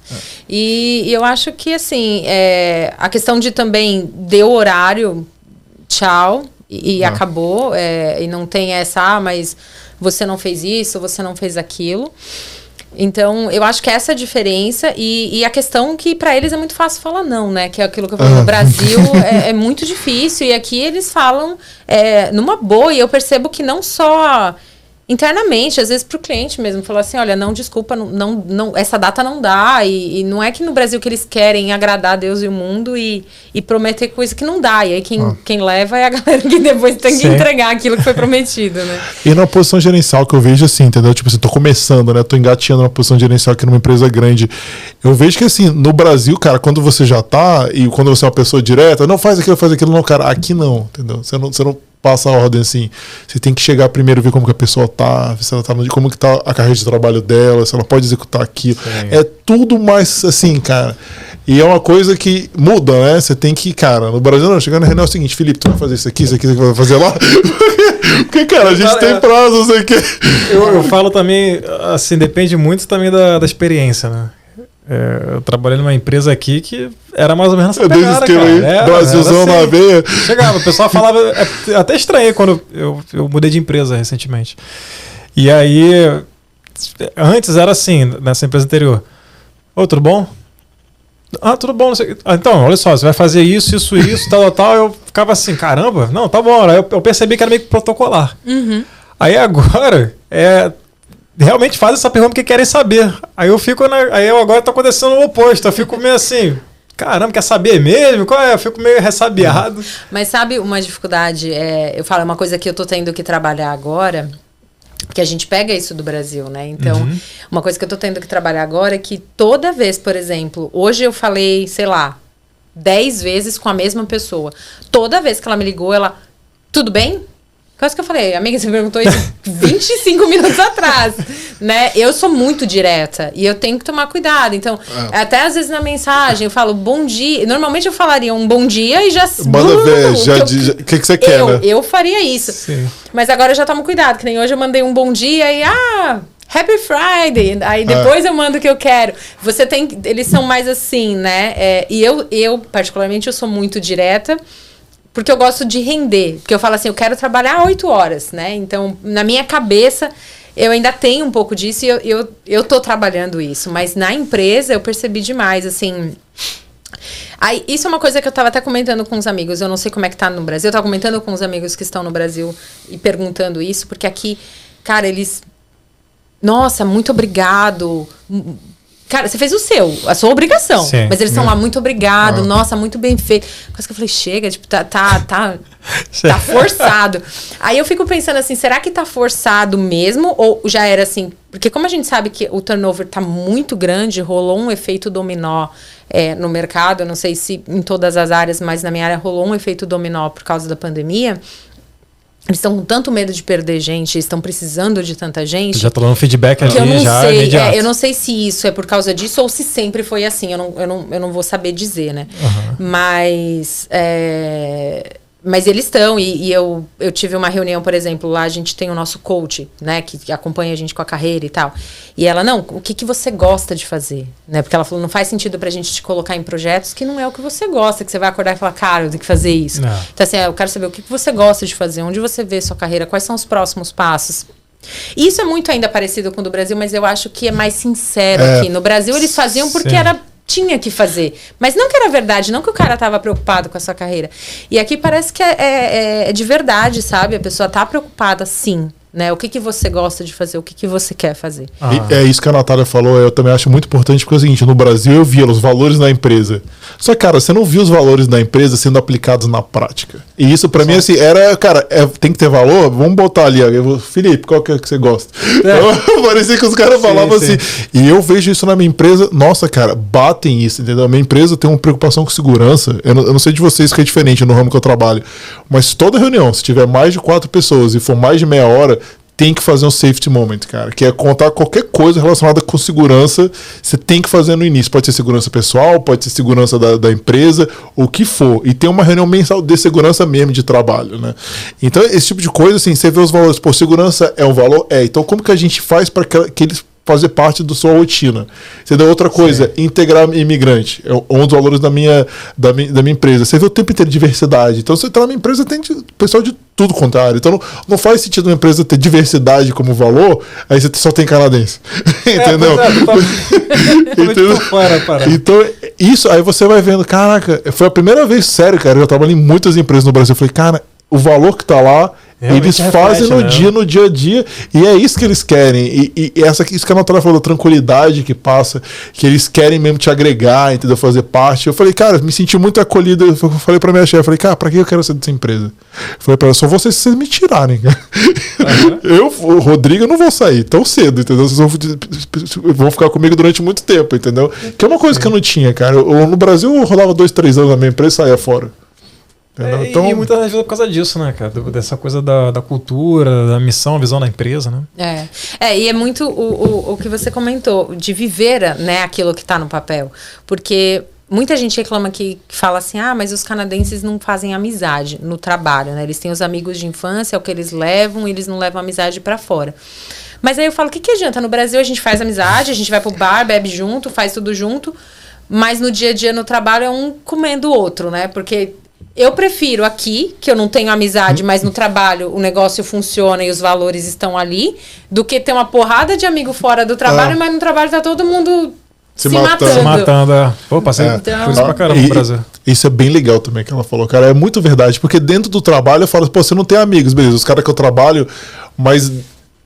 E, e, eu acho que, assim, é, a questão de também deu horário, tchau, e, e ah. acabou. É, e não tem essa, ah, mas você não fez isso, você não fez aquilo. Então, eu acho que essa é a diferença e, e a questão que para eles é muito fácil falar não, né? Que é aquilo que eu falei, no ah. Brasil é, é, muito difícil e aqui eles falam é, numa boa e eu percebo que não só internamente, às vezes para o cliente mesmo, falar assim, olha, não, desculpa, não, não, não essa data não dá, e, e, não é que no Brasil que eles querem agradar a Deus e o mundo e, e prometer coisa que não dá, e aí quem, ah. quem leva é a galera que depois tem Sim. que entregar aquilo que foi prometido, né? E na posição gerencial que eu vejo assim, entendeu? Tipo assim, tô começando, né? Tô engateando na posição gerencial aqui numa empresa grande. Eu vejo que assim, no Brasil, cara, quando você já tá, e quando você é uma pessoa direta, não faz aquilo, faz aquilo, não, cara, aqui não, entendeu? Você não, você não passa a ordem assim. Você tem que chegar primeiro ver como que a pessoa tá, se ela tá no, como que tá a carreira de trabalho dela, se ela pode executar aquilo. Sim. É tudo mais assim, cara. E é uma coisa que muda, né? Você tem que, cara, no Brasil não, chegando na reunião é o seguinte, Felipe, tu vai fazer isso aqui, isso aqui, aqui, vai fazer lá. Porque, cara, a gente tem prazos aqui. Eu, eu falo também, assim, depende muito também da, da experiência, né? É, eu trabalhei numa empresa aqui que era mais ou menos essa pegada, cara. Aí, era, Brasilzão era assim. na veia. Chegava, o pessoal falava... É, até estranhei quando eu, eu mudei de empresa recentemente. E aí... Antes era assim, nessa empresa anterior. Ô, tudo bom? Ah, tudo bom. Ah, então, olha só, você vai fazer isso, isso, isso, tal, tal. Eu ficava assim, caramba, não, tá bom. Aí eu, eu percebi que era meio que protocolar. Uhum. Aí agora, é, realmente faz essa pergunta que querem saber. Aí eu fico, na, aí eu agora tô acontecendo o oposto. Eu fico meio assim, caramba, quer saber mesmo? Qual é? Eu fico meio ressabiado. Mas sabe uma dificuldade? É, eu falo, é uma coisa que eu tô tendo que trabalhar agora porque a gente pega isso do Brasil, né? Então, uhum. uma coisa que eu tô tendo que trabalhar agora é que toda vez, por exemplo, hoje eu falei, sei lá, 10 vezes com a mesma pessoa. Toda vez que ela me ligou, ela, tudo bem? Quase que eu falei, amiga, você perguntou isso 25 minutos atrás, né? Eu sou muito direta e eu tenho que tomar cuidado. Então, é. até às vezes na mensagem eu falo bom dia. Normalmente eu falaria um bom dia e já. Manda ver, já o que, que, você quer, eu, né? Eu faria isso. Sim. Mas agora eu já tomo cuidado, que nem hoje eu mandei um bom dia e ah. Happy Friday! Aí é. depois é. eu mando o que eu quero. Você tem. Eles são mais assim, né? É, e eu, eu, particularmente, eu sou muito direta porque eu gosto de render. Porque eu falo assim, eu quero trabalhar oito horas, né? Então, na minha cabeça, eu ainda tenho um pouco disso e eu, eu, eu tô trabalhando isso. Mas na empresa eu percebi demais, assim. Aí, isso é uma coisa que eu estava até comentando com os amigos. Eu não sei como é que tá no Brasil. Eu tava comentando com os amigos que estão no Brasil e perguntando isso, porque aqui, cara, eles. Nossa, muito obrigado Cara, você fez o seu, a sua obrigação. Sim, mas eles estão lá, muito obrigado, ah. nossa, muito bem feito. Quase que eu falei, chega, tipo, tá, tá, tá, tá forçado. Aí eu fico pensando assim, será que tá forçado mesmo? Ou já era assim? Porque como a gente sabe que o turnover tá muito grande, rolou um efeito dominó é, no mercado, eu não sei se em todas as áreas, mas na minha área rolou um efeito dominó por causa da pandemia. Eles estão com tanto medo de perder gente, estão precisando de tanta gente. Já tô dando feedback ali, eu não já sei, é, eu não sei se isso é por causa disso ou se sempre foi assim. Eu não, eu não, eu não vou saber dizer, né? Uhum. Mas é, mas eles estão, e, e, eu, eu tive uma reunião, por exemplo, lá a gente tem o nosso coach, né, que, que, acompanha a gente com a carreira e tal. E ela, não, o que, que você gosta de fazer? Né? Porque ela falou, não faz sentido pra gente te colocar em projetos que não é o que você gosta, que você vai acordar e falar, cara, eu tenho que fazer isso. Não. Então, assim, eu quero saber o que, que você gosta de fazer, onde você vê sua carreira, quais são os próximos passos. E isso é muito ainda parecido com o do Brasil, mas eu acho que é mais sincero é, aqui. No Brasil, eles faziam porque sim. era tinha que fazer. Mas não que era verdade, não que o cara estava preocupado com a sua carreira. E aqui parece que é, é, é, de verdade, sabe? A pessoa tá preocupada sim. Né? O que, que você gosta de fazer, o que, que você quer fazer. Ah. é isso que a Natália falou, eu também acho muito importante, porque é o seguinte, no Brasil eu via os valores da empresa. Só que, cara, você não viu os valores da empresa sendo aplicados na prática. E isso para mim, assim, era, cara, é, tem que ter valor, vamos botar ali, ó, Felipe, qual que é que você gosta? É. Parecia que os caras falavam sim. assim. E eu vejo isso na minha empresa, nossa, cara, batem isso, entendeu? A minha empresa tem uma preocupação com segurança. Eu não, eu não sei de vocês que é diferente no ramo que eu trabalho, mas toda reunião, se tiver mais de quatro pessoas e for mais de meia hora, tem que fazer um safety moment, cara, que é contar qualquer coisa relacionada com segurança, você tem que fazer no início. Pode ser segurança pessoal, pode ser segurança da, da empresa, o que for. E tem uma reunião mensal de segurança mesmo de trabalho, né? Então, esse tipo de coisa, assim, você vê os valores. Pô, segurança é um valor? É. Então, como que a gente faz para que, que eles fazer parte da sua rotina. Entendeu? Outra coisa, Sim. integrar imigrante. É um dos valores da minha, da, minha, da minha empresa. Você vê o tempo inteiro diversidade. Então, você está na minha empresa, tem pessoal de tudo contrário. Então, não, não faz sentido uma empresa ter diversidade como valor, aí você só tem canadense. Entendeu? É, é, Entendeu? Para. Então, isso, aí você vai vendo, caraca, foi a primeira vez, sério, cara, eu trabalhei em muitas empresas no Brasil. Eu falei, cara, o valor que está lá eles fazem no dia, no dia a dia, e é isso que eles querem. E, e essa, isso que a Natália falou, a tranquilidade que passa, que eles querem mesmo te agregar, entendeu? Fazer parte. Eu falei, cara, me senti muito acolhido. Eu falei pra minha chefe, falei, cara, pra que eu quero ser dessa empresa? Eu falei pra ela, só vocês se vocês me tirarem. Uhum. eu, o Rodrigo, eu não vou sair tão cedo, entendeu? Vocês vão, vão ficar comigo durante muito tempo, entendeu? Que é uma coisa que eu não tinha, cara. Eu, no Brasil eu rodava dois, três anos na minha empresa e saía fora. É, então... E muitas vezes é por causa disso, né, cara? Dessa coisa da, da cultura, da missão, a visão da empresa, né? É, é e é muito o, o, o que você comentou, de viver né, aquilo que está no papel. Porque muita gente reclama que, que fala assim: ah, mas os canadenses não fazem amizade no trabalho, né? Eles têm os amigos de infância, é o que eles levam, e eles não levam amizade para fora. Mas aí eu falo: o que, que adianta? No Brasil a gente faz amizade, a gente vai pro bar, bebe junto, faz tudo junto, mas no dia a dia no trabalho é um comendo o outro, né? Porque eu prefiro aqui, que eu não tenho amizade, mas no trabalho o negócio funciona e os valores estão ali, do que ter uma porrada de amigo fora do trabalho, Ah. mas no trabalho tá todo mundo se, Se matando. matando. Se matando, é. Pô, passei É. por isso pra caramba E- Brasil. Isso é bem legal também que ela falou, cara. É muito verdade. Porque dentro do trabalho eu falo, pô, você não tem amigos, beleza, os caras que eu trabalho, mas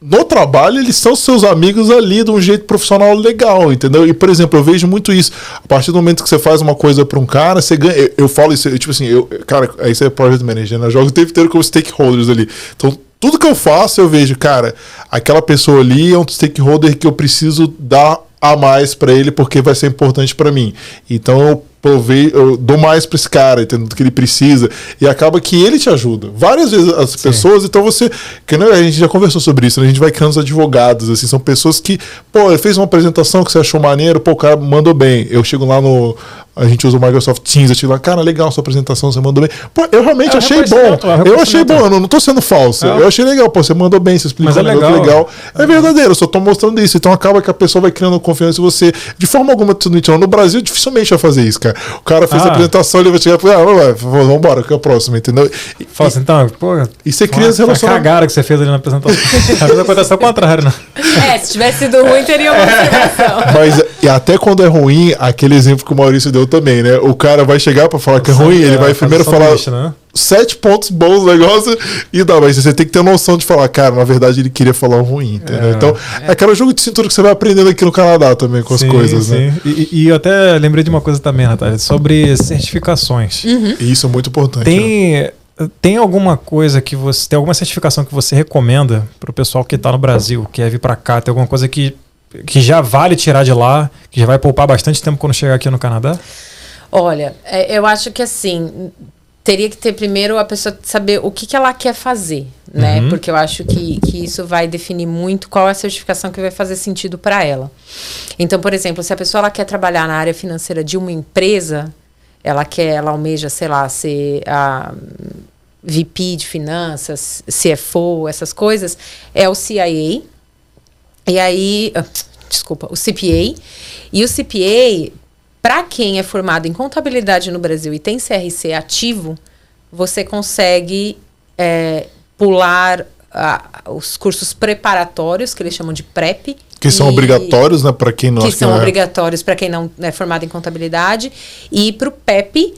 no trabalho eles são seus amigos ali de um jeito profissional legal, entendeu? E, por exemplo, eu vejo muito isso. A partir do momento que você faz uma coisa pra um cara, você ganha. Eu, eu falo isso, eu, tipo assim, eu, cara, aí você é project manager, né? Eu jogo o tempo inteiro com stakeholders ali. Então, tudo que eu faço, eu vejo, cara, aquela pessoa ali é um stakeholder que eu preciso dar a mais pra ele porque vai ser importante pra mim. Então eu provei, eu dou mais pra esse cara, entendeu? Do que ele precisa. E acaba que ele te ajuda. Várias vezes as pessoas, então você. Que não, a gente já conversou sobre isso, né? A gente vai criando os advogados, assim, são pessoas que, pô, ele fez uma apresentação que você achou maneiro, pô, o cara mandou bem. Eu chego lá no. A gente usa o Microsoft Teams, eu chego lá, cara, legal sua apresentação, você mandou bem. Pô, eu realmente É, achei bom. é, Eu achei bom, eu não, tô sendo falso. É. Eu achei legal, pô, você mandou bem, você explicou Mas é um legal. legal. É verdadeiro, eu só tô mostrando isso. Então acaba que a pessoa vai criando confiança em você. De forma alguma, entendeu. No Brasil, dificilmente vai fazer isso, cara. O cara fez Ah. a apresentação, ele vai chegar e falar, ah, vai, vai, vambora, que é o próximo, entendeu? E, Fala assim, então, pô. e você cria esse Uma relacionamento. cagada que você fez ali na apresentação. Às vezes acontece ao contrário, né? É, se tivesse sido ruim, teria uma explicação. Mas e até quando é ruim, aquele exemplo que o Maurício deu também, né? O cara vai chegar pra falar que é ruim, ele vai primeiro falar né? Sete pontos bons do negócio e dá, mas você tem que ter noção de falar, cara, na verdade ele queria falar um ruim, entendeu? É. então, é aquele jogo de cintura que você vai aprendendo aqui no Canadá também com as Sim, coisas, né? sim. E, e eu até lembrei de uma coisa também, Natália, sobre certificações. E isso é muito importante. né? Tem, tem alguma coisa que você. Tem alguma certificação que você recomenda pro pessoal que tá no Brasil, que quer vir pra cá? Tem alguma coisa que, que já vale tirar de lá, que já vai poupar bastante tempo quando chegar aqui no Canadá? Olha, é, eu acho que assim, teria que ter primeiro a pessoa saber o que, que ela quer fazer, né? Uhum. Porque eu acho que, que isso vai definir muito qual é a certificação que vai fazer sentido para ela. Então, por exemplo, se a pessoa ela quer trabalhar na área financeira de uma empresa, ela quer, ela almeja, sei lá, ser a VP de finanças, CFO, essas coisas, é o CIA. E aí, ah, desculpa, o CPA. E o CPA, para quem é formado em contabilidade no Brasil e tem CRC ativo, você consegue é, pular ah, os cursos preparatórios, que eles chamam de PrEP. Que são e- obrigatórios, né, para quem não que são não é. obrigatórios para quem não é formado em contabilidade, e para o PEP.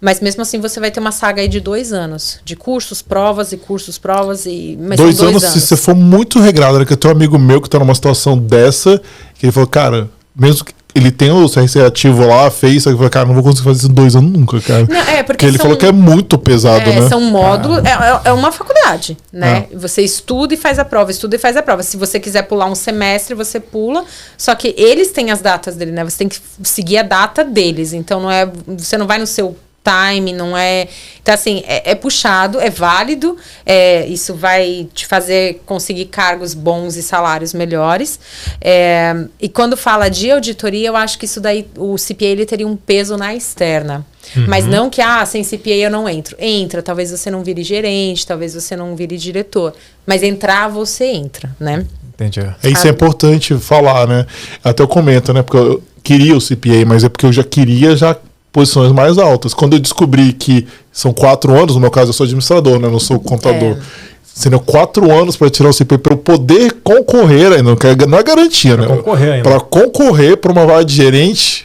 Mas mesmo assim você vai ter uma saga aí de dois anos. De cursos, provas e cursos, provas e. Mas Dois, são anos, se você for muito regrado, né? Que eu tenho um amigo meu que tá numa situação dessa, que ele falou, cara, mesmo que ele tem o CRC ativo lá, fez, só que falou, cara, não vou conseguir fazer isso em dois anos nunca, cara. Não, é, porque Porque ele são- falou que é muito pesado, É, né? São módulos, é, é- é uma faculdade, né? Você estuda e faz a prova, estuda e faz a prova. Se você quiser pular um semestre, você pula. Só que eles têm as datas dele, né? Você tem que seguir a data deles. Então não é. Você não vai no seu time, não é. Então, assim, é, é puxado, é válido. é, isso vai te fazer conseguir cargos bons e salários melhores. É, e quando fala de auditoria, eu acho que isso daí, o CPA ele teria um peso na externa. Mas não que, ah, sem CPA eu não entro. Entra, talvez você não vire gerente, talvez você não vire diretor. Mas entrar, você entra, né? Entendi. É isso é importante falar, né? Até eu comento, né? Porque eu queria o CPA, mas é porque eu já queria já posições mais altas. Quando eu descobri que são quatro anos, no meu caso eu sou administrador, né? Não sou contador. É. Sendo quatro anos para tirar o CPA para eu poder concorrer ainda, não quer- não é garantia, Pra né? concorrer ainda. Para concorrer para uma vaga de gerente,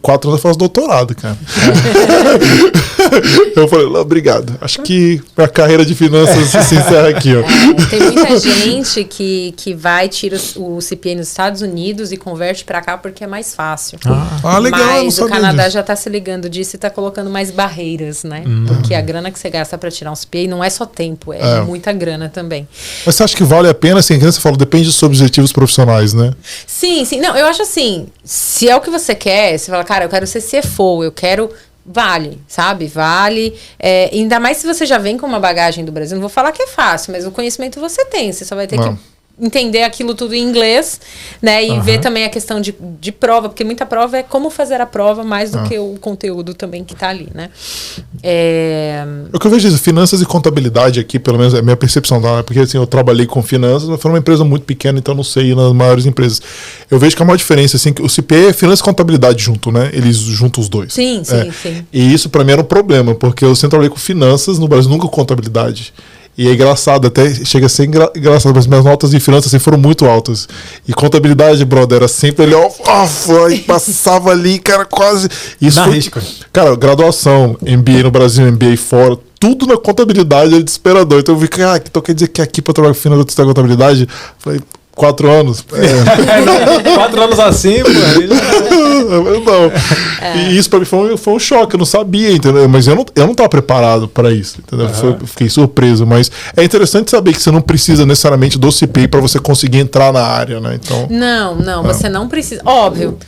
quatro anos eu faço doutorado, cara. eu falei, não, obrigado. Acho que a carreira de finanças se encerra aqui, ó. É, tem muita gente que, que vai, tira o CPA nos Estados Unidos e converte para cá porque é mais fácil. Ah, legal, eu não Mas o Canadá disso. já está se ligando disso e está colocando mais barreiras, né? Hum. Porque a grana que você gasta para tirar um CPA não é só tempo, é, É. muita grana também. Mas você acha que vale a pena, assim, que você falou, depende dos seus objetivos profissionais, né? Sim, sim. Não, eu acho assim, se é o que você quer, você fala, cara, eu quero ser CFO, eu quero. Vale, sabe? Vale. É, ainda mais se você já vem com uma bagagem do Brasil. Não vou falar que é fácil, mas o conhecimento você tem. Você só vai ter que entender aquilo tudo em inglês, né? E Aham. ver também a questão de, de prova, porque muita prova é como fazer a prova mais do Ah. que o conteúdo também que tá ali, né? É, O que eu vejo é finanças e contabilidade aqui, pelo menos é a minha percepção, tá? Porque assim, eu trabalhei com finanças, mas foi uma empresa muito pequena, então não sei nas maiores empresas. Eu vejo que há uma diferença, assim, que o CPA é finanças e contabilidade junto, né? Eles juntam os dois. sim, sim, É. sim. E isso pra mim era um problema, porque eu sempre trabalhei com finanças no Brasil, nunca com contabilidade. E é engraçado, até chega a ser engra engraçado, mas minhas notas de finanças assim, foram muito altas. E contabilidade, brother, era sempre ali, ó, ó, e passava ali, cara, quase. Isso Dá foi- risco. Cara, graduação, MBA no Brasil, MBA fora, tudo na contabilidade é desesperador. Então eu vi, cara, então quer dizer que aqui pra trabalhar com finanças eu da contabilidade? Falei, quatro anos? É. Quatro anos assim, pô. aí já- não. É. E isso pra mim foi, um- foi um choque, eu não sabia, entendeu? Mas eu não, eu não tava preparado para isso, entendeu? Foi- eu fiquei surpreso, mas é interessante saber que você não precisa necessariamente do CPI para você conseguir entrar na área, né? Então, Não, não, você não precisa. Óbvio.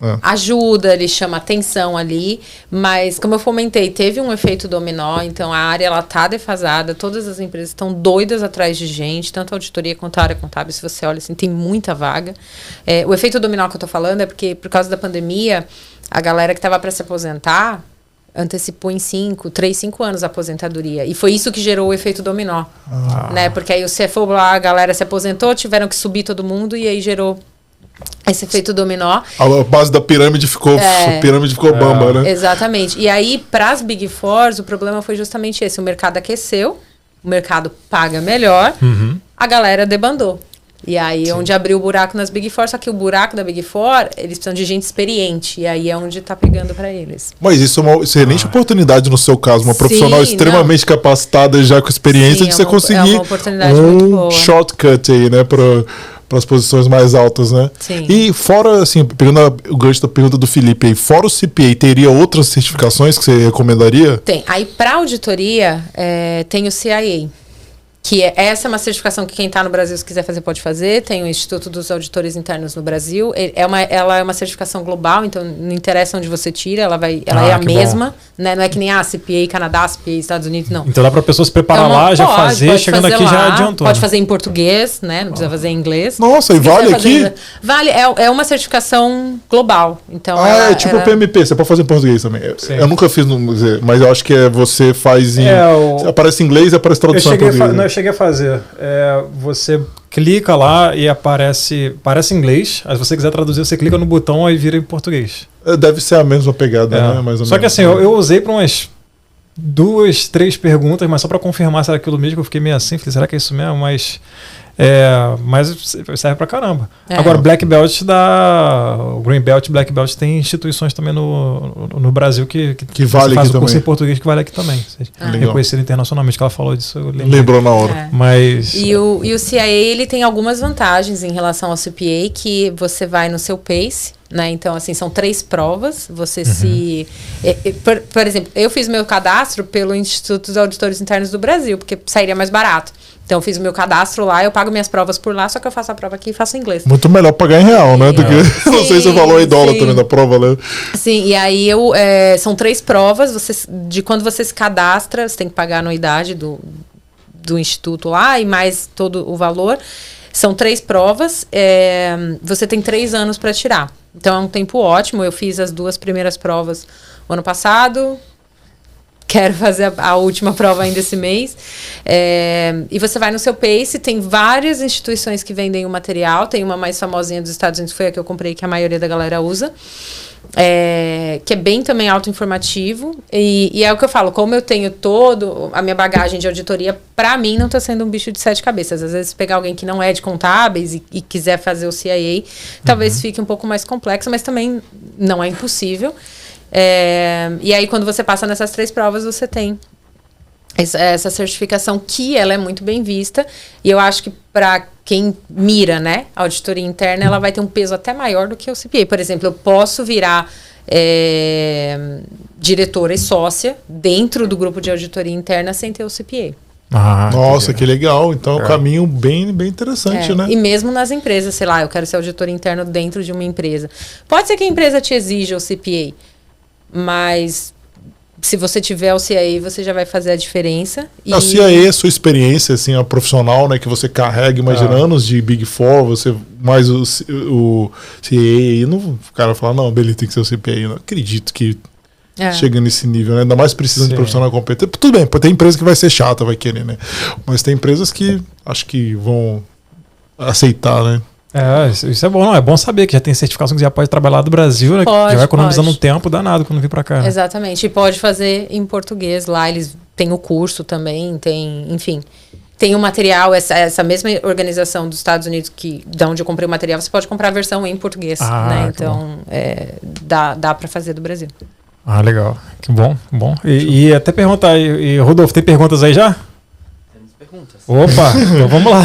É. Ajuda, ele chama atenção ali, mas como eu fomentei, teve um efeito dominó, então a área ela tá defasada, todas as empresas estão doidas atrás de gente, tanto a auditoria quanto a área contábil, se você olha assim, tem muita vaga. É, o efeito dominó que eu tô falando é porque por causa da pandemia, a galera que estava para se aposentar antecipou em 5, 3, 5 anos a aposentadoria. E foi isso que gerou o efeito dominó. Né? Porque aí o CFO lá, a galera se aposentou, tiveram que subir todo mundo e aí gerou esse efeito dominó. a base da pirâmide ficou, É. a pirâmide ficou bamba, né? Exatamente. E aí, para as Big Fours, o problema foi justamente esse: o mercado aqueceu, o mercado paga melhor, Uhum. a galera debandou. E aí, onde abriu o buraco nas Big Four, só que o buraco da Big Four, eles precisam de gente experiente. E aí é onde tá pegando para eles. Mas isso é uma excelente oportunidade no seu caso, uma Sim, profissional não. extremamente capacitada já com experiência Sim, de é você uma- conseguir é uma oportunidade muito um boa. shortcut aí, né, para as posições mais altas, né? Sim. E fora, assim, pegando a- o gancho da pergunta do Felipe aí, fora o CPA, teria outras certificações que você recomendaria? Tem. Aí, para auditoria, é, tem o CIA. Que é, essa é uma certificação que quem está no Brasil, se quiser fazer, pode fazer. Tem o Instituto dos Auditores Internos no Brasil. É uma, ela é uma certificação global, então não interessa onde você tira, ela, vai, ela Ah, é a mesma. Né? Não é que nem a CPA, Canadá, CPA, Estados Unidos, não. Então dá pra pessoa se preparar Então, lá, já pode, fazer, pode chegando fazer aqui já lá, adiantou. Pode né? fazer em português, né? Não precisa fazer em inglês. Nossa, e vale fazer- aqui? Vale, é, é uma certificação global. Então, Ah, ela- é tipo ela- PMP, você pode fazer em português também. Eu- Sim. Eu nunca fiz no museu, mas eu acho que é você faz em. É, o- Aparece em inglês e aparece Eu tradução em a português. Cheguei a fazer. É, você clica lá e aparece, aparece em inglês. Aí se você quiser traduzir, você clica no botão e vira em português. É, Deve ser a mesma pegada, É. né? Mais ou Só que menos. assim, eu, eu usei para umas duas, três perguntas, mas só para confirmar se era aquilo mesmo, que eu fiquei meio assim, falei, será que é isso mesmo? Mas, é, mas serve pra caramba. É. Agora, Black Belt da. O Green Belt e Black Belt tem instituições também no, no, no Brasil que, Que vale você faz aqui o curso também. em português que vale aqui também. Ah. Reconhecido internacionalmente, que ela falou disso. Lembrou na hora. É. Mas. E o, e o CIA ele tem algumas vantagens em relação ao CPA, que você vai no seu pace, né? Então, assim, são três provas. Você se. é, é, por, por exemplo, eu fiz meu cadastro pelo Instituto dos Auditores Internos do Brasil, porque sairia mais barato. Então, eu fiz o meu cadastro lá, eu pago minhas provas por lá, só que eu faço a prova aqui e faço em inglês. Muito melhor pagar em real, né? Do que. não sei se você Sim, falou em dólar sim. também da prova, né? Sim, e aí eu, é, são três provas. Você, de quando você se cadastra, você tem que pagar a anuidade do, do instituto lá e mais todo o valor. São três provas. é, você tem três anos para tirar. Então é um tempo ótimo. Eu fiz as duas primeiras provas o ano passado. Quero fazer a, a última prova ainda esse mês. É, e você vai no seu pace, tem várias instituições que vendem o material. Tem uma mais famosinha dos Estados Unidos, foi a que eu comprei, que a maioria da galera usa. É, que é bem também autoinformativo. E, e é o que eu falo, como eu tenho todo a minha bagagem de auditoria, para mim não está sendo um bicho de sete cabeças. Às vezes, pegar alguém que não é de contábeis e, e quiser fazer o CIA, talvez fique um pouco mais complexo, mas também não é impossível. É, e aí, quando você passa nessas três provas, você tem essa, certificação que ela é muito bem vista e eu acho que para quem mira, né, a auditoria interna, ela vai ter um peso até maior do que o CPA. Por exemplo, eu posso virar é, diretora e sócia dentro do grupo de auditoria interna sem ter o CPA. Ah, Nossa, que legal. Então é um É. caminho bem, bem interessante, É, né? E mesmo nas empresas, sei lá, eu quero ser auditor interno dentro de uma empresa. Pode ser que a empresa te exija o CPA, mas se você tiver o CIA, você já vai fazer a diferença. E... O CIA é sua experiência, assim, a profissional, né? Que você carrega, imagina ah. anos de Big Four, você mais o, o CIA, não, o cara fala, não, beleza, tem que ser o CPI. Eu não acredito que é. chega nesse nível, né? Ainda mais precisando Sim. de profissional competente. Tudo bem, tem empresa que vai ser chata, vai querer, né? Mas tem empresas que acho que vão aceitar, né? É, isso é bom, não. É bom saber que já tem certificação que já pode trabalhar do Brasil, né? Pode, já vai economizando pode. um tempo danado quando vir para cá. Né? Exatamente. E pode fazer em português lá. Eles têm o curso também, tem, enfim. Tem o material, essa, essa mesma organização dos Estados Unidos que da onde eu comprei o material, você pode comprar a versão em português. Ah, né? Então, é, dá, dá para fazer do Brasil. Ah, legal. Que bom, bom. E, e até perguntar, e, e Rodolfo, tem perguntas aí já? Perguntas. Opa, então vamos lá.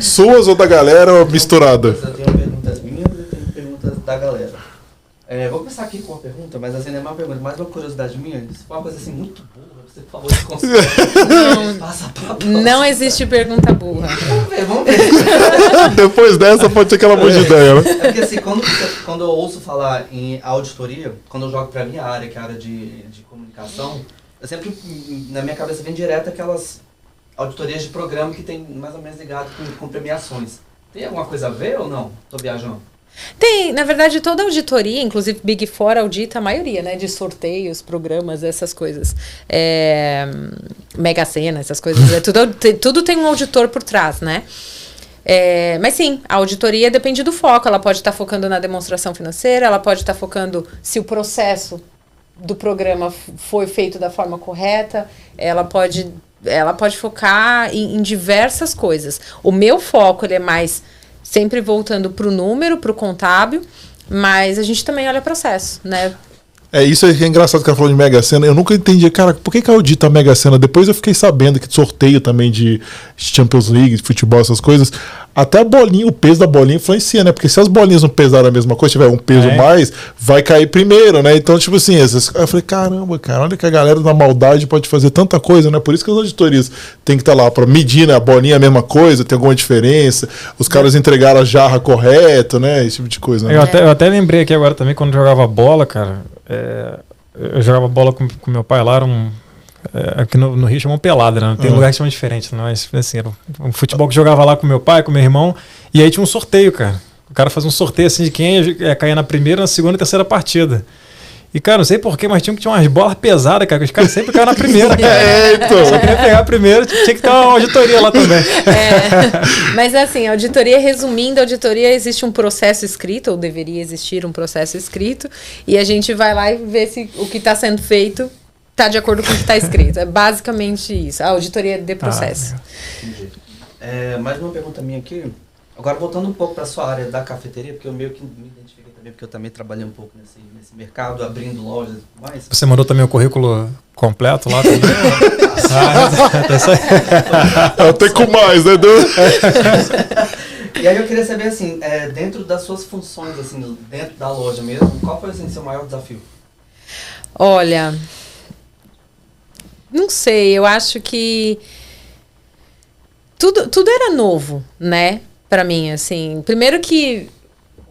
Suas ou da galera ou misturada? Eu tenho perguntas minhas e tenho perguntas da galera. É, vou começar aqui com uma pergunta, mas assim, não é uma pergunta, mais uma curiosidade minha. Se for uma coisa assim muito burra, você, por favor, não, passa não existe pergunta burra. Vamos ver, vamos ver. Depois dessa pode ser aquela boa de ideia, né? É porque assim, quando, quando eu ouço falar em auditoria, quando eu jogo pra minha área, que é a área de, de comunicação, eu sempre, na minha cabeça, vem direto aquelas auditorias de programa que tem mais ou menos ligado com, com premiações. Tem alguma coisa a ver ou não? Tô viajando. Tem, na verdade, toda auditoria, inclusive Big Four audita a maioria, né? De sorteios, programas, essas coisas. É, Mega Sena, essas coisas. É, tudo, tudo tem um auditor por trás, né? É, mas sim, a auditoria depende do foco. Ela pode estar tá focando na demonstração financeira, ela pode estar tá focando se o processo do programa foi feito da forma correta, ela pode ela pode focar em, em diversas coisas. O meu foco ele é mais sempre voltando para o número, para o contábil, mas a gente também olha processo, né? É, isso é engraçado que ela falou de Mega Sena. Eu nunca entendi, cara, por que, que audita a Mega Sena? Depois eu fiquei sabendo que sorteio também de Champions League, de futebol, essas coisas. Até a bolinha, o peso da bolinha influencia, né? Porque se as bolinhas não pesarem a mesma coisa, tiver um peso é. mais, vai cair primeiro, né? Então, tipo assim, eu falei, caramba, cara, olha que a galera na maldade pode fazer tanta coisa, né? Por isso que as auditorias têm que estar tá lá para medir, né? A bolinha é a mesma coisa, tem alguma diferença, os caras entregaram a jarra correta, né? Esse tipo de coisa. Né? Eu, até, eu até lembrei aqui agora também, quando jogava bola, cara é, eu jogava bola com, com meu pai lá, era um. É, aqui no, no Rio chamam pelada, né? Tem uhum. lugar que chamam diferente, né? mas assim, era um, um futebol que jogava lá com meu pai, com meu irmão, e aí tinha um sorteio, cara. O cara fazia um sorteio assim de quem ia cair na primeira, na segunda e terceira partida. E, cara, não sei porquê, mas tinha que tinha umas bolas pesadas, cara, que os caras sempre caíam na primeira, cara. É, então. Só queria pegar a primeira, tinha que ter uma auditoria lá também. É. Mas, assim, auditoria, resumindo, auditoria, existe um processo escrito, ou deveria existir um processo escrito, e a gente vai lá e vê se o que está sendo feito está de acordo com o que está escrito. É basicamente isso, a auditoria de processo. Ah, é, mais uma pergunta minha aqui. Agora, voltando um pouco para a sua área da cafeteria, porque eu meio que me identifiquei também, porque eu também trabalhei um pouco nesse, nesse mercado, abrindo lojas e mais. Você mandou também o currículo completo lá também? ah, Até com mais, né? e aí eu queria saber, assim, é, dentro das suas funções, assim, dentro da loja mesmo, qual foi, assim, seu maior desafio? Olha, não sei, eu acho que tudo, tudo era novo, né? Para mim, assim. Primeiro que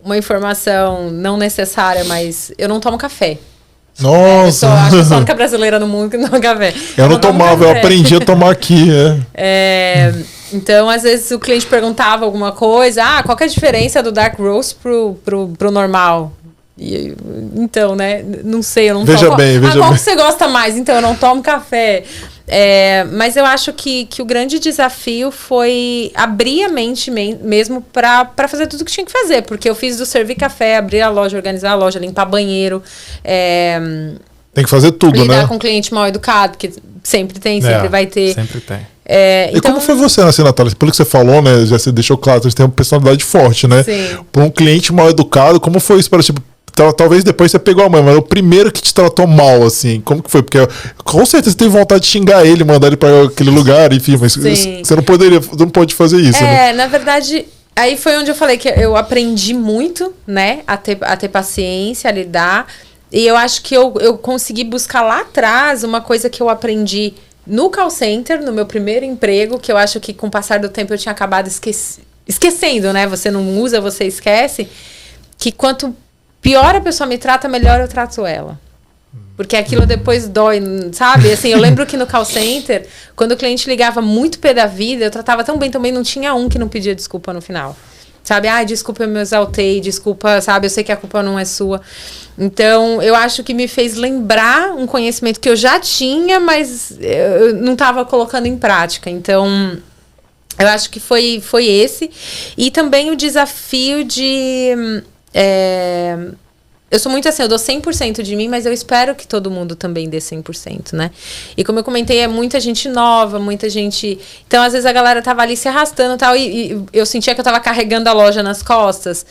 uma informação não necessária, mas eu não tomo café. Nossa! É, eu sou, acho que sou a única brasileira no mundo que não toma café. Eu, eu não, tomava, eu aprendi a tomar aqui. É. é. então, às vezes o cliente perguntava alguma coisa, ah, qual é a diferença do dark roast pro, pro, pro normal? E, então, né? Não sei, eu não veja tomo. Bem, veja ah, qual bem. que você gosta mais? Então, eu não tomo café. É, mas eu acho que, que o grande desafio foi abrir a mente mesmo para fazer tudo o que tinha que fazer. Porque eu fiz do servir café, abrir a loja, organizar a loja, limpar banheiro. É, tem que fazer tudo, lidar né? Lidar com cliente mal educado, que sempre tem, sempre é, vai ter. Sempre tem. É, e então... como foi você, assim, Natália? Pelo que você falou, né? Já você deixou claro, você tem uma personalidade forte, né? Sim. Para um cliente mal educado, como foi isso para tipo, talvez depois você pegou a mãe, mas é o primeiro que te tratou mal, assim. Como que foi? Porque com certeza teve vontade de xingar ele, mandar ele para aquele lugar, enfim, mas Sim. você não poderia, não pode fazer isso. É, né? na verdade, aí foi onde eu falei que eu aprendi muito, né? A ter, a ter paciência, a lidar. E eu acho que eu, eu consegui buscar lá atrás uma coisa que eu aprendi no call center, no meu primeiro emprego, que eu acho que com o passar do tempo eu tinha acabado esquecendo, né? Você não usa, você esquece. Que quanto pior a pessoa me trata, melhor eu trato ela. Porque aquilo depois dói, sabe? Assim, eu lembro que no call center, quando o cliente ligava muito pé da vida, eu tratava tão bem também, não tinha um que não pedia desculpa no final. Sabe? Ah, desculpa, eu me exaltei, desculpa, sabe? Eu sei que a culpa não é sua. Então, eu acho que me fez lembrar um conhecimento que eu já tinha, mas eu não estava colocando em prática. Então, eu acho que foi, foi esse. E também o desafio de. É, eu sou muito assim, eu dou 100% de mim, mas eu espero que todo mundo também dê 100%, né? E como eu comentei, é muita gente nova, muita gente. Então, às vezes a galera tava ali se arrastando tal, e, e eu sentia que eu tava carregando a loja nas costas.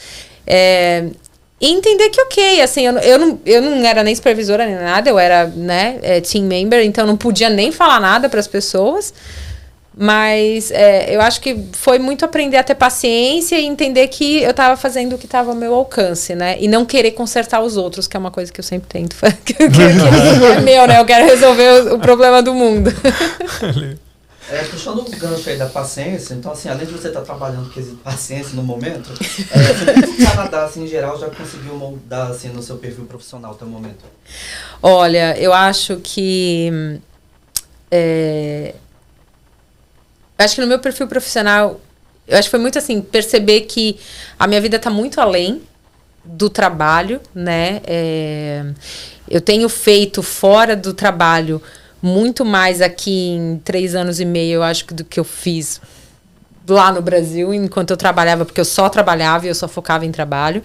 É, e entender que, ok, assim, eu, eu, não, eu não era nem supervisora nem nada, eu era, né, é, team member, então não podia nem falar nada para as pessoas. Mas é, eu acho que foi muito aprender a ter paciência e entender que eu estava fazendo o que estava ao meu alcance, né? E não querer consertar os outros, que é uma coisa que eu sempre tento. que, que, que é meu, né? Eu quero resolver o, o problema do mundo. É, puxando o gancho aí da paciência, então assim, além de você estar tá trabalhando com paciência no momento, é, o Canadá, assim, em geral, já conseguiu moldar assim, no seu perfil profissional até o momento? Olha, eu acho que é, acho que no meu perfil profissional, eu acho que foi muito assim, perceber que a minha vida está muito além do trabalho, né? É, eu tenho feito fora do trabalho muito mais aqui em três anos e meio, eu acho, do que eu fiz lá no Brasil, enquanto eu trabalhava, porque eu só trabalhava e eu só focava em trabalho.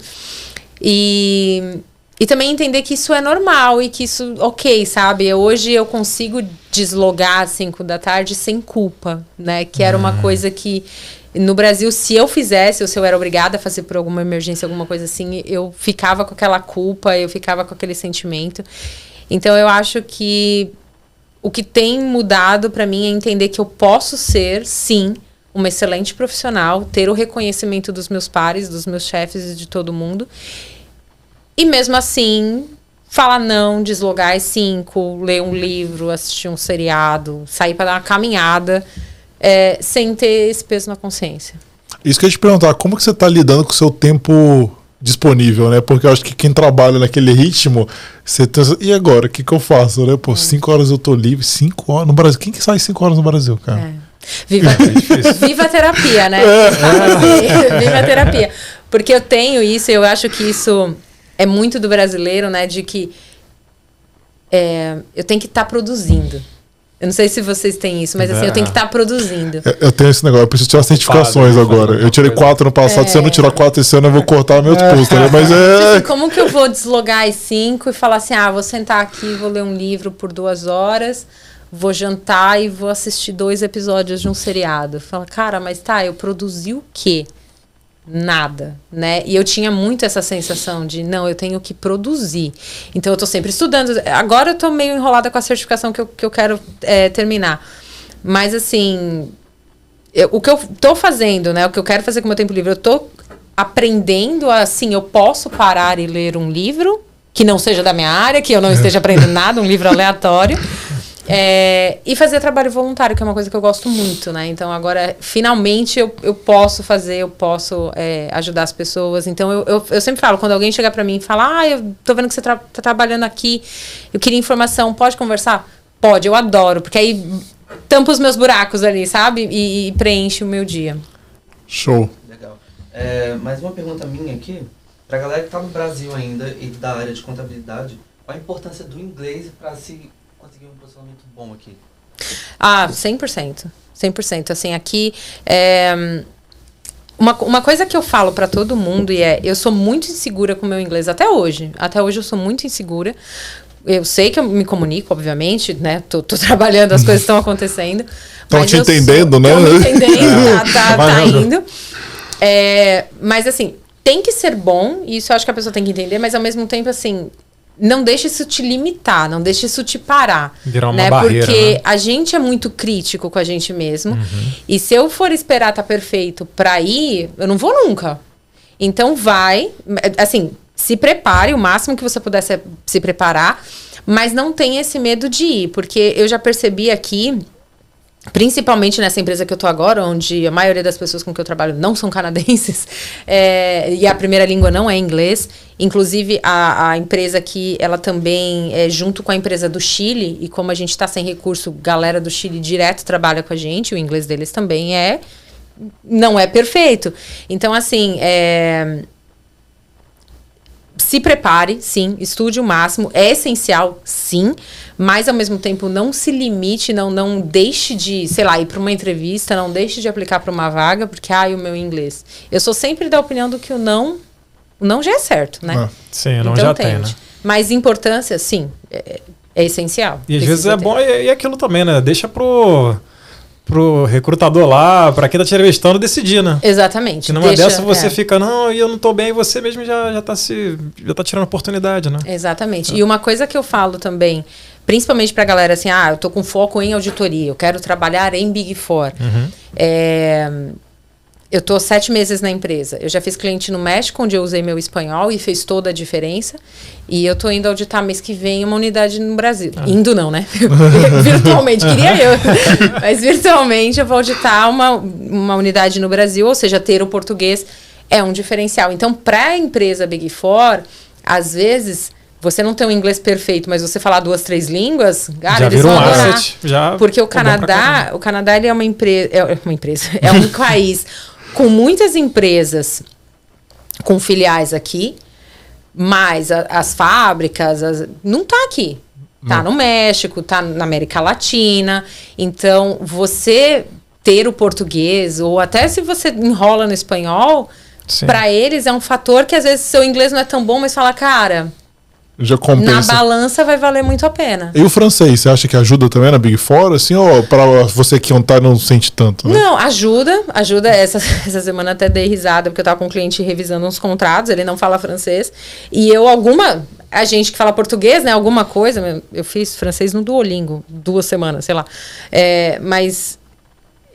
E e também entender que isso é normal e que isso, ok, sabe? Hoje eu consigo deslogar às 5 da tarde sem culpa, né? Que era uma uhum. coisa que no Brasil, se eu fizesse, ou se eu era obrigada a fazer por alguma emergência, alguma coisa assim, eu ficava com aquela culpa, eu ficava com aquele sentimento. Então eu acho que o que tem mudado para mim é entender que eu posso ser, sim, uma excelente profissional, ter o reconhecimento dos meus pares, dos meus chefes e de todo mundo e mesmo assim, falar não, deslogar às cinco, ler um livro, assistir um seriado, sair para dar uma caminhada, é, sem ter esse peso na consciência. Isso que eu ia te perguntar, como que você está lidando com o seu tempo disponível, né? Porque eu acho que quem trabalha naquele ritmo, você tem... e agora, o que, que eu faço, né? Pô, é. cinco horas eu tô livre, cinco horas no Brasil. Quem que sai cinco horas no Brasil, cara? É. Viva, viva a terapia, né? É. Viva a terapia. Porque eu tenho isso, eu acho que isso é muito do brasileiro, né? De que é, eu tenho que estar tá produzindo. Eu não sei se vocês têm isso, mas assim, eu tenho que estar tá produzindo. Eu, eu tenho esse negócio, eu preciso tirar certificações agora. Eu tirei quatro no passado, é... se eu não tirar quatro esse ano, eu vou cortar meu é. pulso, né? Mas é. Assim, como que eu vou deslogar as cinco e falar assim: ah, vou sentar aqui, vou ler um livro por duas horas, vou jantar e vou assistir dois episódios de um seriado. Fala, cara, mas tá, eu produzi o quê? Nada, né? E eu tinha muito essa sensação de, não, eu tenho que produzir. Então eu tô sempre estudando. Agora eu tô meio enrolada com a certificação que eu, que eu quero é, terminar. Mas assim, eu, o que eu tô fazendo, né? O que eu quero fazer com o meu tempo livre, eu tô aprendendo assim, eu posso parar e ler um livro que não seja da minha área, que eu não esteja aprendendo nada, um livro aleatório. É, e fazer trabalho voluntário, que é uma coisa que eu gosto muito, né? Então agora, finalmente, eu, eu posso fazer, eu posso é, ajudar as pessoas. Então eu, eu, eu, sempre falo, quando alguém chegar para mim e falar, ah, eu tô vendo que você tra tá trabalhando aqui, eu queria informação, pode conversar? Pode, eu adoro, porque aí tampa os meus buracos ali, sabe? E, e preenche o meu dia. Show. Legal. É, mais uma pergunta minha aqui, pra galera que tá no Brasil ainda e da área de contabilidade, qual a importância do inglês para se conseguir um posicionamento bom aqui? Ah, 100%. 100%. Assim, aqui. É, uma, uma coisa que eu falo para todo mundo e é: eu sou muito insegura com o meu inglês até hoje. Até hoje eu sou muito insegura. Eu sei que eu me comunico, obviamente, né? Tô, tô trabalhando, as coisas estão acontecendo. Estão te entendendo, sou, né? Estão me entendendo, tá, tá, tá indo. É, mas assim, tem que ser bom, e isso eu acho que a pessoa tem que entender, mas ao mesmo tempo, assim, não deixe isso te limitar, não deixe isso te parar. Virar uma né? barreira. Porque né? a gente é muito crítico com a gente mesmo. Uhum. E se eu for esperar estar tá perfeito pra ir, eu não vou nunca. Então vai, assim, se prepare o máximo que você puder se, se preparar, mas não tenha esse medo de ir, porque eu já percebi aqui principalmente nessa empresa que eu tô agora, onde a maioria das pessoas com que eu trabalho não são canadenses, é, e a primeira língua não é inglês. Inclusive, a, a empresa aqui, ela também é junto com a empresa do Chile, e como a gente está sem recurso, galera do Chile direto trabalha com a gente, o inglês deles também é. Não é perfeito. Então, assim, é, se prepare, sim, estude o máximo, é essencial, sim, mas ao mesmo tempo não se limite, não não deixe de, sei lá, ir para uma entrevista, não deixe de aplicar para uma vaga, porque ai, o meu inglês. Eu sou sempre da opinião do que o não, o não já é certo, né? Ah, sim, o não então, já tente. tem, né? Mas importância, sim, é, é essencial. E às vezes é ter. bom e, e aquilo também, né? Deixa pro pro recrutador lá, para quem tá te entrevistando, decidir, né? Exatamente. Que numa Deixa, dessa você é. fica, não, e eu não tô bem, e você mesmo já, já tá se. já tá tirando oportunidade, né? Exatamente. É. E uma coisa que eu falo também, principalmente pra galera assim, ah, eu tô com foco em auditoria, eu quero trabalhar em Big Four. Uhum. É eu tô sete meses na empresa. Eu já fiz cliente no México, onde eu usei meu espanhol e fez toda a diferença. E eu tô indo auditar mês que vem uma unidade no Brasil. Ah. Indo não, né? virtualmente, queria eu. Mas virtualmente eu vou auditar uma, uma unidade no Brasil, ou seja, ter o português é um diferencial. Então, para a empresa Big Four, às vezes você não tem um inglês perfeito, mas você falar duas, três línguas, cara, já eles vão um adorar. Asset, já porque o Canadá, o Canadá ele é uma empresa, é uma empresa, é um país com muitas empresas com filiais aqui, mas a, as fábricas as, não está aqui. Está no México, está na América Latina. Então, você ter o português, ou até se você enrola no espanhol, para eles é um fator que às vezes seu inglês não é tão bom, mas fala, cara, já compensa. Na balança vai valer muito a pena. E o francês, você acha que ajuda também na Big Four, assim, ou para você que não tá, não sente tanto? Né? Não, ajuda, ajuda. Essa, essa semana até dei risada, porque eu tava com um cliente revisando uns contratos, ele não fala francês. E eu, alguma. A gente que fala português, né? Alguma coisa. Eu fiz francês no Duolingo, duas semanas, sei lá. É, mas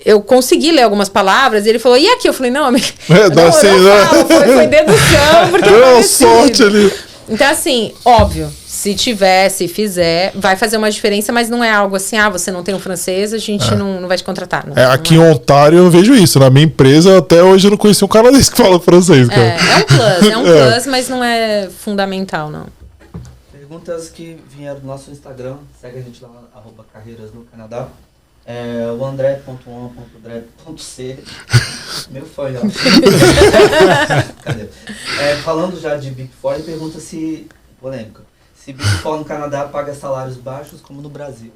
eu consegui ler algumas palavras e ele falou, e aqui? Eu falei, não, amiga. É, dá não, assim, não né? falo, foi, foi dedução, porque. Deu sorte ali. Então, assim, óbvio, se tiver, se fizer, vai fazer uma diferença, mas não é algo assim, ah, você não tem um francês, a gente é. não, não vai te contratar. Não, é, aqui não é. em Ontário eu vejo isso. Na minha empresa, até hoje eu não conheci um canadense que fala francês. Cara. É, é um plus, é um é. plus, mas não é fundamental, não. Perguntas que vieram do nosso Instagram, segue a gente lá, arroba carreiras no Canadá. É, o andré.1.dré.c Meu fã, ó. Cadê? É, falando já de Big Four, ele pergunta se. Polêmica. Se Big Four no Canadá paga salários baixos como no Brasil.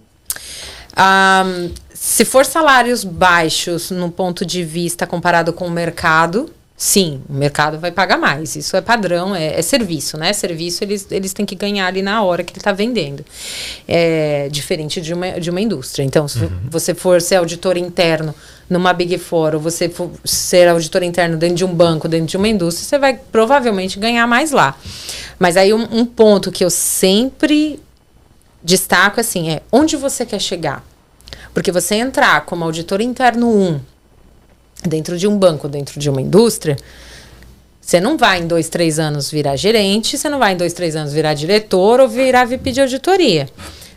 Um, se for salários baixos no ponto de vista comparado com o mercado, Sim, o mercado vai pagar mais. Isso é padrão, é, é, serviço, né? Serviço eles, eles têm que ganhar ali na hora que ele está vendendo. É diferente de uma, de uma indústria. Então, se uhum. você for ser auditor interno numa Big Four, ou você for ser auditor interno dentro de um banco, dentro de uma indústria, você vai provavelmente ganhar mais lá. Mas aí um, um ponto que eu sempre destaco assim é onde você quer chegar. Porque você entrar como auditor interno 1 dentro de um banco, dentro de uma indústria, você não vai em dois, três anos virar gerente, você não vai em dois, três anos virar diretor ou virar VP de auditoria.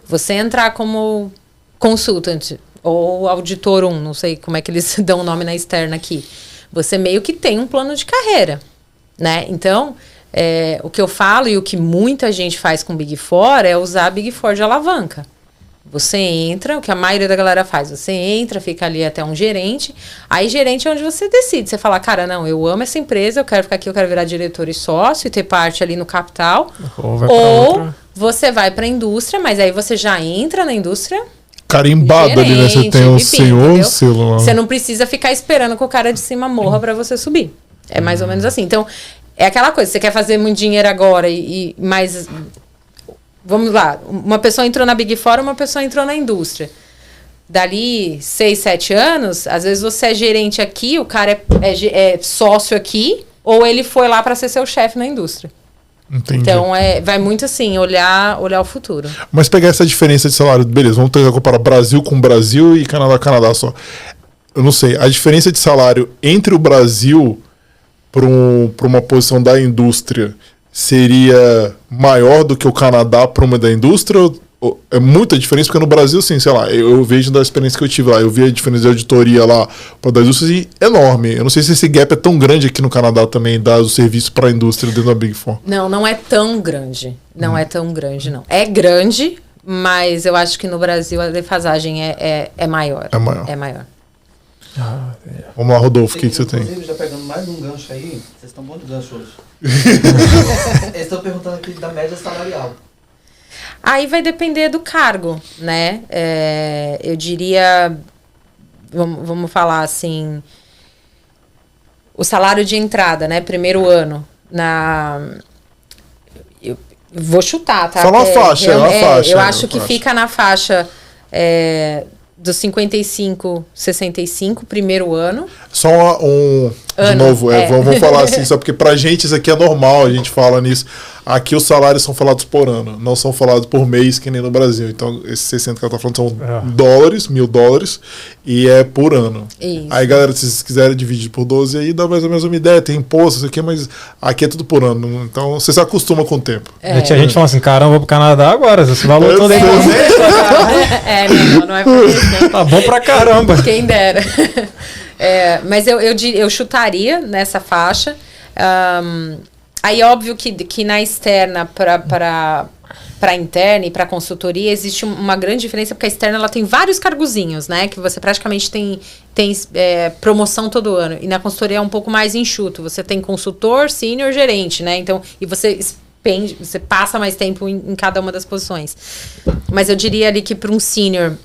Você entrar como consultant ou auditor 1, não sei como é que eles dão o nome na externa aqui. Você meio que tem um plano de carreira, né? Então, é, o que eu falo e o que muita gente faz com Big Four é usar Big Four de alavanca. Você entra, o que a maioria da galera faz, você entra, fica ali até um gerente. Aí, gerente é onde você decide. Você fala, cara, não, eu amo essa empresa, eu quero ficar aqui, eu quero virar diretor e sócio e ter parte ali no capital. Ou, Ou você vai para a indústria, mas aí você já entra na indústria. Carimbado gerente, ali, né? Você tem o senhor, selo Você não precisa ficar esperando que o cara de cima morra para você subir. É mais ou menos assim. Então, é aquela coisa, você quer fazer muito dinheiro agora e, e mais Vamos lá, uma pessoa entrou na Big Four, uma pessoa entrou na indústria. Dali seis, sete anos, às vezes você é gerente aqui, o cara é, é, é sócio aqui, ou ele foi lá para ser seu chefe na indústria. Entendi. Então é, vai muito assim, olhar, olhar o futuro. Mas pegar essa diferença de salário, beleza, vamos tentar comparar Brasil com Brasil e Canadá Canadá só. Eu não sei, a diferença de salário entre o Brasil para um, uma posição da indústria seria maior do que o Canadá para uma da indústria é muita diferença, porque no Brasil, assim, sei lá, eu, eu, vejo da experiência que eu tive lá, eu vi a diferença de auditoria lá para das indústrias e enorme. Eu não sei se esse gap é tão grande aqui no Canadá também, dar o serviço para a indústria dentro da Big Four. Não, não é tão grande. Não hum. é tão grande, não. É grande, mas eu acho que no Brasil a defasagem é, é, é maior. É maior. É maior. Ah, é. Vamos lá, Rodolfo, o que, que você tem? Inclusive, já pegando mais um gancho aí, vocês estão bom de gancho hoje. Estão perguntando aqui da média salarial. Aí vai depender do cargo, né? É, eu diria, vamos, vamos falar assim, o salário de entrada, né? Primeiro ano, na eu vou chutar, tá? Só uma é, faixa, é uma é, faixa. Eu acho que faixa. fica na faixa é, dos 55, 65, primeiro ano. Só um. Ano, de novo, é, é. Vamos, vamos falar assim, só porque pra gente isso aqui é normal, a gente fala nisso. Aqui os salários são falados por ano, não são falados por mês, que nem no Brasil. Então, esses 60 que ela tá falando são é. dólares, mil dólares, e é por ano. Isso. Aí, galera, se vocês quiserem dividir por 12, aí dá mais ou menos uma ideia. Tem imposto, isso aqui, mas aqui é tudo por ano. Então, você se acostuma com o tempo. É. Já tinha gente falando assim, caramba, vou pro Canadá agora, esse valor todo aí. É, não, não é por isso. Tá bom pra caramba. Quem dera. É, mas eu, eu, eu chutaria nessa faixa. Um, Aí, óbvio que, que na externa para para interna e para consultoria existe uma grande diferença porque a externa ela tem vários cargozinhos, né? Que você praticamente tem, tem é, promoção todo ano e na consultoria é um pouco mais enxuto. Você tem consultor, senior, gerente, né? Então e você você passa mais tempo em, em cada uma das posições. Mas eu diria ali que para um senior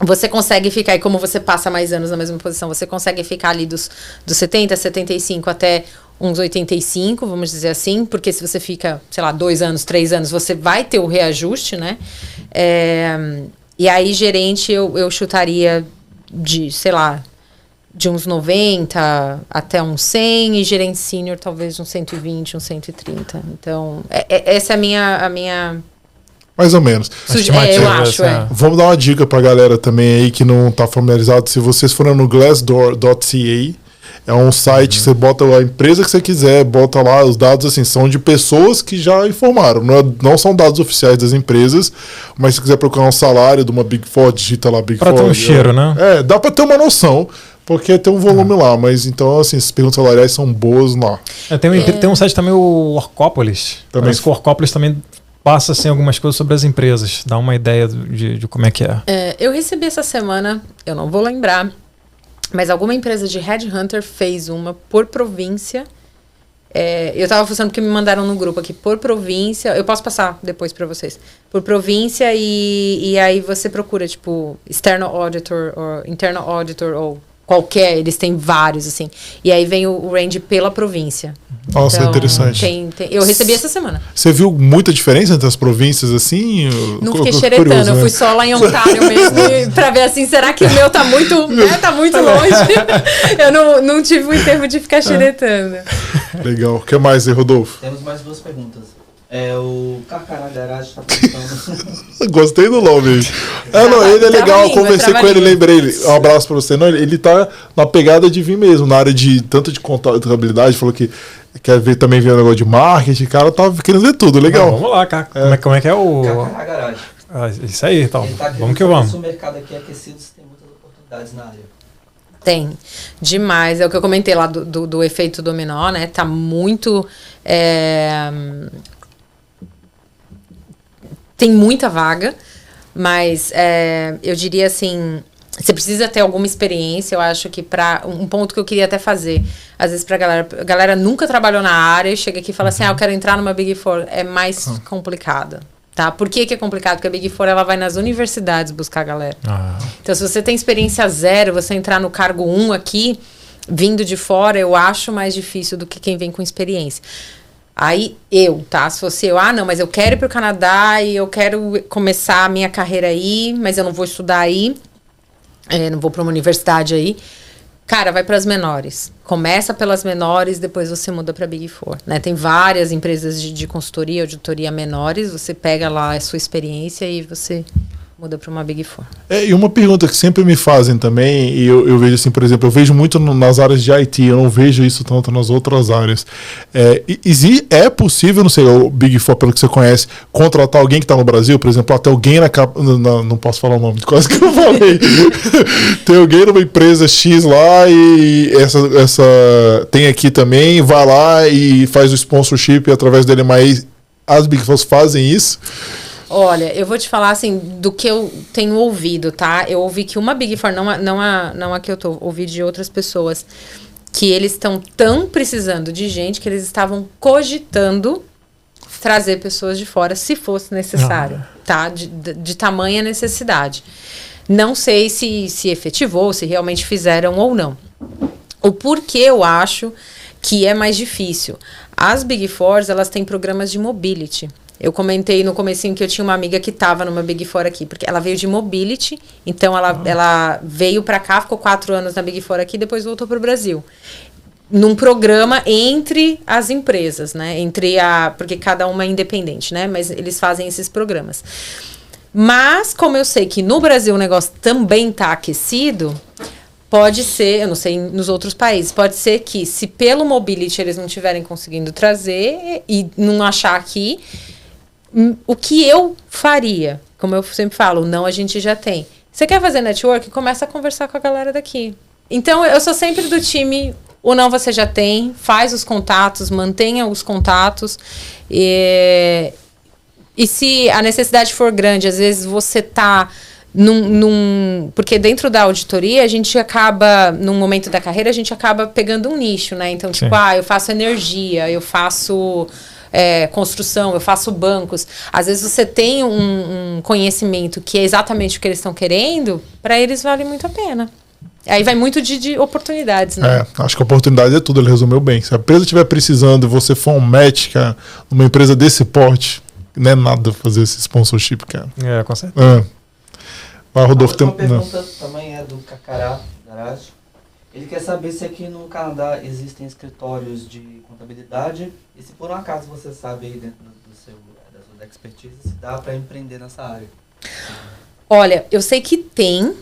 você consegue ficar, e como você passa mais anos na mesma posição, você consegue ficar ali dos, dos 70, 75 até uns 85, vamos dizer assim, porque se você fica, sei lá, dois anos, três anos, você vai ter o reajuste, né? É, e aí, gerente, eu, eu chutaria de, sei lá, de uns 90 até uns 100 e gerente sênior talvez uns 120, uns 130. Então, é, é, essa é a minha, a minha mais ou menos. Suge é, eu acho, é. Vamos dar uma dica pra galera também aí que não tá familiarizado. Se vocês forem no glassdoor.ca, é um site que você bota a empresa que você quiser, bota lá os dados assim, são de pessoas que já informaram. Não, é, não são dados oficiais das empresas, mas se quiser procurar um salário de uma Big Four, digita lá Big pra Four. Pra ter um cheiro, é, né? É, dá pra ter uma noção. Porque tem um volume lá, mas então, assim, as perguntas salariais são boas lá. É, tem, um, é. tem um site também, o Orcópolis. Também. Parece que o Orcópolis também passa assim, algumas coisas sobre as empresas, dá uma ideia de, de como é que é. é. Eu recebi essa semana, eu não vou lembrar, mas alguma empresa de headhunter fez uma por província. É, eu estava funcionando porque me mandaram no grupo aqui por província. Eu posso passar depois para vocês. Por província e, e aí você procura tipo external auditor ou internal auditor ou qualquer, eles têm vários, assim. E aí vem o, range pela província. Nossa, então, interessante. Tem, tem, eu recebi essa semana. Você viu muita diferença entre as províncias, assim? Não fiquei xeretando, curioso, eu né? fui só lá em Ontário mesmo pra ver assim, será que o meu tá muito, né, tá muito longe? eu não, não tive o tempo de ficar xeretando. Legal. O que mais Rodolfo? Temos mais duas perguntas. É, o Carcará Garage tá perguntando. Gostei do nome. É, não, ele é legal, eu conversei com ele, lembrei ele. Um abraço pra você. Não, ele, ele tá na pegada de vir mesmo, na área de tanto de contabilidade, falou que quer ver também ver o negócio de marketing, cara tá querendo ver tudo, legal. vamos lá, cara. É. Como, é, como é que é o. Carcará Garage. Ah, isso aí, então. Tá vamos que vamos. O mercado aqui é aquecido, você tem muitas oportunidades na área. Tem. Demais. É o que eu comentei lá do, do, do efeito dominó, né? Tá muito. É, tem muita vaga, mas é, eu diria assim, você precisa ter alguma experiência, eu acho que para um ponto que eu queria até fazer, às vezes para galera, a galera nunca trabalhou na área, chega aqui e fala assim: "Ah, eu quero entrar numa Big Four", é mais uhum. complicada. Tá? Por que, que é complicado? Porque a Big Four ela vai nas universidades buscar a galera. Ah. Então, se você tem experiência zero, você entrar no cargo 1 um aqui, vindo de fora, eu acho mais difícil do que quem vem com experiência. Aí eu, tá? Se fosse eu, ah, não, mas eu quero ir para o Canadá e eu quero começar a minha carreira aí, mas eu não vou estudar aí, é, não vou para uma universidade aí. Cara, vai para as menores. Começa pelas menores, depois você muda para Big Four. Né? Tem várias empresas de, de consultoria, auditoria menores. Você pega lá a sua experiência e você muda para uma Big Four. É, e uma pergunta que sempre me fazem também, e eu, eu vejo assim, por exemplo, eu vejo muito no, nas áreas de IT, eu não vejo isso tanto nas outras áreas. É, e, é possível, não sei, o Big Four, pelo que você conhece, contratar alguém que está no Brasil, por exemplo, até alguém na, na, Não posso falar o nome, quase que eu falei. tem alguém numa empresa X lá e essa, essa tem aqui também, vai lá e faz o sponsorship através dele, mas as Big Four fazem isso. Olha, eu vou te falar assim do que eu tenho ouvido, tá? Eu ouvi que uma Big Four, não a, não a, não a que eu tô, ouvi de outras pessoas, que eles estão tão precisando de gente que eles estavam cogitando trazer pessoas de fora se fosse necessário, ah. tá? De, de, de, tamanha necessidade. Não sei se se efetivou, se realmente fizeram ou não. O porquê eu acho que é mais difícil. As Big Fours, elas têm programas de mobility. Eu comentei no comecinho que eu tinha uma amiga que estava numa Big Four aqui, porque ela veio de mobility, então ela, ah. ela veio para cá, ficou quatro anos na Big Four aqui, depois voltou para o Brasil. Num programa entre as empresas, né? Entre a. Porque cada uma é independente, né? Mas eles fazem esses programas. Mas, como eu sei que no Brasil o negócio também está aquecido, pode ser, eu não sei nos outros países, pode ser que se pelo mobility eles não estiverem conseguindo trazer e não achar aqui, o que eu faria? Como eu sempre falo, não a gente já tem. Você quer fazer network? Começa a conversar com a galera daqui. Então, eu sou sempre do time, o não você já tem, faz os contatos, mantenha os contatos. E, e se a necessidade for grande, às vezes você tá num, num, porque dentro da auditoria a gente acaba num momento da carreira a gente acaba pegando um nicho né então tipo Sim. ah eu faço energia eu faço é, construção, eu faço bancos. Às vezes você tem um, um conhecimento que é exatamente o que eles estão querendo, para eles vale muito a pena. Aí vai muito de, de, oportunidades, né? É, acho que oportunidade é tudo, ele resumiu bem. Se a empresa estiver precisando e você for um match, cara, uma empresa desse porte, não é nada fazer esse sponsorship, cara. É, com certeza. É. Mas, Rodolfo, tem... pergunta não. também é do Cacará Garage. Ele quer saber se aqui no Canadá existem escritórios de contabilidade e se por um acaso você sabe aí dentro do seu, da sua expertise se dá para empreender nessa área. Olha, eu sei que tem,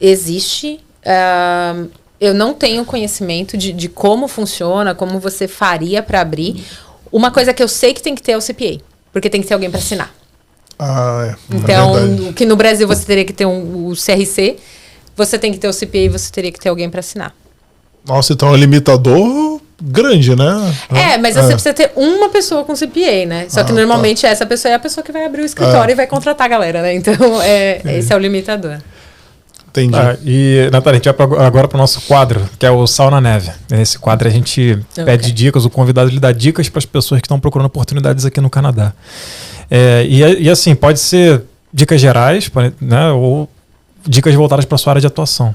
existe. Uh, eu não tenho conhecimento de, de como funciona, como você faria para abrir. Uma coisa que eu sei que tem que ter é o CPA, porque tem que ter alguém para assinar. Ah, é. Então, é que no Brasil você teria que ter um, o CRC, você tem que ter o CPA e você teria que ter alguém para assinar. Nossa, então é um limitador grande, né? É, mas é. você precisa ter uma pessoa com CPA, né? Só que ah, normalmente tá. essa pessoa é a pessoa que vai abrir o escritório é. e vai contratar a galera, né? Então, é, é. esse é o limitador. Entendi. Ah, e, Natália, a gente vai agora para o nosso quadro, que é o Sal na Neve. Nesse quadro a gente okay. pede dicas, o convidado lhe dá dicas para as pessoas que estão procurando oportunidades aqui no Canadá. É, e, e, assim, pode ser dicas gerais, né, ou dicas voltadas para sua área de atuação.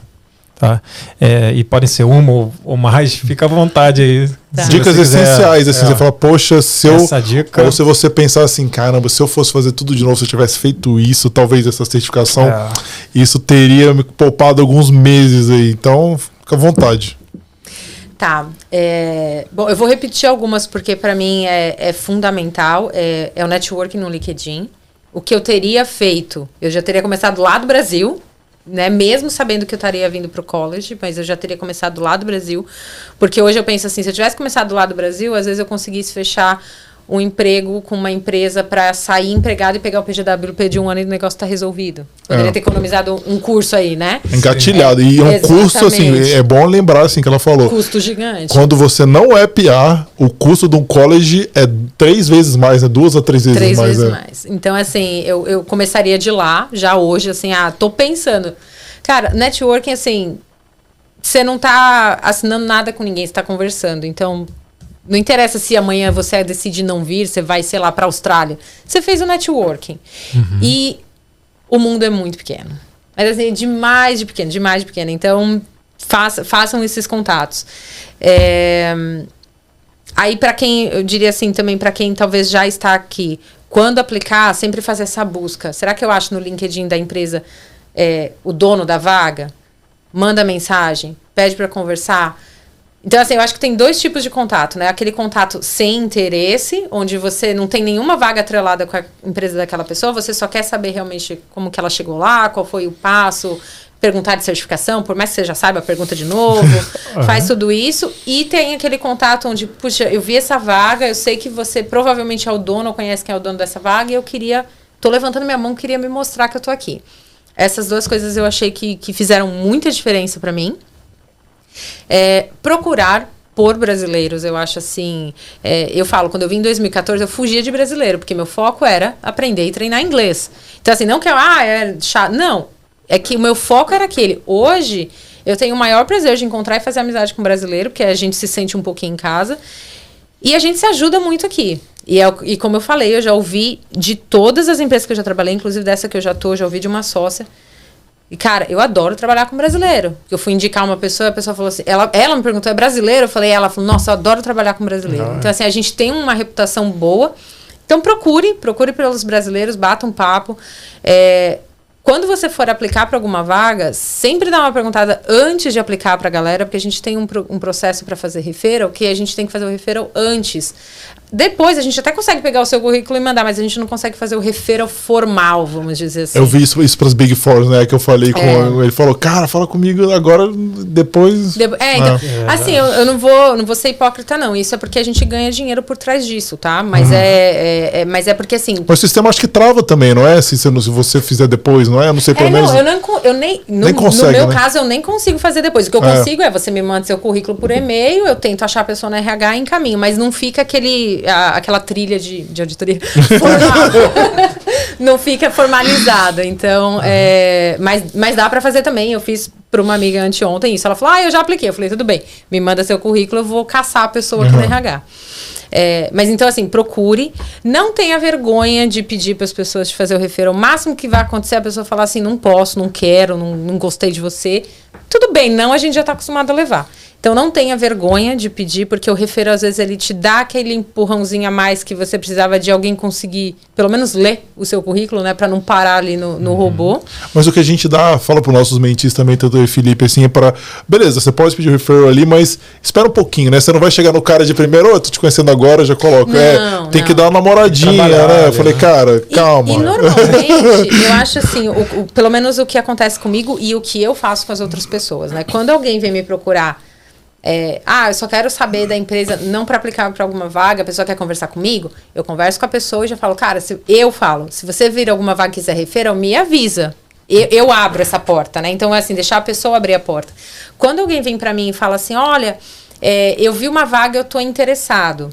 Tá? É, e podem ser uma ou, ou mais, fica à vontade aí. Tá. Dicas essenciais, assim, é. você fala, poxa, se eu. Essa dica... Ou se você pensar assim, caramba, se eu fosse fazer tudo de novo, se eu tivesse feito isso, talvez essa certificação, é. isso teria me poupado alguns meses aí. Então, fica à vontade. Tá. É, bom, eu vou repetir algumas porque para mim é, é fundamental. É, é o networking no LinkedIn. O que eu teria feito, eu já teria começado lá do Brasil, né? Mesmo sabendo que eu estaria vindo para o college, mas eu já teria começado lá do Brasil, porque hoje eu penso assim, se eu tivesse começado lá do Brasil, às vezes eu conseguisse fechar um emprego com uma empresa para sair empregado e pegar o PGWP de um ano e o negócio está resolvido. Poderia é. ter economizado um curso aí, né? Engatilhado. É, e é um exatamente. custo, assim, é bom lembrar, assim, que ela falou. Custo gigante. Quando você não é PR, o custo de um college é três vezes mais, é duas a três vezes três mais. Três vezes é. mais. Então, assim, eu, eu começaria de lá, já hoje, assim, ah, tô pensando. Cara, networking, assim, você não tá assinando nada com ninguém, você tá conversando. Então, não interessa se amanhã você decide não vir, você vai, sei lá, para a Austrália. Você fez o networking. Uhum. E o mundo é muito pequeno. Mas assim, demais de pequeno, demais de pequeno. Então, faça, façam esses contatos. É... Aí, para quem, eu diria assim, também para quem talvez já está aqui, quando aplicar, sempre fazer essa busca. Será que eu acho no LinkedIn da empresa é, o dono da vaga? Manda mensagem, pede para conversar Então, assim, eu acho que tem dois tipos de contato, né? Aquele contato sem interesse, onde você não tem nenhuma vaga atrelada com a empresa daquela pessoa, você só quer saber realmente como que ela chegou lá, qual foi o passo, perguntar de certificação, por mais que você já saiba, pergunta de novo, uhum. faz tudo isso. E tem aquele contato onde, puxa, eu vi essa vaga, eu sei que você provavelmente é o dono ou conhece quem é o dono dessa vaga, e eu queria, tô levantando minha mão, queria me mostrar que eu tô aqui. Essas duas coisas eu achei que, que fizeram muita diferença para mim. É, procurar por brasileiros, eu acho assim. É, eu falo, quando eu vim em 2014, eu fugia de brasileiro, porque meu foco era aprender e treinar inglês. Então, assim, não que eu, ah, é chato. Não. É que o meu foco era aquele. Hoje, eu tenho o maior prazer de encontrar e fazer amizade com brasileiro, porque a gente se sente um pouquinho em casa. E a gente se ajuda muito aqui. E, é, e como eu falei, eu já ouvi de todas as empresas que eu já trabalhei, inclusive dessa que eu já tô, já ouvi de uma sócia e, cara, eu adoro trabalhar com brasileiro. Eu fui indicar uma pessoa, a pessoa falou assim, ela, ela me perguntou, é brasileiro? Eu falei, ela falou, nossa, eu adoro trabalhar com brasileiro. Não, então, assim, a gente tem uma reputação boa. Então, procure, procure pelos brasileiros, bata um papo. É, quando você for aplicar para alguma vaga, sempre dá uma perguntada antes de aplicar para a galera, porque a gente tem um, um processo para fazer referral, que a gente tem que fazer o referral antes. Depois a gente até consegue pegar o seu currículo e mandar, mas a gente não consegue fazer o referral formal, vamos dizer assim. Eu vi isso, isso para as Big Four, né? Que eu falei com é. ele falou, cara, fala comigo agora, depois. De é, então, ah. assim, eu, eu, não vou, não vou ser hipócrita não. Isso é porque a gente ganha dinheiro por trás disso, tá? Mas uhum. é, é, é, mas é porque assim. Mas o sistema acho que trava também, não é? Se você, se você fizer depois, não é? Eu não sei pelo é, menos. Não, eu, não, eu nem, nem no, consegue, no meu né? caso eu nem consigo fazer depois. O que eu é. consigo é você me manda seu currículo por e-mail, eu tento achar a pessoa no RH em caminho, mas não fica aquele a, aquela trilha de, de auditoria não fica formalizado. Então, é, mas, mas dá para fazer também. Eu fiz para uma amiga anteontem isso. Ela falou: Ah, eu já apliquei. Eu falei: Tudo bem, me manda seu currículo, eu vou caçar a pessoa uhum. aqui no RH. É, mas então, assim, procure. Não tenha vergonha de pedir para as pessoas te fazer o referral. O máximo que vai acontecer é a pessoa falar assim: não posso, não quero, não, não gostei de você. Tudo bem, não, a gente já está acostumado a levar. Então não tenha vergonha de pedir, porque o refeiro às vezes ele te dá aquele empurrãozinho a mais que você precisava de alguém conseguir, pelo menos ler o seu currículo, né, para não parar ali no, no uhum. robô. Mas o que a gente dá, fala para os nossos mentis também, tanto eu e Felipe, assim, é para beleza, você pode pedir o referral ali, mas espera um pouquinho, né? Você não vai chegar no cara de primeiro, oh, tô te conhecendo agora, já coloca. Não, é, tem não. que dar uma namoradinha, né? Eu falei, cara, calma. E, e normalmente, eu acho assim, o, o, pelo menos o que acontece comigo e o que eu faço com as outras pessoas, né? Quando alguém vem me procurar é, ah, eu só quero saber da empresa, não para aplicar para alguma vaga, a pessoa quer conversar comigo, eu converso com a pessoa e já falo, cara, se, eu falo, se você vir alguma vaga e quiser referral, me avisa. Eu, eu, abro essa porta, né? Então, é assim, deixar a pessoa abrir a porta. Quando alguém vem para mim e fala assim, olha, é, eu vi uma vaga, eu tô interessado.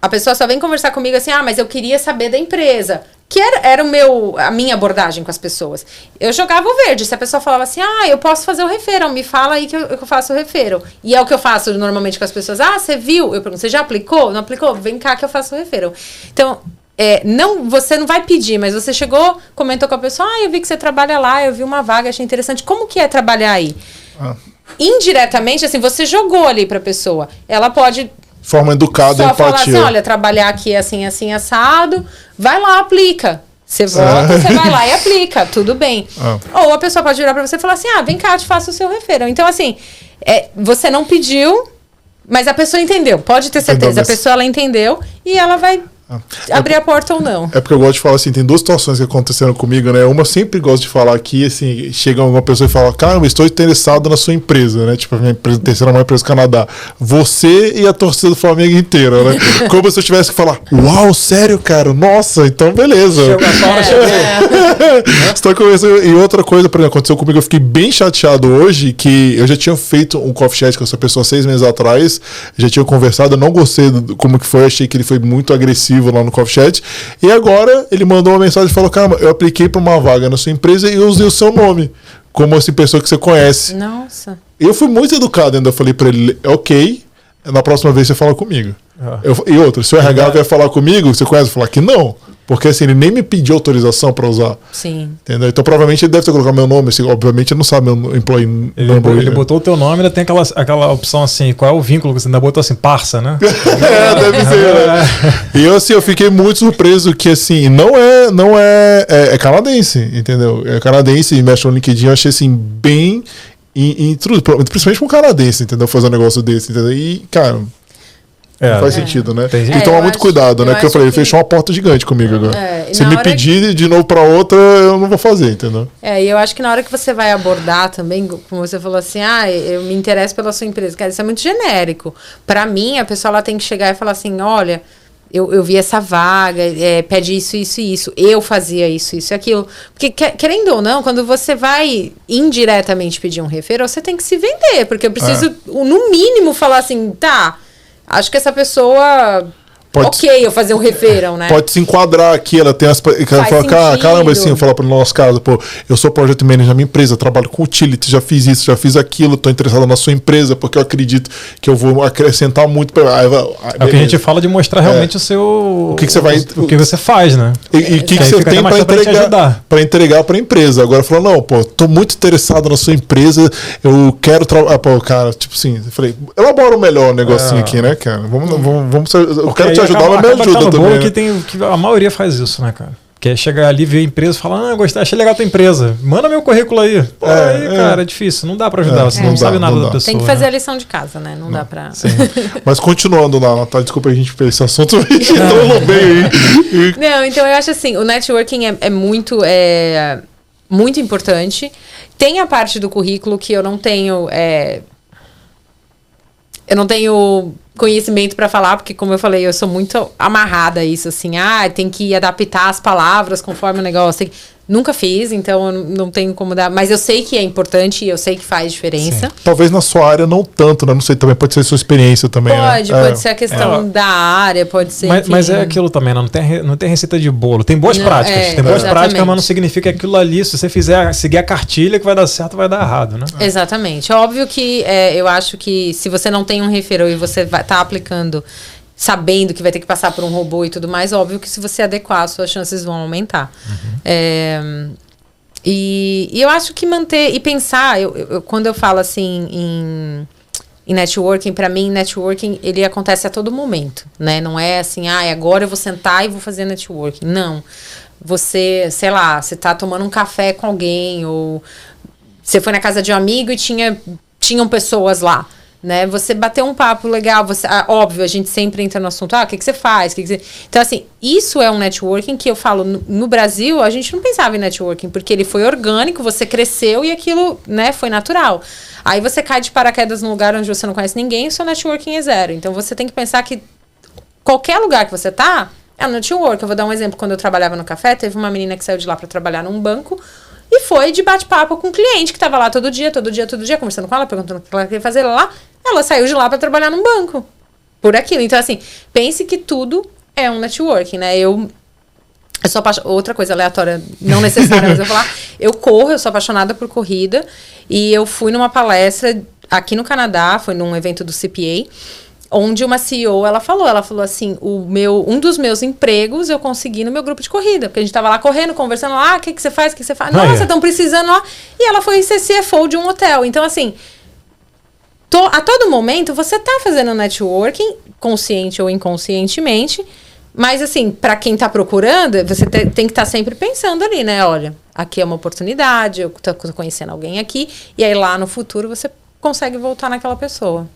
A pessoa só vem conversar comigo assim, ah, mas eu queria saber da empresa que era, era o meu, a minha abordagem com as pessoas. Eu jogava o verde. Se a pessoa falava assim, ah, eu posso fazer o referral, me fala aí que eu, que eu faço o referral. E é o que eu faço normalmente com as pessoas. Ah, você viu? Eu pergunto, você já aplicou? Não aplicou? Vem cá que eu faço o referral. Então, é, não, você não vai pedir, mas você chegou, comentou com a pessoa, ah, eu vi que você trabalha lá, eu vi uma vaga, achei interessante. Como que é trabalhar aí? Ah. Indiretamente, assim, você jogou ali para a pessoa. Ela pode forma educada, Só empatia. Falar assim, olha, trabalhar aqui é assim, assim, assado, vai lá, aplica. Você volta, você vai lá e aplica, tudo bem. Ah. Ou a pessoa pode virar para você e falar assim, ah, vem cá, te faço o seu referão. Então, assim, é, você não pediu, mas a pessoa entendeu. Pode ter certeza, a pessoa ela entendeu e ela vai ah. Abrir é, a porta ou não. É porque eu gosto de falar assim, tem duas situações que aconteceram comigo, né? Uma eu sempre gosto de falar aqui, assim, chega uma pessoa e fala, caramba, estou interessado na sua empresa, né? Tipo, a minha empresa, terceira maior empresa do Canadá. Você e a torcida do Flamengo inteira, né? Como se eu tivesse que falar, uau, sério, cara? Nossa, então beleza. É. Estou conversando. E outra coisa, por exemplo, aconteceu comigo, eu fiquei bem chateado hoje, que eu já tinha feito um coffee chat com essa pessoa seis meses atrás, já tinha conversado, eu não gostei do, como que foi, achei que ele foi muito agressivo lá no Coffee Chat. E agora ele mandou uma mensagem e falou: Cara, eu apliquei para uma vaga na sua empresa e usei o seu nome. Como assim, pessoa que você conhece. Nossa. Eu fui muito educado ainda. Falei para ele: Ok, na próxima vez você fala comigo. Ah. Eu, e outra, se o RH vier falar comigo, você conhece? Falar que não. Porque assim, ele nem me pediu autorização para usar. Sim. Entendeu? Então provavelmente ele deve ter colocado meu nome. Assim, obviamente ele não sabe meu employee ele, number. Ele botou o teu nome, ainda tem aquela, aquela opção assim, qual é o vínculo que você ainda botou assim, parça, né? é, deve ser, né? E eu assim, eu fiquei muito surpreso que assim, não é, não é, é, é canadense, entendeu? É canadense e mexe no LinkedIn, eu achei assim, bem em, em tudo, principalmente com um canadense, entendeu? Fazer um negócio desse, entendeu? E, cara, É, não faz sentido, né? Tem que É, tomar eu muito acho- cuidado, né? eu Porque eu falei, que- fechou uma porta gigante comigo agora. É, Se me pedir de novo pra outra, eu não vou fazer, entendeu? É, e eu acho que na hora que você vai abordar também, como você falou assim, ah, eu me interesso pela sua empresa, cara, isso é muito genérico. Pra mim, a pessoa ela tem que chegar e falar assim, olha, eu, eu vi essa vaga, é, pede isso, isso e isso, eu fazia isso, isso e aquilo. Porque, que- querendo ou não, quando você vai indiretamente pedir um referral, você tem que se vender, porque eu preciso, no mínimo, falar assim, tá, acho que essa pessoa... Pode- ok, eu fazer um referral, né? Pode se enquadrar aqui, ela tem as. Ela Faz fala, "Cara, sentido. caramba, assim, eu falar pro nosso caso, pô, eu sou project manager na minha empresa, trabalho com utility, já fiz isso, já fiz aquilo, tô interessado na sua empresa, porque eu acredito que eu vou acrescentar muito vai- aí, É o que a gente fala de mostrar realmente o seu. O que que você vai- O que você faz, né? E o que, que Aí você tem para pra te entregar para entregar para a empresa? Agora falou não, pô, tô muito interessado na sua empresa, eu quero trabalhar, pô, cara, tipo assim, eu falei, elabora o melhor negocinho É. aqui, né, cara? Vamos, vamos, vamos eu quero te ajudar, acaba- mas me ajuda também. bolo né? que, tem, que a maioria faz isso, né, cara? Que é chegar ali, ver a empresa e falar, ah, gostei, achei legal a tua empresa. Manda meu currículo aí. Pô, É, aí, é. cara, é difícil. Não dá pra ajudar. É, você não não, dá, sabe nada não da pessoa. Tem que fazer né? a lição de casa, né? Não dá pra... Mas continuando lá, Natália, desculpa a gente fez esse assunto, a gente entrou aí. Não, então eu acho assim, o networking é, é muito, é, muito importante. Tem a parte do currículo que eu não tenho. é, eu não tenho conhecimento para falar, porque, como eu falei, eu sou muito amarrada a isso, assim, ah, tem que adaptar as palavras conforme o negócio. Nunca fiz, então eu não tenho como dar. Mas eu sei que é importante e eu sei que faz diferença. Talvez na sua área não tanto, né? Não sei, também pode ser sua experiência também. né? Pode, É. pode ser a questão É. da área, pode ser. Mas, mas é aquilo também, né? não tem, não tem receita de bolo. Tem boas Não, práticas. é, tem boas exatamente. práticas, mas não significa que aquilo ali, se você fizer seguir a cartilha que vai dar certo, vai dar errado, né? Exatamente. É óbvio que é, eu acho que se você não tem um referral e você vai estar aplicando sabendo que vai ter que passar por um robô e tudo mais, óbvio que se você adequar, suas chances vão aumentar. É, e, e eu acho que manter e pensar, eu, eu- eu- quando eu falo assim em, em networking, para mim, networking ele acontece a todo momento, né? Não é assim, ah, agora eu vou sentar e vou fazer networking. Não. Você, sei lá, você tá tomando um café com alguém ou você foi na casa de um amigo e tinha, tinham pessoas lá. Né? Você bateu um papo legal, você, ah, óbvio, a gente sempre entra no assunto, ah, o que, que você faz? Que que você... Então, assim, isso é um networking que eu falo, no, no Brasil, a gente não pensava em networking, porque ele foi orgânico, você cresceu e aquilo, né, foi natural. Aí você cai de paraquedas num lugar onde você não conhece ninguém seu networking é zero. Então você tem que pensar que qualquer lugar que você tá, é um network. Eu vou dar um exemplo. Quando eu trabalhava no café, teve uma menina que saiu de lá para trabalhar num banco e foi de bate-papo com um cliente que tava lá todo dia, todo dia, todo dia, conversando com ela, perguntando o que ela queria fazer lá. Ela saiu de lá para trabalhar num banco. Por aquilo. Então, assim, pense que tudo é um networking, né? Eu. Eu sou apaixonada. Outra coisa aleatória, não necessária, mas eu vou falar. Eu corro, eu sou apaixonada por corrida. E eu fui numa palestra aqui no Canadá, foi num evento do CPA onde uma CEO ela falou, ela falou assim, o meu um dos meus empregos eu consegui no meu grupo de corrida, porque a gente tava lá correndo, conversando ah, o que que você faz, o que que você faz? Nossa, estão precisando lá. E ela foi ser CFO de um hotel. Então assim, to, a todo momento você tá fazendo networking, consciente ou inconscientemente, mas assim, para quem tá procurando, você te- tem que estar sempre pensando ali, né? Olha, aqui é uma oportunidade, eu tô, tô conhecendo alguém aqui, e aí lá no futuro você consegue voltar naquela pessoa.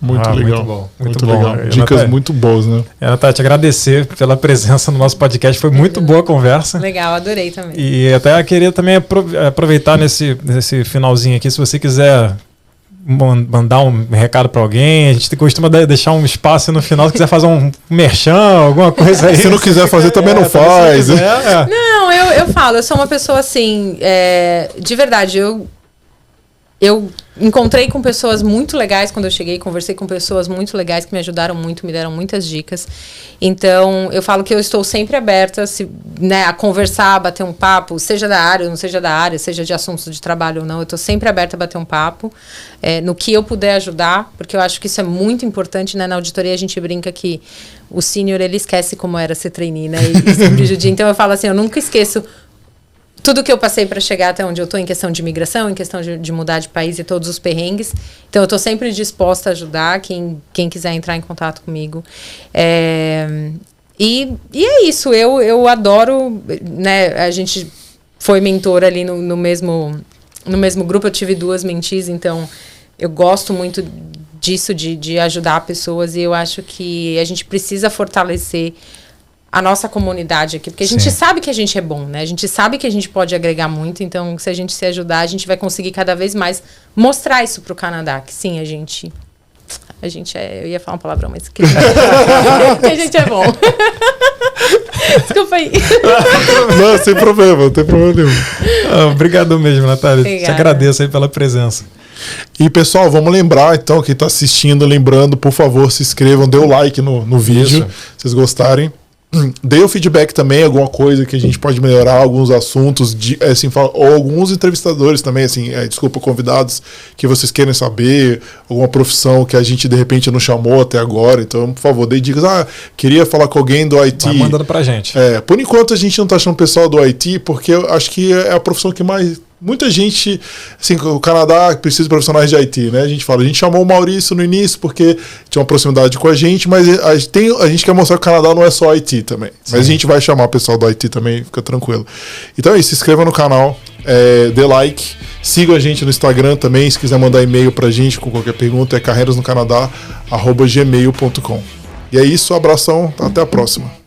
Muito Ah, muito legal. bom, Muito, muito bom. legal. Eu Dicas muito boas, né? É, Natália, te agradecer pela presença no nosso podcast. Foi muito boa a conversa. Legal, adorei também. E até queria também apro- aproveitar nesse, nesse finalzinho aqui, se você quiser mandar um recado para alguém, a gente costuma de- deixar um espaço no final, se quiser fazer um merchan, alguma coisa aí. Se não quiser fazer, também não É, se faz. quiser, é. Não, eu, eu falo, eu sou uma pessoa assim, é, de verdade, eu, eu encontrei com pessoas muito legais quando eu cheguei, conversei com pessoas muito legais que me ajudaram muito, me deram muitas dicas. Então, eu falo que eu estou sempre aberta se, né, a conversar, a bater um papo, seja da área ou não seja da área, seja de assuntos de trabalho ou não, eu estou sempre aberta a bater um papo, é, no que eu puder ajudar, porque eu acho que isso é muito importante, né? Na auditoria a gente brinca que o sênior, ele esquece como era ser trainee, né? E, e sempre judia. Então, eu falo assim, eu nunca esqueço tudo que eu passei para chegar até onde eu estou em questão de imigração, em questão de, de mudar de país e todos os perrengues. Então, eu estou sempre disposta a ajudar quem, quem quiser entrar em contato comigo. É, e, e é isso, eu, eu adoro, né? A gente foi mentor ali no, no mesmo no mesmo grupo, eu tive duas mentis, então eu gosto muito disso, de, de ajudar pessoas, e eu acho que a gente precisa fortalecer a nossa comunidade aqui, porque a gente Sim. sabe que a gente é bom, né? A gente sabe que a gente pode agregar muito, então se a gente se ajudar, a gente vai conseguir cada vez mais mostrar isso pro Canadá, que sim, a gente a gente é, eu ia falar uma palavrão, mas que, que a gente é bom. Desculpa aí. Não, sem problema, não tem problema nenhum. Ah, Obrigado mesmo, Natália. Te Obrigada. agradeço aí pela presença. E pessoal, vamos lembrar então, quem está assistindo, lembrando, por favor, se inscrevam, dê o like no, no vídeo, Isso. se vocês gostarem. Dê o feedback também, alguma coisa que a gente pode melhorar, alguns assuntos, de, assim, fala- ou alguns entrevistadores também, assim, é, desculpa, convidados que vocês querem saber, alguma profissão que a gente de repente não chamou até agora. Então, por favor, dê dicas. Ah, queria falar com alguém do IT. Vai mandando pra gente. É, por enquanto a gente não tá chamando pessoal do IT, porque eu acho que é a profissão que mais. Muita gente, assim, o Canadá precisa de profissionais de IT, né? A gente fala, a gente chamou o Maurício no início porque tinha uma proximidade com a gente, mas a gente, tem, a gente quer mostrar que o Canadá não é só IT também. Mas a gente vai chamar o pessoal do IT também, fica tranquilo. Então é isso, se inscreva no canal, é, dê like, sigam a gente no Instagram também, se quiser mandar e-mail pra gente com qualquer pergunta, é carreirasnocanadá.gmail.com. E é isso, abração, até a próxima.